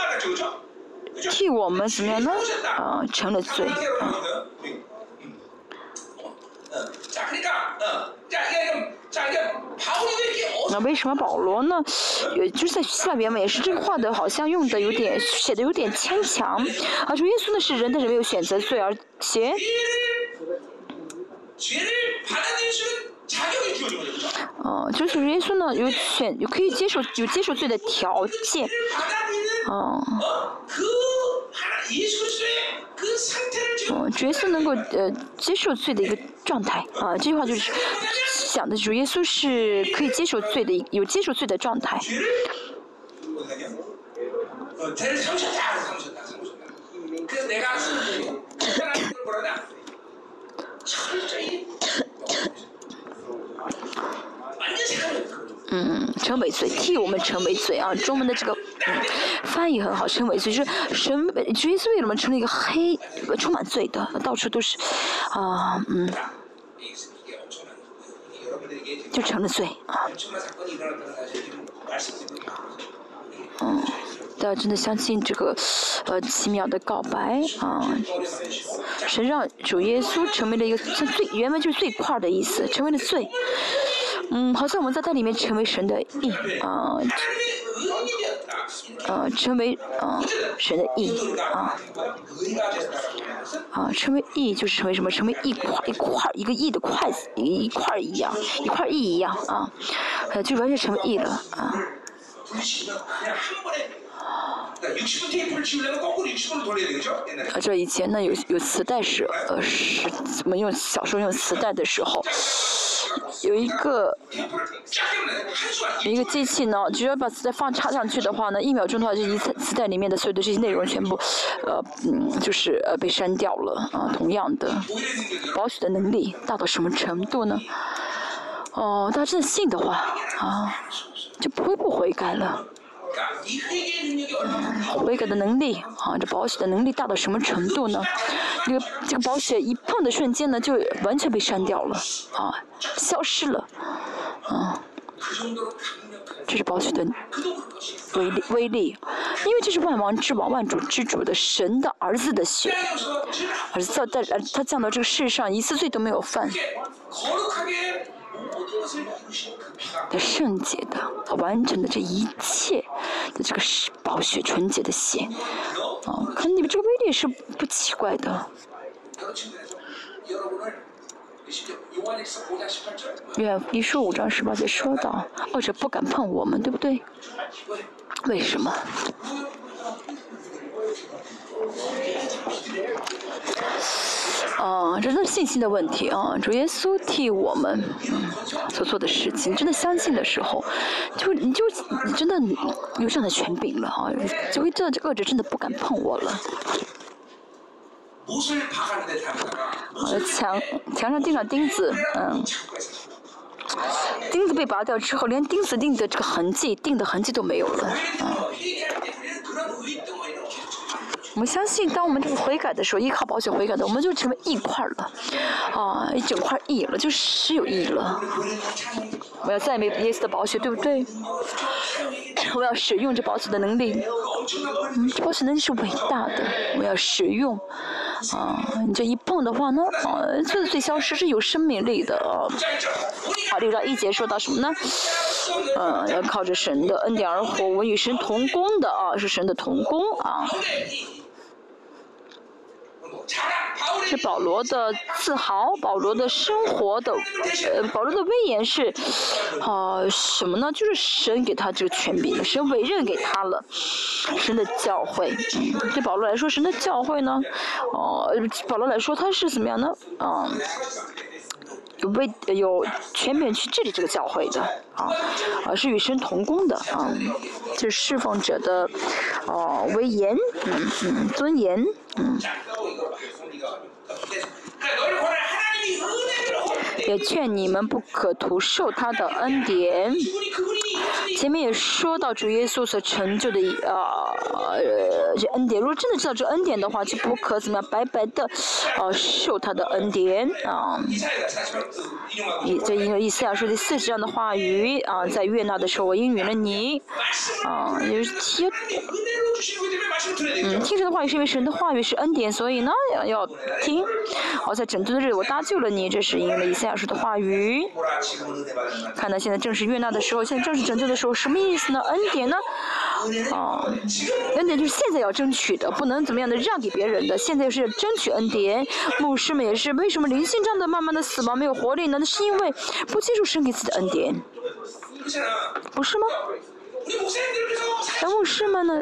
替我们怎么样呢？啊，成了罪。那为什么保罗呢？也就是在希腊原文也是这个话的，好像用的有点写的有点牵强。啊，说耶稣呢是人，但是没有选择罪，而且。哦，就是耶稣呢有选有可以接受有接受罪的条件，哦，哦，主耶稣能够呃接受罪的一个状态。啊，这句话就是想的主耶稣是可以接受罪的有接受罪的状态。[coughs] 嗯，成为罪，替我们成为罪啊！中文的这个嗯翻译很好，成为罪就是神，主耶稣为什么成了一个黑，充满罪的，到处都是啊，嗯，就成了罪啊。嗯。大家真的相信这个，呃，奇妙的告白啊！神让主耶稣成为了一个最原文就是最块的意思，成为了罪，嗯，好像我们在它里面成为神的义啊，呃，成为啊神的义啊，啊，成为义就是成为什么？成为一块一块一个义的筷子，一一块一样，一块义一样啊，呃，就完全成为义了啊。啊，这以前呢有有磁带时，呃，是怎么用小时候用磁带的时候，[laughs] 有一个有一个机器呢，只要把磁带放插上去的话呢，一秒钟的话就一磁磁带里面的所有的这些内容全部，呃，嗯，就是呃被删掉了啊。同样的，保险的能力大到什么程度呢？哦，大家真的信的话啊，就不会不悔改了。悔改的能力啊，这保险的能力大到什么程度呢？这个这个保险一碰的瞬间呢，就完全被删掉了，啊，消失了，啊，这是保险的威力威力，因为这是万王之王、万主之主的神的儿子的血，儿子在他降到这个世上一次罪都没有犯。的圣洁的、完整的这一切的这个是宝血纯洁的血，啊，看你们这个威力是不奇怪的。愿一书五章十八节说到，或者不敢碰我们，对不对？为什么？啊，这是信心的问题啊！主耶稣替我们所做的事情，真的相信的时候，就你就你真的有这样的权柄了啊！就会知道这恶者真的不敢碰我了。墙墙上钉上钉子，嗯，钉子被拔掉之后，连钉子钉的这个痕迹、钉的痕迹都没有了，啊。[laughs] 我们相信，当我们这个悔改的时候，依靠保险悔改的，我们就成为一块了，啊，一整块义了，就是有义了。我要再没耶稣的保险，对不对？我要使用这保险的能力，嗯，这保险能力是伟大的，我要使用。啊，你这一碰的话呢，啊，就是最消失是有生命力的啊。好，六章一节说到什么呢？嗯，要靠着神的恩典而活，我与神同工的啊，是神的同工啊。是保罗的自豪，保罗的生活的，呃，保罗的威严是，啊，什么呢？就是神给他这个权柄，神委任给他了，神的教诲。对保罗来说，神的教诲呢，哦，保罗来说他是怎么样呢？嗯，有为有全面去治理这个教会的，啊，啊是与神同工的，啊，这是侍奉者的，哦，威严，嗯嗯，尊严，嗯。也劝你们不可徒受他的恩典。前面也说到主耶稣所成就的啊这恩典，如果真的知道这恩典的话，就不可怎么样白白的啊受他的恩典啊。以这因为以赛亚书第四十章的话语啊，在悦纳的时候我应允了你啊，也就是听嗯听神的话语是因为神的话语是恩典，所以呢要要听。好，在拯救的日子我搭救了你，这是因为以赛亚书的话语。看到现在正是悦纳的时候，现在正是拯救的时候，什么意思呢？恩典呢？啊，恩典就是现在要争取的，不能怎么样的让给别人的。现在是争取恩典。牧师们也是，为什么灵性这样的慢慢的死亡没有活力呢？那是因为不接受神给自己的恩典，不是吗？那牧师们呢？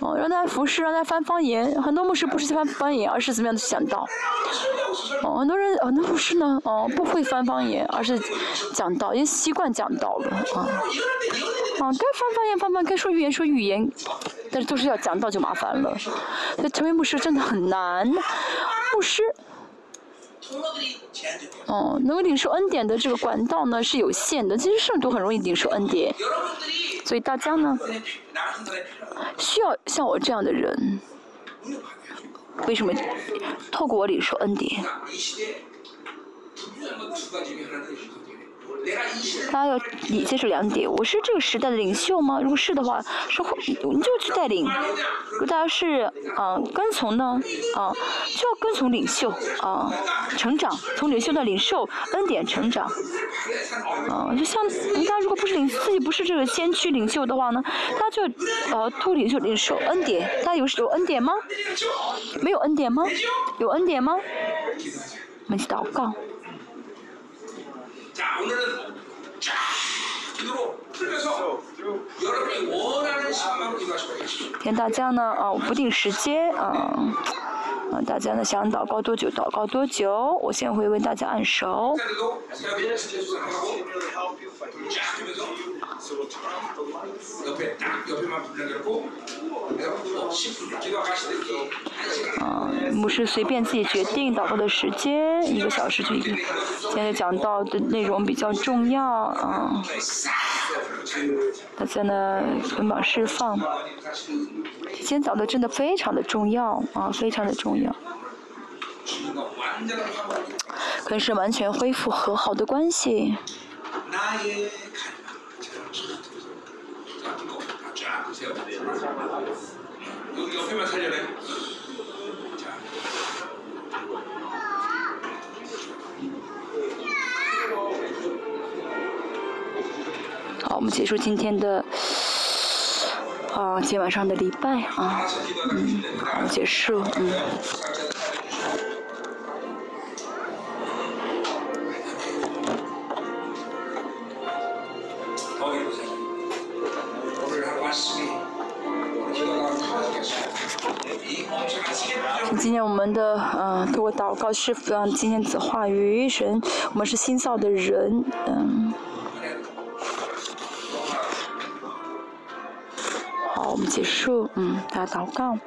哦，让他服侍，让他翻方言。很多牧师不是翻方言，而是怎么样的讲道。哦，很多人，很多牧师呢，哦，不会翻方言，而是讲道，因为习惯讲道了啊。啊，该翻方言翻方，该说语言说语言，但是都是要讲道就麻烦了。所以成为牧师真的很难，牧师。哦，能够领受恩典的这个管道呢是有限的。其实圣徒很容易领受恩典，所以大家呢需要像我这样的人。为什么透过我领受恩典？他要你接受两点，我是这个时代的领袖吗？如果是的话，说你就去带领；如果大家是啊跟从呢啊，就要跟从领袖啊成长，从领袖到领受恩典成长。啊，就像大家如果不是领自己不是这个先驱领袖的话呢，他就呃托领袖领受恩典。大家有有恩典吗？没有恩典吗？有恩典吗？我们去祷告。跟大家呢啊，不定时间啊，啊，大家呢想祷告多久祷告多久，我先会为大家按手。嗯，牧师随便自己决定祷告的时间，一个小时就一个。现在讲到的内容比较重要啊，大家呢捆绑释放。今天讲的真的非常的重要啊，非常的重要。可是完全恢复和好的关系。好，我们结束今天的啊，今天晚上的礼拜啊，嗯，好，结束，嗯。今天我们的嗯，给我祷告是嗯，今天子话语神，我们是新造的人，嗯。好，我们结束，嗯，大家祷告。